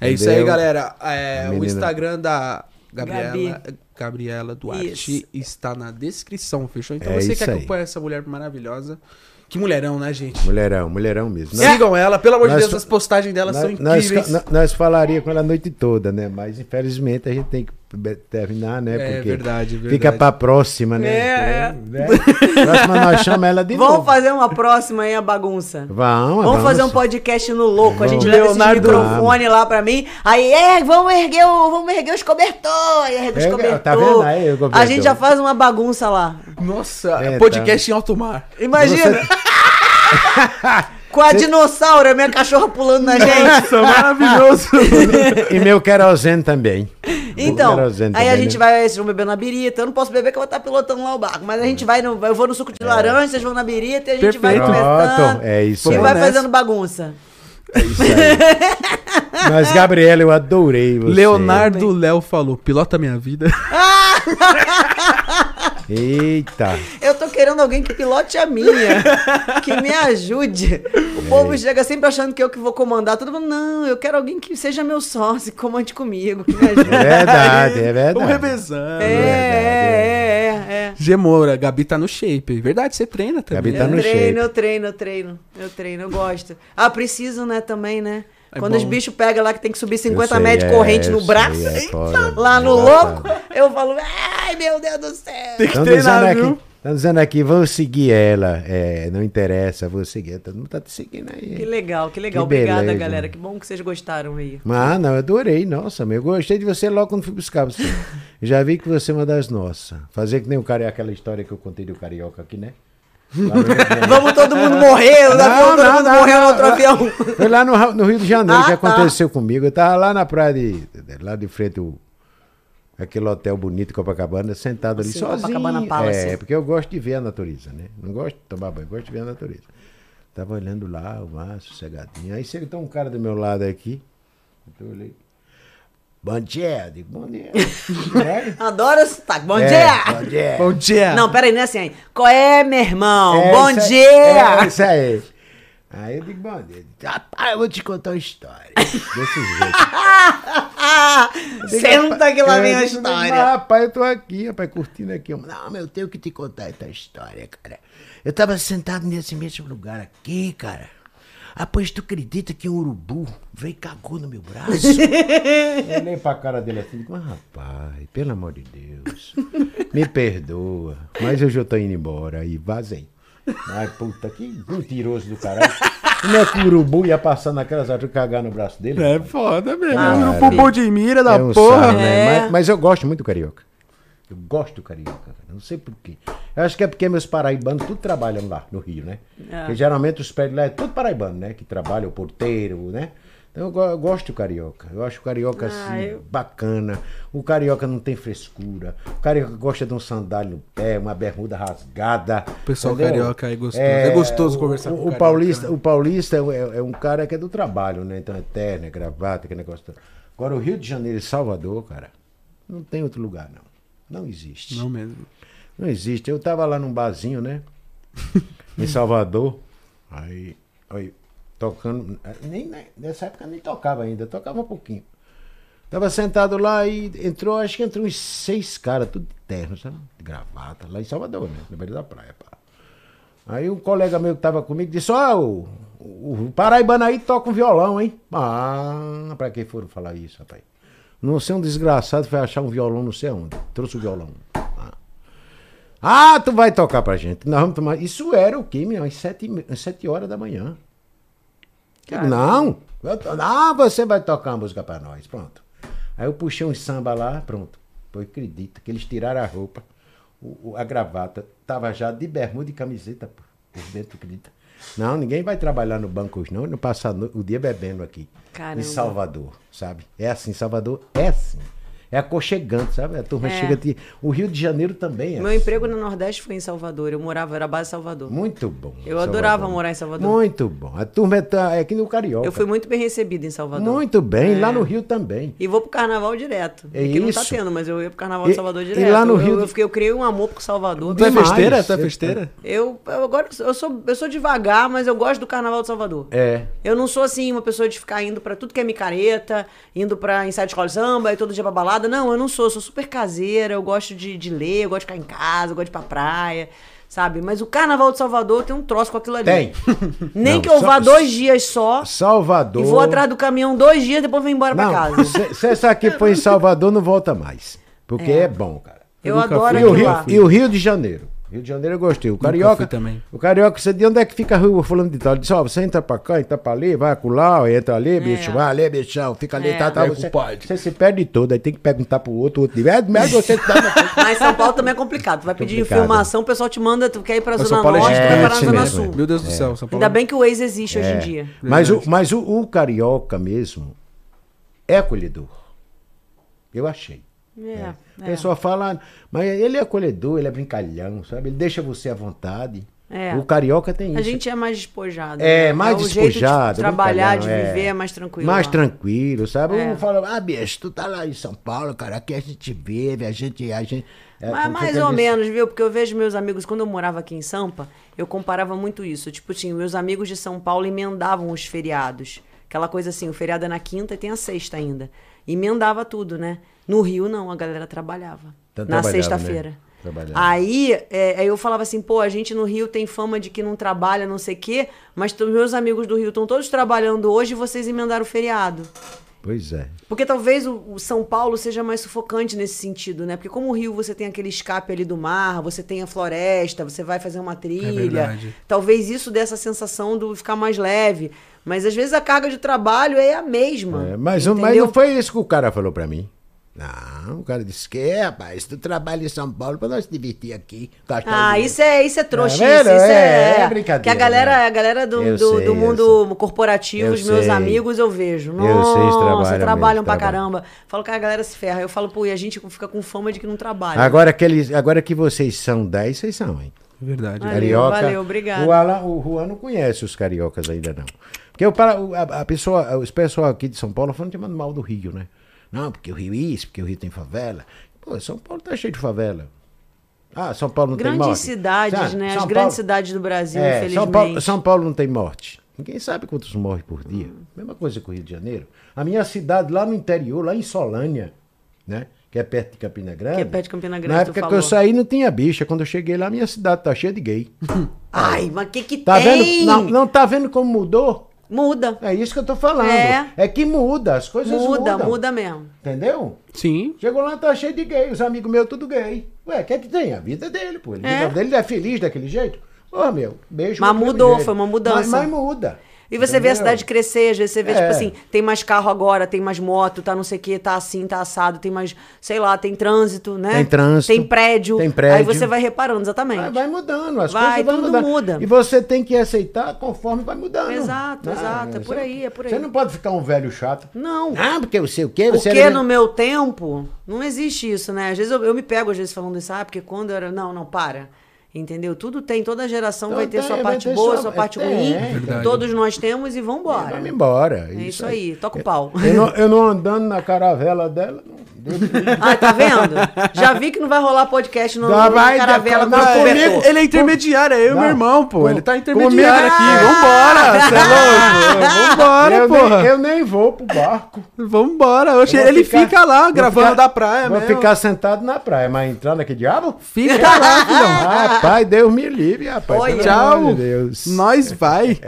Speaker 1: É isso aí, galera. É,
Speaker 2: A
Speaker 1: o Instagram da Gabriela,
Speaker 3: Gabi.
Speaker 1: Gabriela Duarte
Speaker 3: Isso.
Speaker 1: está na descrição, fechou? Então
Speaker 2: É
Speaker 1: você que
Speaker 2: aí.
Speaker 1: acompanha essa mulher maravilhosa. Que mulherão, né, gente?
Speaker 2: Mulherão, mulherão mesmo.
Speaker 1: Sigam ela, pelo amor de
Speaker 2: Nós
Speaker 1: Deus, as postagens dela são
Speaker 2: Nós, nós,
Speaker 1: incríveis.
Speaker 2: nós, nós falaria com ela a noite toda, né? Mas infelizmente a gente tem que terminar, né?
Speaker 1: É
Speaker 2: Porque
Speaker 1: verdade, verdade.
Speaker 2: fica pra próxima, né?
Speaker 3: É.
Speaker 2: Né? Próxima nós chamamos ela de
Speaker 3: Vamos
Speaker 2: novo.
Speaker 3: fazer uma próxima aí, a bagunça.
Speaker 2: Vamos,
Speaker 3: Vamos fazer um podcast no louco. A gente
Speaker 2: Vamos.
Speaker 3: leva esse
Speaker 1: Leonardo-
Speaker 3: microfone lá pra mim. Aí, é, vamos erguer, o, vamos erguer os cobertores. Ergue os cobertores.
Speaker 2: tá vendo aí o cobertor?
Speaker 3: A gente já faz uma bagunça lá.
Speaker 1: Nossa,
Speaker 2: É,
Speaker 1: podcast em alto mar.
Speaker 3: Imagina. Com a dinossauro, a minha cachorra pulando na gente.
Speaker 1: Nossa, maravilhoso.
Speaker 2: E meu querosene também.
Speaker 3: Então,
Speaker 2: querosene
Speaker 3: aí a
Speaker 2: também,
Speaker 3: gente
Speaker 2: né?
Speaker 3: vai, vocês vão beber na birita. Eu não posso beber que eu vou estar pilotando lá o barco. Mas a gente vai no. Eu vou no suco de laranja, vocês vão na birita e a gente vai
Speaker 1: Perfeito.
Speaker 3: conversando.
Speaker 2: Pronto, é isso
Speaker 3: E
Speaker 2: aí.
Speaker 3: vai
Speaker 1: nessa.
Speaker 3: fazendo bagunça.
Speaker 2: É isso aí. Mas, Gabriela, eu adorei você.
Speaker 1: Leonardo Léo falou: pilota minha vida.
Speaker 2: Eita.
Speaker 3: Eu tô querendo alguém que pilote a minha, que me ajude. O
Speaker 2: É.
Speaker 3: povo chega sempre achando que eu que vou comandar. Todo mundo, não, eu quero alguém que seja meu sócio, que comande comigo, que me
Speaker 2: É
Speaker 3: ajude.
Speaker 2: verdade, é verdade.
Speaker 1: Vamos revezando.
Speaker 3: É, é, é, é.
Speaker 1: Gemoura, Gabi tá no shape. Verdade, você treina também.
Speaker 2: Gabi tá
Speaker 3: eu
Speaker 2: no
Speaker 3: treino,
Speaker 2: shape.
Speaker 3: eu treino, eu treino, eu treino, eu gosto. Ah, preciso, né, também, né?
Speaker 1: É
Speaker 3: Quando
Speaker 1: bom.
Speaker 3: os bichos pegam lá que tem que subir
Speaker 2: Eu
Speaker 3: 50
Speaker 2: sei,
Speaker 3: metros de
Speaker 2: é,
Speaker 3: corrente no braço,
Speaker 2: sei, é foda.
Speaker 3: lá no louco, eu falo, ai meu Deus do céu.
Speaker 1: Tem que
Speaker 2: Estão
Speaker 1: treinar,
Speaker 2: dizendo,
Speaker 1: viu?
Speaker 2: aqui, tão dizendo aqui, vou seguir ela. É, não interessa, vou seguir. Todo mundo tá te seguindo
Speaker 3: Que
Speaker 2: aí.
Speaker 3: legal, que legal.
Speaker 2: Que
Speaker 3: Obrigada,
Speaker 2: beleza.
Speaker 3: galera. Que bom que vocês gostaram aí.
Speaker 2: Ah, não, eu adorei. Nossa, meu, eu gostei de você logo quando fui buscar você. Já vi que você é uma das nossas. Fazer que nem o cara, aquela história que eu contei do carioca aqui, né?
Speaker 3: Vamos todo mundo morrer, o avião, todo
Speaker 2: não,
Speaker 3: mundo
Speaker 2: não,
Speaker 3: morreu no
Speaker 2: não,
Speaker 3: outro
Speaker 2: não.
Speaker 3: avião.
Speaker 2: Foi lá no, no Rio de Janeiro
Speaker 3: Ah,
Speaker 2: que
Speaker 3: tá.
Speaker 2: aconteceu comigo. Eu tava lá na praia de. Lá de frente, o, aquele hotel bonito, Copacabana, sentado ali
Speaker 3: Sim,
Speaker 2: sozinho.
Speaker 3: Copacabana Palace.
Speaker 2: É, porque eu gosto de ver a natureza, né? Não gosto de tomar banho, gosto de ver a natureza. Tava olhando lá, o mar, sossegadinho. Aí chega um cara do meu lado aqui. Eu olhei. Bom dia, eu digo, bom dia. É?
Speaker 3: Adoro esse sotaque. Bom
Speaker 2: É,
Speaker 3: dia!
Speaker 2: Bom dia.
Speaker 1: Bom dia.
Speaker 3: Não, peraí, não é assim aí. Qual é, meu irmão?
Speaker 2: É
Speaker 3: bom
Speaker 2: isso
Speaker 3: dia!
Speaker 2: É isso aí. Aí eu digo, bom dia. Rapaz, eu vou te contar uma história. Desse jeito.
Speaker 3: Senta que lá vem a
Speaker 2: digo,
Speaker 3: história.
Speaker 2: "Mas, Rapaz, eu tô aqui, rapaz, curtindo aqui. Não, mas eu tenho que te contar essa história, cara. Eu tava sentado nesse mesmo lugar aqui, cara. Ah, pois tu acredita que um urubu veio e cagou no meu braço? eu olhei pra cara dele assim e mas rapaz, pelo amor de Deus, me perdoa, mas eu já tô indo embora e vazei. Ai, puta, que mentiroso do caralho. Como é que o urubu ia passar naquelas horas e cagar no braço dele?
Speaker 1: É foda mesmo.
Speaker 3: Ah,
Speaker 1: um bumbum de mira da
Speaker 2: É um
Speaker 1: porra.
Speaker 2: sarro, né?
Speaker 3: É.
Speaker 2: Mas, mas eu gosto muito do carioca. Eu gosto do carioca, cara. Não sei porquê. Eu acho que é porque meus paraibanos tudo trabalham lá no Rio, né?
Speaker 3: É.
Speaker 2: Porque geralmente os pés de lá é tudo paraibano, né? Que trabalha, o porteiro, né? Então eu, eu gosto do carioca. Eu acho o carioca
Speaker 3: Ah,
Speaker 2: assim,
Speaker 3: eu-
Speaker 2: bacana. O carioca não tem frescura. O carioca gosta de um sandália no pé, uma bermuda rasgada.
Speaker 1: O pessoal
Speaker 2: entendeu?
Speaker 1: carioca é gostoso. É gostoso
Speaker 2: o-
Speaker 1: conversar
Speaker 2: o,
Speaker 1: com
Speaker 2: o
Speaker 1: carioca,
Speaker 2: paulista,
Speaker 1: né?
Speaker 2: o paulista é, é- é um cara que é do trabalho, né? Então é terno, é gravata, aquele negócio todo. Agora o Rio de Janeiro e Salvador, cara, não tem outro lugar, não. Não existe.
Speaker 1: Não mesmo.
Speaker 2: Não existe. Eu tava lá num barzinho, né? em Salvador. Aí, aí tocando. Nem, nessa época nem tocava ainda, tocava um pouquinho. Tava sentado lá e entrou, acho que entrou uns seis caras, tudo de terno, sabe? De gravata, lá em Salvador, né? Na beira da praia, pá. Aí um colega meu que tava comigo disse, ó, o, o, o Paraibano aí toca um violão, hein? Ah, pra que foram falar isso, rapaz? Não sei um desgraçado foi achar um violão não sei onde. Trouxe o violão. Ah. Ah, tu vai tocar pra gente. Nós vamos tomar. Isso era o quê, meu? Às sete, às sete horas da manhã. Digo, não, to- não, você vai tocar uma música pra nós. Pronto. Aí eu puxei um samba lá, pronto. Pô, acredita que eles tiraram a roupa, o- a gravata, tava já de bermuda e camiseta, pô, por dentro, acredita? Não, ninguém vai trabalhar no banco hoje, não. Não passar o dia bebendo aqui.
Speaker 3: Caramba.
Speaker 2: Em Salvador, sabe? É assim, Salvador é assim. É aconchegante, sabe? A turma
Speaker 3: É.
Speaker 2: chega de. O Rio de Janeiro também é.
Speaker 3: Meu
Speaker 2: assim.
Speaker 3: emprego no Nordeste foi em Salvador. Eu morava, era base Salvador.
Speaker 2: Muito bom.
Speaker 3: Eu adorava morar em Salvador.
Speaker 2: Muito bom. A turma é, tá- é aqui no Carioca.
Speaker 3: Eu fui muito bem recebida em Salvador.
Speaker 2: Muito bem, lá no Rio também.
Speaker 3: E vou pro carnaval direto.
Speaker 2: É
Speaker 3: Aqui não tá
Speaker 2: isso.
Speaker 3: tendo, mas eu ia pro carnaval
Speaker 2: E-
Speaker 3: de Salvador
Speaker 2: e
Speaker 3: direto.
Speaker 2: lá no
Speaker 3: Eu-
Speaker 2: Rio
Speaker 3: Eu,
Speaker 2: de-
Speaker 3: fiquei, eu criei um amor pro Salvador.
Speaker 1: Tu é festeira? Tu é festeira?
Speaker 3: Eu, eu agora eu sou, eu sou devagar, mas eu gosto do carnaval de Salvador.
Speaker 2: É.
Speaker 3: Eu não sou assim, uma pessoa de ficar indo pra tudo que é micareta, indo pra ensaio de escola de samba e todo dia pra balada. Não, eu não sou, eu sou super caseira, eu gosto de, de ler, eu gosto de ficar em casa, eu gosto de ir pra praia, sabe? Mas o carnaval de Salvador tem um troço com aquilo ali.
Speaker 2: Tem.
Speaker 3: Nem
Speaker 2: Não,
Speaker 3: que eu
Speaker 2: só-
Speaker 3: vá dois dias só
Speaker 2: Salvador.
Speaker 3: e vou atrás do caminhão dois dias, depois vou embora pra
Speaker 2: Não,
Speaker 3: casa.
Speaker 2: se, se essa aqui foi em Salvador, não volta mais. Porque é, bom, cara.
Speaker 3: Eu,
Speaker 1: nunca
Speaker 3: adoro
Speaker 1: fui.
Speaker 2: E o,
Speaker 3: aquilo
Speaker 2: Rio,
Speaker 3: lá.
Speaker 2: e o Rio de Janeiro. Rio de Janeiro eu gostei. O Carioca.
Speaker 1: também.
Speaker 2: O Carioca, você de onde é que fica a rua falando de tal? Ele disse, ó, você entra pra cá, entra pra ali, vai acolá, entra ali, bicho, vai ali, bichão, fica ali,
Speaker 3: É.
Speaker 2: tá, tá.
Speaker 1: É,
Speaker 2: Você, você se perde todo, aí tem que perguntar pro outro, o outro diz, é, merda, você tá.
Speaker 3: Mas São Paulo também é complicado. Tu vai pedir
Speaker 2: Complicado.
Speaker 3: informação, o pessoal te manda, tu quer ir pra
Speaker 1: Mas
Speaker 3: Zona
Speaker 1: é
Speaker 3: Norte, tu vai
Speaker 1: gigante
Speaker 3: parar na Zona
Speaker 2: mesmo,
Speaker 3: Sul.
Speaker 1: Meu Deus do céu, São Paulo.
Speaker 3: Ainda bem que o Waze existe hoje em dia.
Speaker 2: Mas, o, mas o, o Carioca mesmo é acolhedor. Eu achei.
Speaker 3: É,
Speaker 2: A
Speaker 3: é.
Speaker 2: pessoa fala, mas ele é acolhedor, ele é brincalhão, sabe? Ele deixa você à vontade.
Speaker 3: É.
Speaker 2: O carioca tem isso.
Speaker 3: A gente é mais despojado.
Speaker 2: É,
Speaker 3: né?
Speaker 2: mais
Speaker 3: o jeito
Speaker 2: despojado,
Speaker 3: de trabalhar, de
Speaker 2: brincalhão,
Speaker 3: viver
Speaker 2: é.
Speaker 3: é mais tranquilo.
Speaker 2: Mais
Speaker 3: lá.
Speaker 2: tranquilo, sabe?
Speaker 3: É.
Speaker 2: Um fala, ah, bicho, tu tá lá em São Paulo, cara, aqui a gente vive, a gente. A gente é,
Speaker 3: Mas mais ou
Speaker 2: disso?
Speaker 3: menos, viu? Porque eu vejo meus amigos, quando eu morava aqui em Sampa, eu comparava muito isso. Tipo assim, meus amigos de São Paulo emendavam os feriados. Aquela coisa assim, o feriado é na quinta e tem a sexta ainda. Emendava tudo, né? No Rio, não, a galera trabalhava.
Speaker 2: Então,
Speaker 3: na
Speaker 2: trabalhava,
Speaker 3: sexta-feira.
Speaker 2: né?
Speaker 3: Aí, é, eu falava assim, pô, a gente no Rio tem fama de que não trabalha, não sei o quê, mas os meus amigos do Rio estão todos trabalhando hoje e vocês emendaram o feriado.
Speaker 2: Pois é.
Speaker 3: Porque talvez o, o São Paulo seja mais sufocante nesse sentido, né? Porque como o Rio você tem aquele escape ali do mar, você tem a floresta, você vai fazer uma trilha.
Speaker 1: verdade.
Speaker 3: talvez isso dê essa sensação do ficar mais leve. Mas às vezes a carga de trabalho é a mesma.
Speaker 2: É, mas, mas não foi isso que o cara falou pra mim. Não, o cara disse que, é, rapaz, tu trabalha em São Paulo pra nós se divertir aqui.
Speaker 3: Ah,
Speaker 2: dinheiro."
Speaker 3: isso é, isso é trouxa.
Speaker 2: É,
Speaker 3: isso, isso
Speaker 2: é,
Speaker 3: é,
Speaker 2: é brincadeira,
Speaker 3: Que a galera,
Speaker 2: né?
Speaker 3: a galera do,
Speaker 2: Eu
Speaker 3: do,
Speaker 2: sei,
Speaker 3: do
Speaker 2: eu
Speaker 3: mundo corporativo,
Speaker 2: Eu
Speaker 3: os meus
Speaker 2: sei.
Speaker 3: amigos, eu vejo.
Speaker 2: Eu
Speaker 3: Nossa,
Speaker 2: sei, eles trabalham
Speaker 3: trabalham
Speaker 2: mesmo,
Speaker 3: pra
Speaker 2: trabalham.
Speaker 3: caramba. Falo que a galera se ferra. Eu falo, pô, e a gente fica com fama de que não trabalha.
Speaker 2: Agora que, eles, agora que vocês são 10, vocês são, hein?
Speaker 1: Verdade.
Speaker 3: Valeu,
Speaker 2: Carioca.
Speaker 3: valeu, obrigado.
Speaker 2: O, Alan, o Juan não conhece os cariocas ainda, não. Porque o- a, a pessoa, os pessoal aqui de São Paulo falando chamando mal do Rio, né? Não, porque o Rio é isso, porque o Rio tem favela. Pô, São Paulo tá cheio de favela. Ah, São Paulo não tem
Speaker 3: Grandes
Speaker 2: morte.
Speaker 3: cidades,
Speaker 2: Sabe,
Speaker 3: né?
Speaker 2: São
Speaker 3: As
Speaker 2: Paulo-
Speaker 3: grandes cidades do Brasil,
Speaker 2: É,
Speaker 3: infelizmente.
Speaker 2: São Paulo, São Paulo não tem morte. Ninguém sabe quantos morrem por dia. Mesma coisa que o Rio de Janeiro. A minha cidade lá no interior, lá em Solânia, né? Que é perto de Campina Grande.
Speaker 3: Que é perto de Campina Grande,
Speaker 2: Na época que eu saí não tinha bicha. Quando eu cheguei lá, minha cidade tá cheia de gay.
Speaker 3: Ai, mas o que que
Speaker 2: Tá
Speaker 3: tem?
Speaker 2: vendo? Não, não tá vendo como mudou?
Speaker 3: Muda.
Speaker 2: É isso que eu tô falando.
Speaker 3: É.
Speaker 2: É, que muda, as coisas
Speaker 3: Muda,
Speaker 2: mudam.
Speaker 3: muda mesmo.
Speaker 2: Entendeu?
Speaker 1: Sim.
Speaker 2: Chegou lá, tá cheio de gay. Os amigos meus, tudo gay. Ué, o que é que tem? A vida dele, pô. Ele,
Speaker 3: É.
Speaker 2: A vida dele é feliz daquele jeito. Ô, meu, beijo.
Speaker 3: Mas mudou, foi uma mudança.
Speaker 2: Mas, mas muda.
Speaker 3: E você vê a
Speaker 2: Entendeu?
Speaker 3: cidade crescer, às vezes você vê,
Speaker 2: É.
Speaker 3: tipo assim, tem mais carro agora, tem mais moto, tá não sei o que, tá assim, tá assado, tem mais, sei lá, tem trânsito, né?
Speaker 2: Tem trânsito,
Speaker 3: Tem prédio.
Speaker 2: tem prédio.
Speaker 3: Aí você vai reparando, exatamente.
Speaker 2: Vai, vai mudando, as
Speaker 3: Vai,
Speaker 2: coisas vão
Speaker 3: tudo
Speaker 2: mudando.
Speaker 3: muda.
Speaker 2: E você tem que aceitar conforme vai mudando.
Speaker 3: Exato, exato, é por aí, é por aí.
Speaker 2: Você não pode ficar um velho chato.
Speaker 3: Não.
Speaker 2: Ah, porque eu sei o quê? Você
Speaker 3: Porque
Speaker 2: era-
Speaker 3: no meu tempo, não existe isso, né? Às vezes eu, eu me pego, às vezes, falando isso, ah, porque quando eu era. Não, não, para. Entendeu? Tudo tem, toda geração
Speaker 2: Não,
Speaker 3: vai ter
Speaker 2: tem,
Speaker 3: sua
Speaker 2: vai
Speaker 3: parte
Speaker 2: ter
Speaker 3: boa,
Speaker 2: sua-
Speaker 3: sua parte
Speaker 2: tem,
Speaker 3: ruim.
Speaker 2: é
Speaker 1: verdade.
Speaker 3: Todos nós temos e vambora.
Speaker 2: Vamos embora.
Speaker 3: É isso aí, toca o pau.
Speaker 2: Eu não, eu não andando na caravela dela. não-.
Speaker 3: Ah, tá vendo? Já vi que não vai rolar podcast no,
Speaker 2: Não,
Speaker 3: no
Speaker 2: vai,
Speaker 3: Caravela com
Speaker 2: não,
Speaker 3: o
Speaker 2: comigo-.
Speaker 1: Ele é intermediário, é eu e meu irmão, pô.
Speaker 2: Com-
Speaker 1: Ele tá intermediário
Speaker 2: comigo-
Speaker 1: aqui. Vambora, você é louco? Vambora,
Speaker 2: eu,
Speaker 1: porra.
Speaker 2: nem, eu nem vou pro barco.
Speaker 1: Vambora.
Speaker 2: Eu vou
Speaker 1: ele
Speaker 2: ficar-
Speaker 1: fica lá
Speaker 2: vou
Speaker 1: gravando
Speaker 2: ficar-
Speaker 1: da praia
Speaker 2: Vou
Speaker 1: mesmo.
Speaker 2: ficar sentado na praia, mas entrar naquele diabo?
Speaker 1: Fica lá, filhão.
Speaker 2: Rapaz, Deus me livre, rapaz. Pelo
Speaker 1: Tchau.
Speaker 2: Deus.
Speaker 1: Nós vai.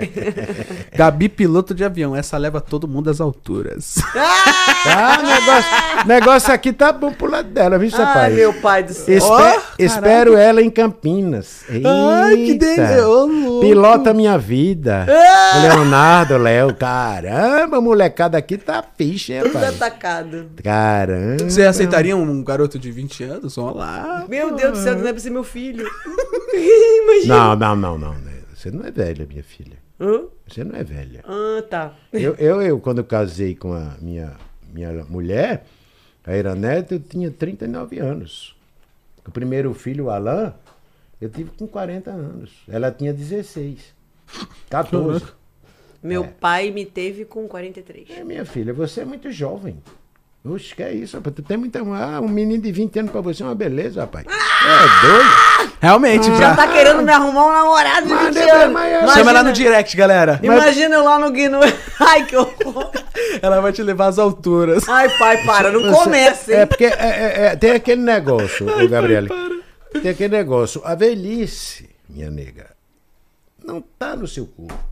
Speaker 1: Gabi, piloto de avião. Essa leva todo mundo às alturas.
Speaker 2: Tá, negócio, negócio negócio aqui tá bom pro lado dela, viu,
Speaker 3: Ai,
Speaker 2: rapaz?
Speaker 3: meu pai do céu.
Speaker 2: Espe-
Speaker 1: Ó,
Speaker 2: espero ela em Campinas.
Speaker 1: Ai, que
Speaker 2: Eita.
Speaker 1: delícia.
Speaker 2: Pilota minha vida.
Speaker 3: Ah!
Speaker 2: Leonardo, Léo. Caramba, molecada aqui tá ficha, hein,
Speaker 3: Tudo
Speaker 2: rapaz?
Speaker 3: atacado.
Speaker 2: Caramba.
Speaker 1: Você aceitaria um garoto de 20 anos? Vamos lá.
Speaker 3: Meu Deus do céu, não é pra ser meu filho. Imagina.
Speaker 2: Não, não, não, não. né? Você não é velha, minha filha.
Speaker 3: Hã?
Speaker 2: Você não é velha.
Speaker 3: Ah, tá.
Speaker 2: Eu, eu, eu, quando eu casei com a minha, minha mulher, a Iranete, eu tinha 39 anos. O primeiro filho, o Alain, eu tive com 40 anos. Ela tinha 16. 14.
Speaker 3: Meu pai me teve com 43.
Speaker 2: É, minha filha, você é muito jovem. Oxe, que é isso, rapaz? Tu tem muita. Ah, um menino de 20 anos pra você é uma beleza, rapaz. É doido.
Speaker 1: Realmente,
Speaker 3: Já
Speaker 1: pra...
Speaker 3: tá querendo me arrumar um namorado de
Speaker 2: Mas
Speaker 3: 20
Speaker 2: é,
Speaker 3: anos.
Speaker 2: é-
Speaker 3: Imagina-
Speaker 1: Chama ela no direct, galera.
Speaker 3: Imagina eu lá no Guino. Ai, que horror.
Speaker 1: Ela vai te levar às alturas.
Speaker 3: Ai, pai, para, não hein?
Speaker 2: É porque é, é, é, tem aquele negócio, ô Gabriele. Tem aquele negócio. A velhice, minha nega, não tá no seu corpo.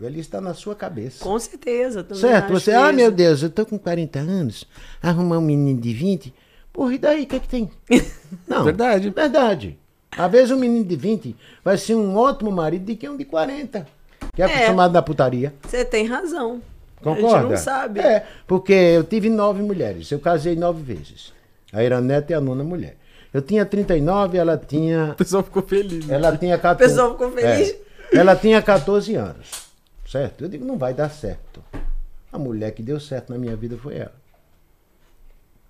Speaker 2: Velhice tá na sua cabeça.
Speaker 3: Com certeza.
Speaker 2: Certo? Você, ah, meu Deus, eu tô com 40 anos, arrumar um menino de 20. Porra, e daí? O que é que tem? Não.
Speaker 1: Verdade.
Speaker 2: Verdade. Às vezes um menino de 20 vai ser um ótimo marido de que um de 40. Que é,
Speaker 3: É.
Speaker 2: acostumado na putaria.
Speaker 3: Você tem razão.
Speaker 2: Concorda?
Speaker 3: A gente não sabe.
Speaker 2: É, porque eu tive nove mulheres. Eu casei nove vezes. A Iranete é a nona mulher. Eu tinha 39, ela tinha.
Speaker 1: O pessoal ficou feliz. né?
Speaker 2: Ela tinha 14.
Speaker 3: pessoal ficou feliz.
Speaker 2: É, ela tinha 14 anos. Certo? Eu digo, não vai dar certo. A mulher que deu certo na minha vida foi ela.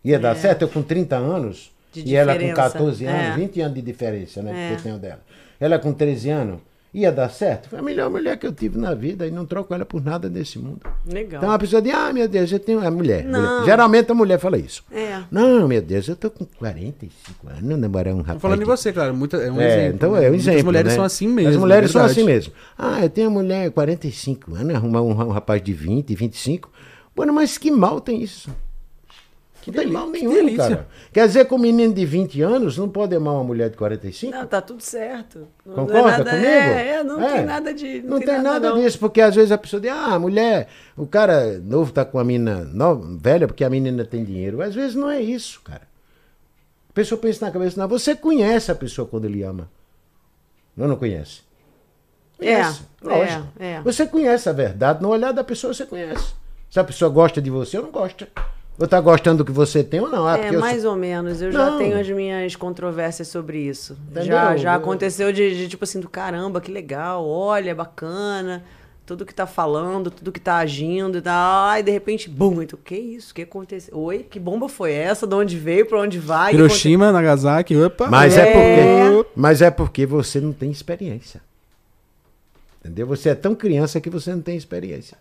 Speaker 2: Ia dar certo eu com 30 anos e ela com
Speaker 3: diferença.
Speaker 2: 14 anos,
Speaker 3: É.
Speaker 2: 20 anos de diferença, né?
Speaker 3: É.
Speaker 2: Que eu tenho dela. Ela com 13 anos, ia dar certo? Foi a melhor mulher que eu tive na vida e não troco ela por nada nesse mundo.
Speaker 3: Legal.
Speaker 2: Então a pessoa diz, ah, meu Deus, eu tenho. A mulher. Mulher. Geralmente a mulher fala isso.
Speaker 3: É.
Speaker 2: Não, meu Deus, eu tô com 45 anos, namorar um rapaz.
Speaker 1: Tô falando em
Speaker 2: de
Speaker 1: você, claro. Muita, é um
Speaker 2: é,
Speaker 1: exemplo.
Speaker 2: então
Speaker 1: né?
Speaker 2: é um exemplo.
Speaker 1: mulheres
Speaker 2: né?
Speaker 1: são assim mesmo.
Speaker 2: As mulheres
Speaker 1: é
Speaker 2: são assim mesmo. Ah, eu tenho uma mulher 45 anos, arrumar um, um rapaz de 20, 25. Bueno, mas que mal tem isso? Não tem mal
Speaker 1: que
Speaker 2: nenhum,
Speaker 1: delícia.
Speaker 2: cara. Quer dizer que um menino de 20 anos não pode amar uma mulher de 45?
Speaker 3: Não, tá tudo certo. Não
Speaker 2: Concorda
Speaker 3: é nada,
Speaker 2: comigo?
Speaker 3: É, é, não
Speaker 2: É.
Speaker 3: tem nada de.
Speaker 2: Não, tem, nada,
Speaker 3: não.
Speaker 2: disso, porque às vezes a pessoa diz, ah, mulher, o cara novo tá com a menina nova, velha porque a menina tem dinheiro. Às vezes não é isso, cara. A pessoa pensa na cabeça, não, você conhece a pessoa quando ele ama. Não, não conhece.
Speaker 3: É,
Speaker 2: Conhece, lógico.
Speaker 3: é, é.
Speaker 2: Você conhece a verdade, no olhar da pessoa você conhece. Se a pessoa gosta de você ou não gosta. Ou tá gostando do que você tem ou não. Ah,
Speaker 3: É,
Speaker 2: eu
Speaker 3: mais
Speaker 2: sou-
Speaker 3: ou menos. Eu já
Speaker 2: Não.
Speaker 3: tenho as minhas controvérsias sobre isso.
Speaker 2: Entendeu?
Speaker 3: Já, já
Speaker 2: Eu-
Speaker 3: aconteceu de, de, tipo assim, do caramba, que legal, olha, bacana, tudo que tá falando, tudo que tá agindo e tal. Ai, de repente, bum, então, que isso? O que aconteceu? Oi, que bomba foi essa? De onde veio? Pra onde vai?
Speaker 1: Hiroshima, Nagasaki, opa.
Speaker 2: Mas é.
Speaker 3: É.
Speaker 2: porque, mas é porque você não tem experiência. Entendeu? Você é tão criança que você não tem experiência.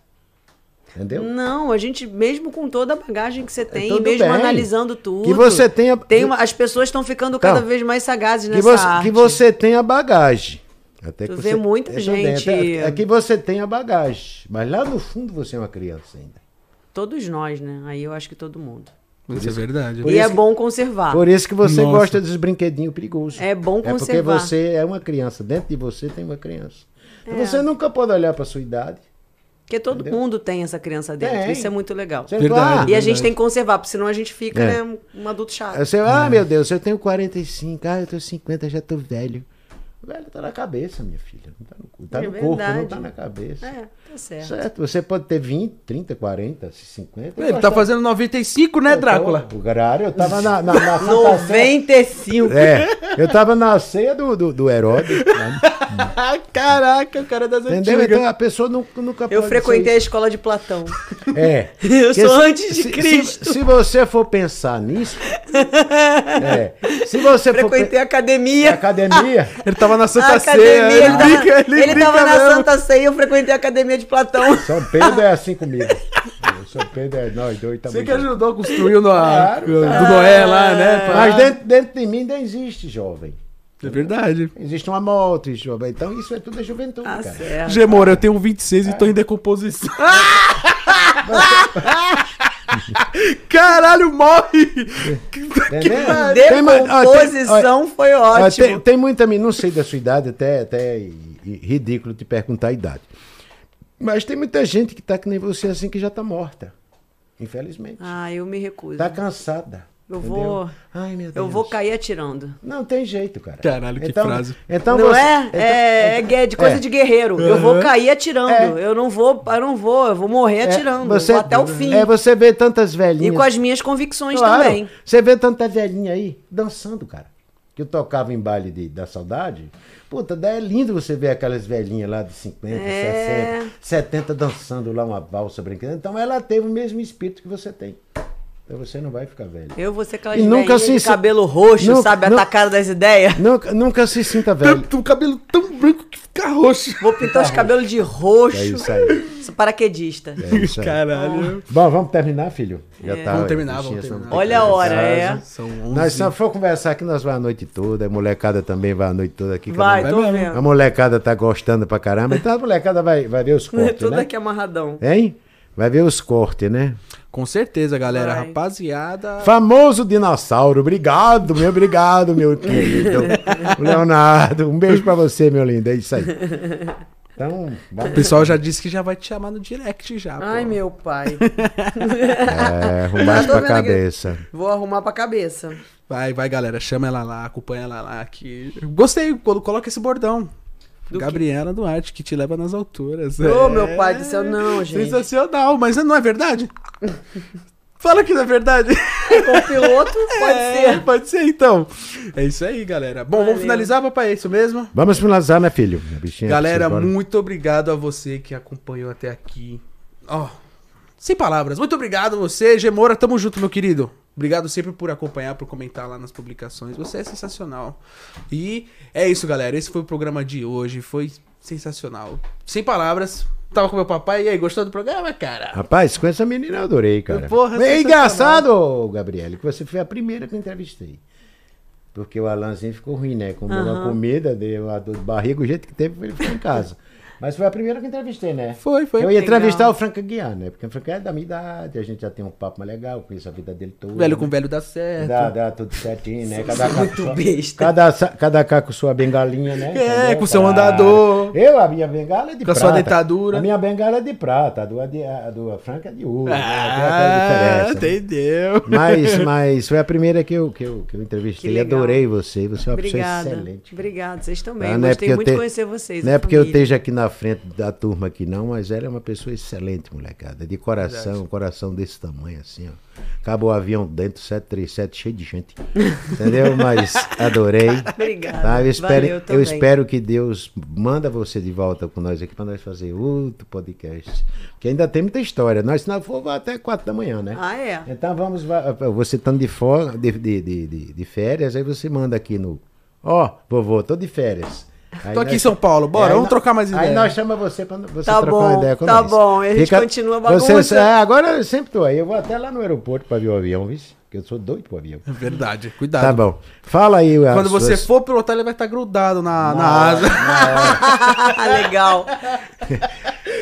Speaker 2: Entendeu?
Speaker 3: Não, a gente, mesmo com toda a bagagem que você tem,
Speaker 2: tudo
Speaker 3: mesmo
Speaker 2: bem.
Speaker 3: analisando tudo.
Speaker 2: Que você tenha-
Speaker 3: tem uma- as pessoas estão ficando cada
Speaker 2: Então,
Speaker 3: vez mais sagazes
Speaker 2: que
Speaker 3: nessa
Speaker 2: você,
Speaker 3: arte.
Speaker 2: que você tenha bagagem. Até
Speaker 3: Tu
Speaker 2: que
Speaker 3: vê
Speaker 2: você-
Speaker 3: muita
Speaker 2: é,
Speaker 3: gente-
Speaker 2: É, é que você tenha bagagem. Mas lá no fundo você é uma criança ainda.
Speaker 3: Todos nós, né? Aí eu acho que todo mundo.
Speaker 1: Isso é verdade.
Speaker 2: Por
Speaker 3: e é
Speaker 2: isso que-
Speaker 3: bom conservar.
Speaker 2: Por isso que você
Speaker 1: Nossa.
Speaker 2: gosta dos brinquedinhos perigosos.
Speaker 3: É bom
Speaker 2: É porque
Speaker 3: conservar.
Speaker 2: você é uma criança. Dentro de você tem uma criança. Então
Speaker 3: É.
Speaker 2: Você nunca pode olhar para sua idade.
Speaker 3: Porque todo
Speaker 2: Entendeu?
Speaker 3: mundo tem essa criança dentro.
Speaker 2: Tem.
Speaker 3: Isso é muito legal.
Speaker 2: Você
Speaker 1: Verdade.
Speaker 3: E a
Speaker 2: ah,
Speaker 3: gente tem que conservar, porque senão a gente fica,
Speaker 2: É.
Speaker 3: né, um- adulto chato.
Speaker 2: Você, ah, meu Deus, eu tenho 45, ah, eu tenho 50, já tô velho. O velho tá na cabeça, minha filha. Não tá no, cu- tá
Speaker 3: É
Speaker 2: no corpo, não
Speaker 3: verdade.
Speaker 2: tá na cabeça.
Speaker 3: É, tá certo.
Speaker 2: Certo, você pode ter 20, 30, 40, 50.
Speaker 1: Ele tá fazendo 95, né, Drácula?
Speaker 2: O Garário, eu tava na, na, na Santa Sé.
Speaker 3: 95.
Speaker 2: É, eu tava na ceia do, do, do Herodes. né?
Speaker 1: Caraca, o cara das
Speaker 2: Entendeu?
Speaker 1: antigas.
Speaker 2: Então a pessoa nunca, nunca
Speaker 3: Eu frequentei a escola de Platão.
Speaker 2: É.
Speaker 3: Eu sou
Speaker 2: se-
Speaker 3: antes de
Speaker 2: se-
Speaker 3: Cristo.
Speaker 2: Se, se você for pensar nisso. é, se você for.
Speaker 3: Frequentei a academia.
Speaker 2: academia.
Speaker 1: Ele tava na Santa
Speaker 3: academia,
Speaker 1: Ceia.
Speaker 3: ele, tava, ele na. Santa Ceia e eu frequentei a academia de Platão.
Speaker 2: São Pedro é assim comigo. São Pedro é nós dois
Speaker 1: Você
Speaker 2: também.
Speaker 1: que ajudou a construir o Noé,
Speaker 2: Claro,
Speaker 1: do. Noé lá, né? pá.
Speaker 2: Mas dentro, dentro de mim ainda existe jovem.
Speaker 1: É verdade.
Speaker 2: Existe uma moto, existe jovem. Então isso é tudo a juventude,
Speaker 3: Ah,
Speaker 2: cara.
Speaker 3: certo.
Speaker 1: Gemora, eu tenho 26 e tô em decomposição. Caralho, morre!
Speaker 2: Entendeu? Tem ma- ó, tem- ó,
Speaker 3: Decomposição foi
Speaker 2: ó,
Speaker 3: ótimo.
Speaker 2: tem, tem muita não sei da sua idade, até, até ridículo te perguntar a idade. Mas tem muita gente que tá que nem você assim que já tá morta. Infelizmente.
Speaker 3: Ah, eu me recuso.
Speaker 2: Tá cansada.
Speaker 3: Eu
Speaker 2: entendeu?
Speaker 3: vou.
Speaker 2: Ai, meu
Speaker 3: Eu
Speaker 2: Deus.
Speaker 3: vou cair atirando.
Speaker 2: Não tem jeito, cara.
Speaker 1: Caralho, que
Speaker 2: então,
Speaker 1: frase.
Speaker 2: Então
Speaker 3: não
Speaker 2: você-
Speaker 3: é?
Speaker 2: então-
Speaker 3: é, é gue- de coisa
Speaker 2: é.
Speaker 3: de guerreiro. Eu vou cair atirando.
Speaker 2: É.
Speaker 3: Eu não vou, eu não vou, eu vou morrer
Speaker 2: é,
Speaker 3: atirando.
Speaker 2: você-
Speaker 3: eu vou até o fim.
Speaker 2: É, você vê tantas
Speaker 3: E
Speaker 2: velhinhas.
Speaker 3: com as minhas convicções
Speaker 2: Claro,
Speaker 3: também.
Speaker 2: Você vê tanta velhinha aí dançando, cara. Que eu tocava em baile de- da saudade. Puta, daí é lindo você ver aquelas velhinhas lá de 50,
Speaker 3: É.
Speaker 2: 60, 70 dançando lá uma valsa brincando. Então ela teve o mesmo espírito que você tem. Então você não vai ficar velho.
Speaker 3: Eu vou ser aquelas
Speaker 2: E nunca se-
Speaker 3: de cabelo roxo,
Speaker 2: nunca-
Speaker 3: sabe?
Speaker 2: nu-
Speaker 3: Atacada das ideias.
Speaker 2: Nunca, nunca se sinta velho.
Speaker 1: Tanto, o cabelo tão branco que fica roxo.
Speaker 3: Vou pintar os cabelos de roxo.
Speaker 2: É isso aí.
Speaker 3: Sou paraquedista.
Speaker 2: É isso aí.
Speaker 1: Caralho.
Speaker 2: Bom, vamos terminar, filho? Já tá,
Speaker 1: Vamos terminar, vamos terminar.
Speaker 3: Olha a hora, é.
Speaker 1: São 11.
Speaker 2: Nós se for conversar aqui, nós vamos a noite toda. A molecada também vai a noite toda aqui.
Speaker 3: Vai, tô
Speaker 2: um-
Speaker 1: mesmo.
Speaker 3: vendo.
Speaker 2: A molecada tá gostando pra caramba. Então a molecada vai, vai ver os cortes,
Speaker 3: Tudo
Speaker 2: né?
Speaker 3: aqui amarradão.
Speaker 2: Hein? Vai ver os cortes, né?
Speaker 1: Com certeza, galera.
Speaker 3: Vai.
Speaker 1: Rapaziada.
Speaker 2: Famoso dinossauro. Obrigado, meu obrigado, meu querido. Leonardo, um beijo pra você, meu lindo. É isso aí. Então,
Speaker 1: O pessoal já disse que já vai te chamar no direct já.
Speaker 3: Ai,
Speaker 1: pô.
Speaker 3: meu pai.
Speaker 2: é, arrumar pra
Speaker 3: aqui.
Speaker 2: cabeça.
Speaker 3: Vou arrumar pra cabeça.
Speaker 1: Vai, vai, galera. Chama ela lá, acompanha ela lá. Que... Gostei, colo- coloca esse bordão.
Speaker 3: Do
Speaker 1: Gabriela Duarte, que te leva nas alturas.
Speaker 3: Ô,
Speaker 1: É.
Speaker 3: meu pai do céu, não, gente.
Speaker 1: Sensacional, mas não é verdade? Fala que não é verdade.
Speaker 3: Com piloto, pode
Speaker 1: É,
Speaker 3: ser.
Speaker 1: Pode ser, então. É isso aí, galera. Bom,
Speaker 3: Valeu.
Speaker 1: vamos finalizar, papai. É isso mesmo?
Speaker 2: Vamos finalizar, né, filho? Bichinha
Speaker 1: Galera, muito obrigado a você que acompanhou até aqui. Ó, sem palavras. Muito obrigado a você, Gemora. Tamo junto, meu querido. Obrigado sempre por acompanhar, por comentar lá nas publicações. Você é sensacional. E é isso, galera. Esse foi o programa de hoje. Foi sensacional. Sem palavras. Tava com meu papai. E aí, gostou do programa, cara?
Speaker 2: Rapaz, com essa menina eu adorei, cara.
Speaker 1: Porra,
Speaker 2: é engraçado, Gabriele, que você foi a primeira que eu entrevistei. Porque o Alanzinho ficou ruim, né? Comeu uma
Speaker 3: Aham.
Speaker 2: comida, deu uma dor de barriga, o jeito que teve, ele ficou em casa. Mas foi a primeira que eu entrevistei, né?
Speaker 1: Foi, foi.
Speaker 2: Eu ia
Speaker 3: Legal.
Speaker 2: entrevistar o Franca Guiar, né? Porque o Franca é da minha idade, a gente já tem um papo mais legal, conheço a vida dele toda.
Speaker 1: Velho
Speaker 2: né?
Speaker 1: com velho dá certo.
Speaker 2: Dá, dá tudo certinho, né? Cada
Speaker 3: Muito
Speaker 2: com sua-
Speaker 3: besta.
Speaker 2: Cada, cada cá com sua bengalinha, né?
Speaker 1: É,
Speaker 2: Entendeu?
Speaker 1: com seu
Speaker 2: Claro.
Speaker 1: andador.
Speaker 2: Eu, a minha bengala é de
Speaker 1: Com a
Speaker 2: prata.
Speaker 1: sua dentadura.
Speaker 2: A minha bengala é de prata, a do, a de- a do Franca é de ouro. né?
Speaker 1: Ah,
Speaker 2: né?
Speaker 1: entendeu.
Speaker 2: Mas, mas foi a primeira que eu, que eu, que eu entrevistei.
Speaker 3: Que.
Speaker 2: Adorei você. Você é uma
Speaker 3: Obrigada.
Speaker 2: pessoa excelente.
Speaker 3: Obrigada, vocês também.
Speaker 2: Ah, é
Speaker 3: Gostei muito
Speaker 2: te-
Speaker 3: de conhecer vocês.
Speaker 2: Não
Speaker 3: a
Speaker 2: é porque eu esteja aqui na frente da turma aqui, não, mas ela é uma pessoa excelente, molecada. De coração, um coração desse tamanho, assim, ó. Acabou o avião dentro, 737, cheio de gente. Entendeu? Mas adorei.
Speaker 3: Obrigada.
Speaker 2: Tá, eu, espero,
Speaker 3: Valeu
Speaker 2: eu espero que Deus manda você de volta com nós aqui para nós fazer outro podcast. Porque ainda tem muita história. Nós, se não for, até quatro da manhã, né?
Speaker 3: Ah, é?
Speaker 2: Então vamos, va- você estando de, fora, de, de, de, de- de férias, aí você manda aqui no. Ó, vovô, tô de férias. Aí
Speaker 1: Tô aqui em São Paulo, bora,
Speaker 2: Aí
Speaker 1: vamos trocar mais
Speaker 2: Aí
Speaker 1: ideia.
Speaker 2: nós chamamos você pra você
Speaker 3: Tá
Speaker 2: trocar
Speaker 3: bom,
Speaker 2: uma ideia com
Speaker 3: tá
Speaker 2: nós.
Speaker 3: bom, a gente continua a
Speaker 2: você-
Speaker 3: bagunça.
Speaker 2: é, agora eu sempre tô aí. Eu vou até lá no aeroporto pra ver o avião, viu? Porque eu sou doido pro avião.
Speaker 1: É verdade, cuidado.
Speaker 2: Tá bom. Fala aí.
Speaker 1: Quando você
Speaker 2: suas-
Speaker 1: for pilotar, ele vai estar grudado na, na
Speaker 2: Na
Speaker 1: asa.
Speaker 2: na.
Speaker 3: Legal.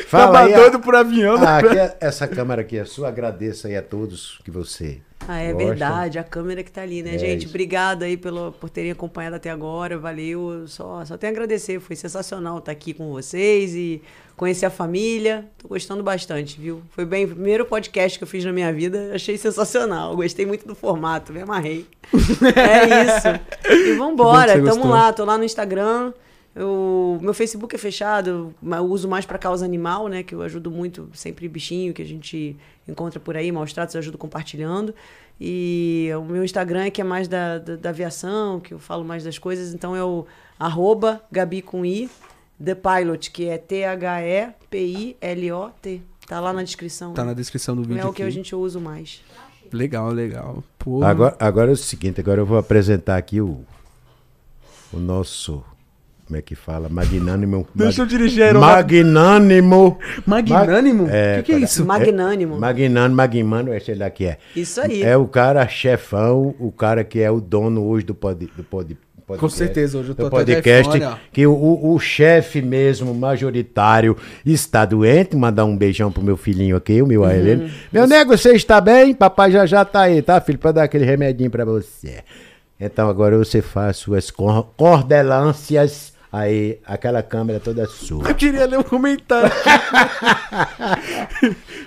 Speaker 2: Fala
Speaker 1: Tava
Speaker 2: aí. a-
Speaker 1: doido por avião. né?
Speaker 2: Ah, aqui é- essa câmera aqui é sua. Agradeço aí a todos que você.
Speaker 3: Ah, é
Speaker 2: gosta.
Speaker 3: verdade, a câmera que tá ali, né,
Speaker 2: É
Speaker 3: gente?
Speaker 2: isso.
Speaker 3: Obrigada aí pelo, por terem acompanhado até agora, valeu. Só, só tenho a agradecer, foi sensacional estar aqui com vocês e conhecer a família. Tô gostando bastante, viu? Foi bem, o primeiro podcast que eu fiz na minha vida, achei sensacional. Gostei muito do formato, me amarrei. é isso. E vambora, tamo
Speaker 1: gostou.
Speaker 3: lá, tô lá no Instagram. Eu, meu Facebook é fechado, mas eu uso mais para causa animal, né? Que eu ajudo muito, sempre bichinho que a gente encontra por aí, maus tratos, eu ajudo compartilhando. E o meu Instagram é que é mais da, da, da aviação, que eu falo mais das coisas, então é o arroba Gabi com I, The Pilot, que é T-H-E-P-I-L-O-T. Tá lá na descrição.
Speaker 1: Tá na descrição do vídeo
Speaker 3: é o que
Speaker 1: aqui.
Speaker 3: a gente usa mais.
Speaker 1: Legal, legal.
Speaker 2: Agora, agora é o seguinte, agora eu vou apresentar aqui o, o nosso, como é que fala? Magnânimo.
Speaker 1: Deixa eu dirigir a aeronave.
Speaker 2: Magnânimo.
Speaker 1: Magnânimo?
Speaker 2: Mag-
Speaker 1: Que que é isso?
Speaker 3: Magnânimo.
Speaker 2: Magnânimo, Magnânimo, esse lá que é.
Speaker 3: Isso aí.
Speaker 2: É o cara chefão, o cara que é o dono hoje do pod, do pod, podcast.
Speaker 1: Com certeza, hoje eu tô
Speaker 2: do podcast, que o, o, o chefe mesmo, majoritário, está doente. Mandar um beijão pro meu filhinho aqui, o meu
Speaker 1: Uhum.
Speaker 2: Meu nego, você está bem? Papai já já tá aí, tá, filho? Pra dar aquele remedinho pra você. Então agora você faz suas cor- cordelâncias Aí, aquela câmera toda sua.
Speaker 1: Eu queria ler um comentário.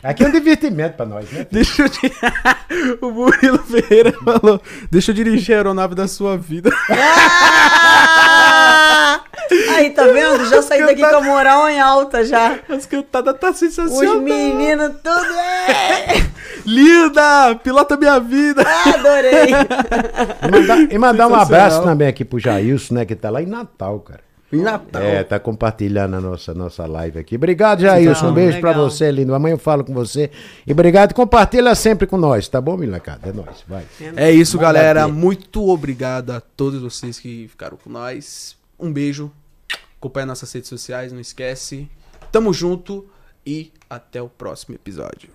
Speaker 2: Aqui é um divertimento pra nós, né?
Speaker 1: Deixa eu di- O Murilo Ferreira falou: Deixa eu dirigir a aeronave da sua vida.
Speaker 3: Ah! Aí, tá vendo? Já saí daqui com a moral em alta já.
Speaker 1: As cantadas tá
Speaker 3: Os
Speaker 1: sensacional.
Speaker 3: meninos tudo. É!
Speaker 1: Linda! Pilota minha vida!
Speaker 3: Adorei.
Speaker 2: E mandar, e mandar um abraço também aqui pro Jailson, né? Que tá lá em Natal, cara.
Speaker 1: Natal.
Speaker 2: É, tá compartilhando a nossa, nossa live aqui. Obrigado, Jailson. Um beijo pra
Speaker 3: legal.
Speaker 2: você, lindo. Amanhã eu falo com você. E obrigado. Compartilha sempre com nós, tá bom, molecada? É nóis. Vai.
Speaker 1: É isso,
Speaker 2: Manda
Speaker 1: galera.
Speaker 2: aqui.
Speaker 1: Muito obrigado a todos vocês que ficaram com nós. Um beijo. Acompanhe nossas redes sociais, não esquece. Tamo junto e até o próximo episódio.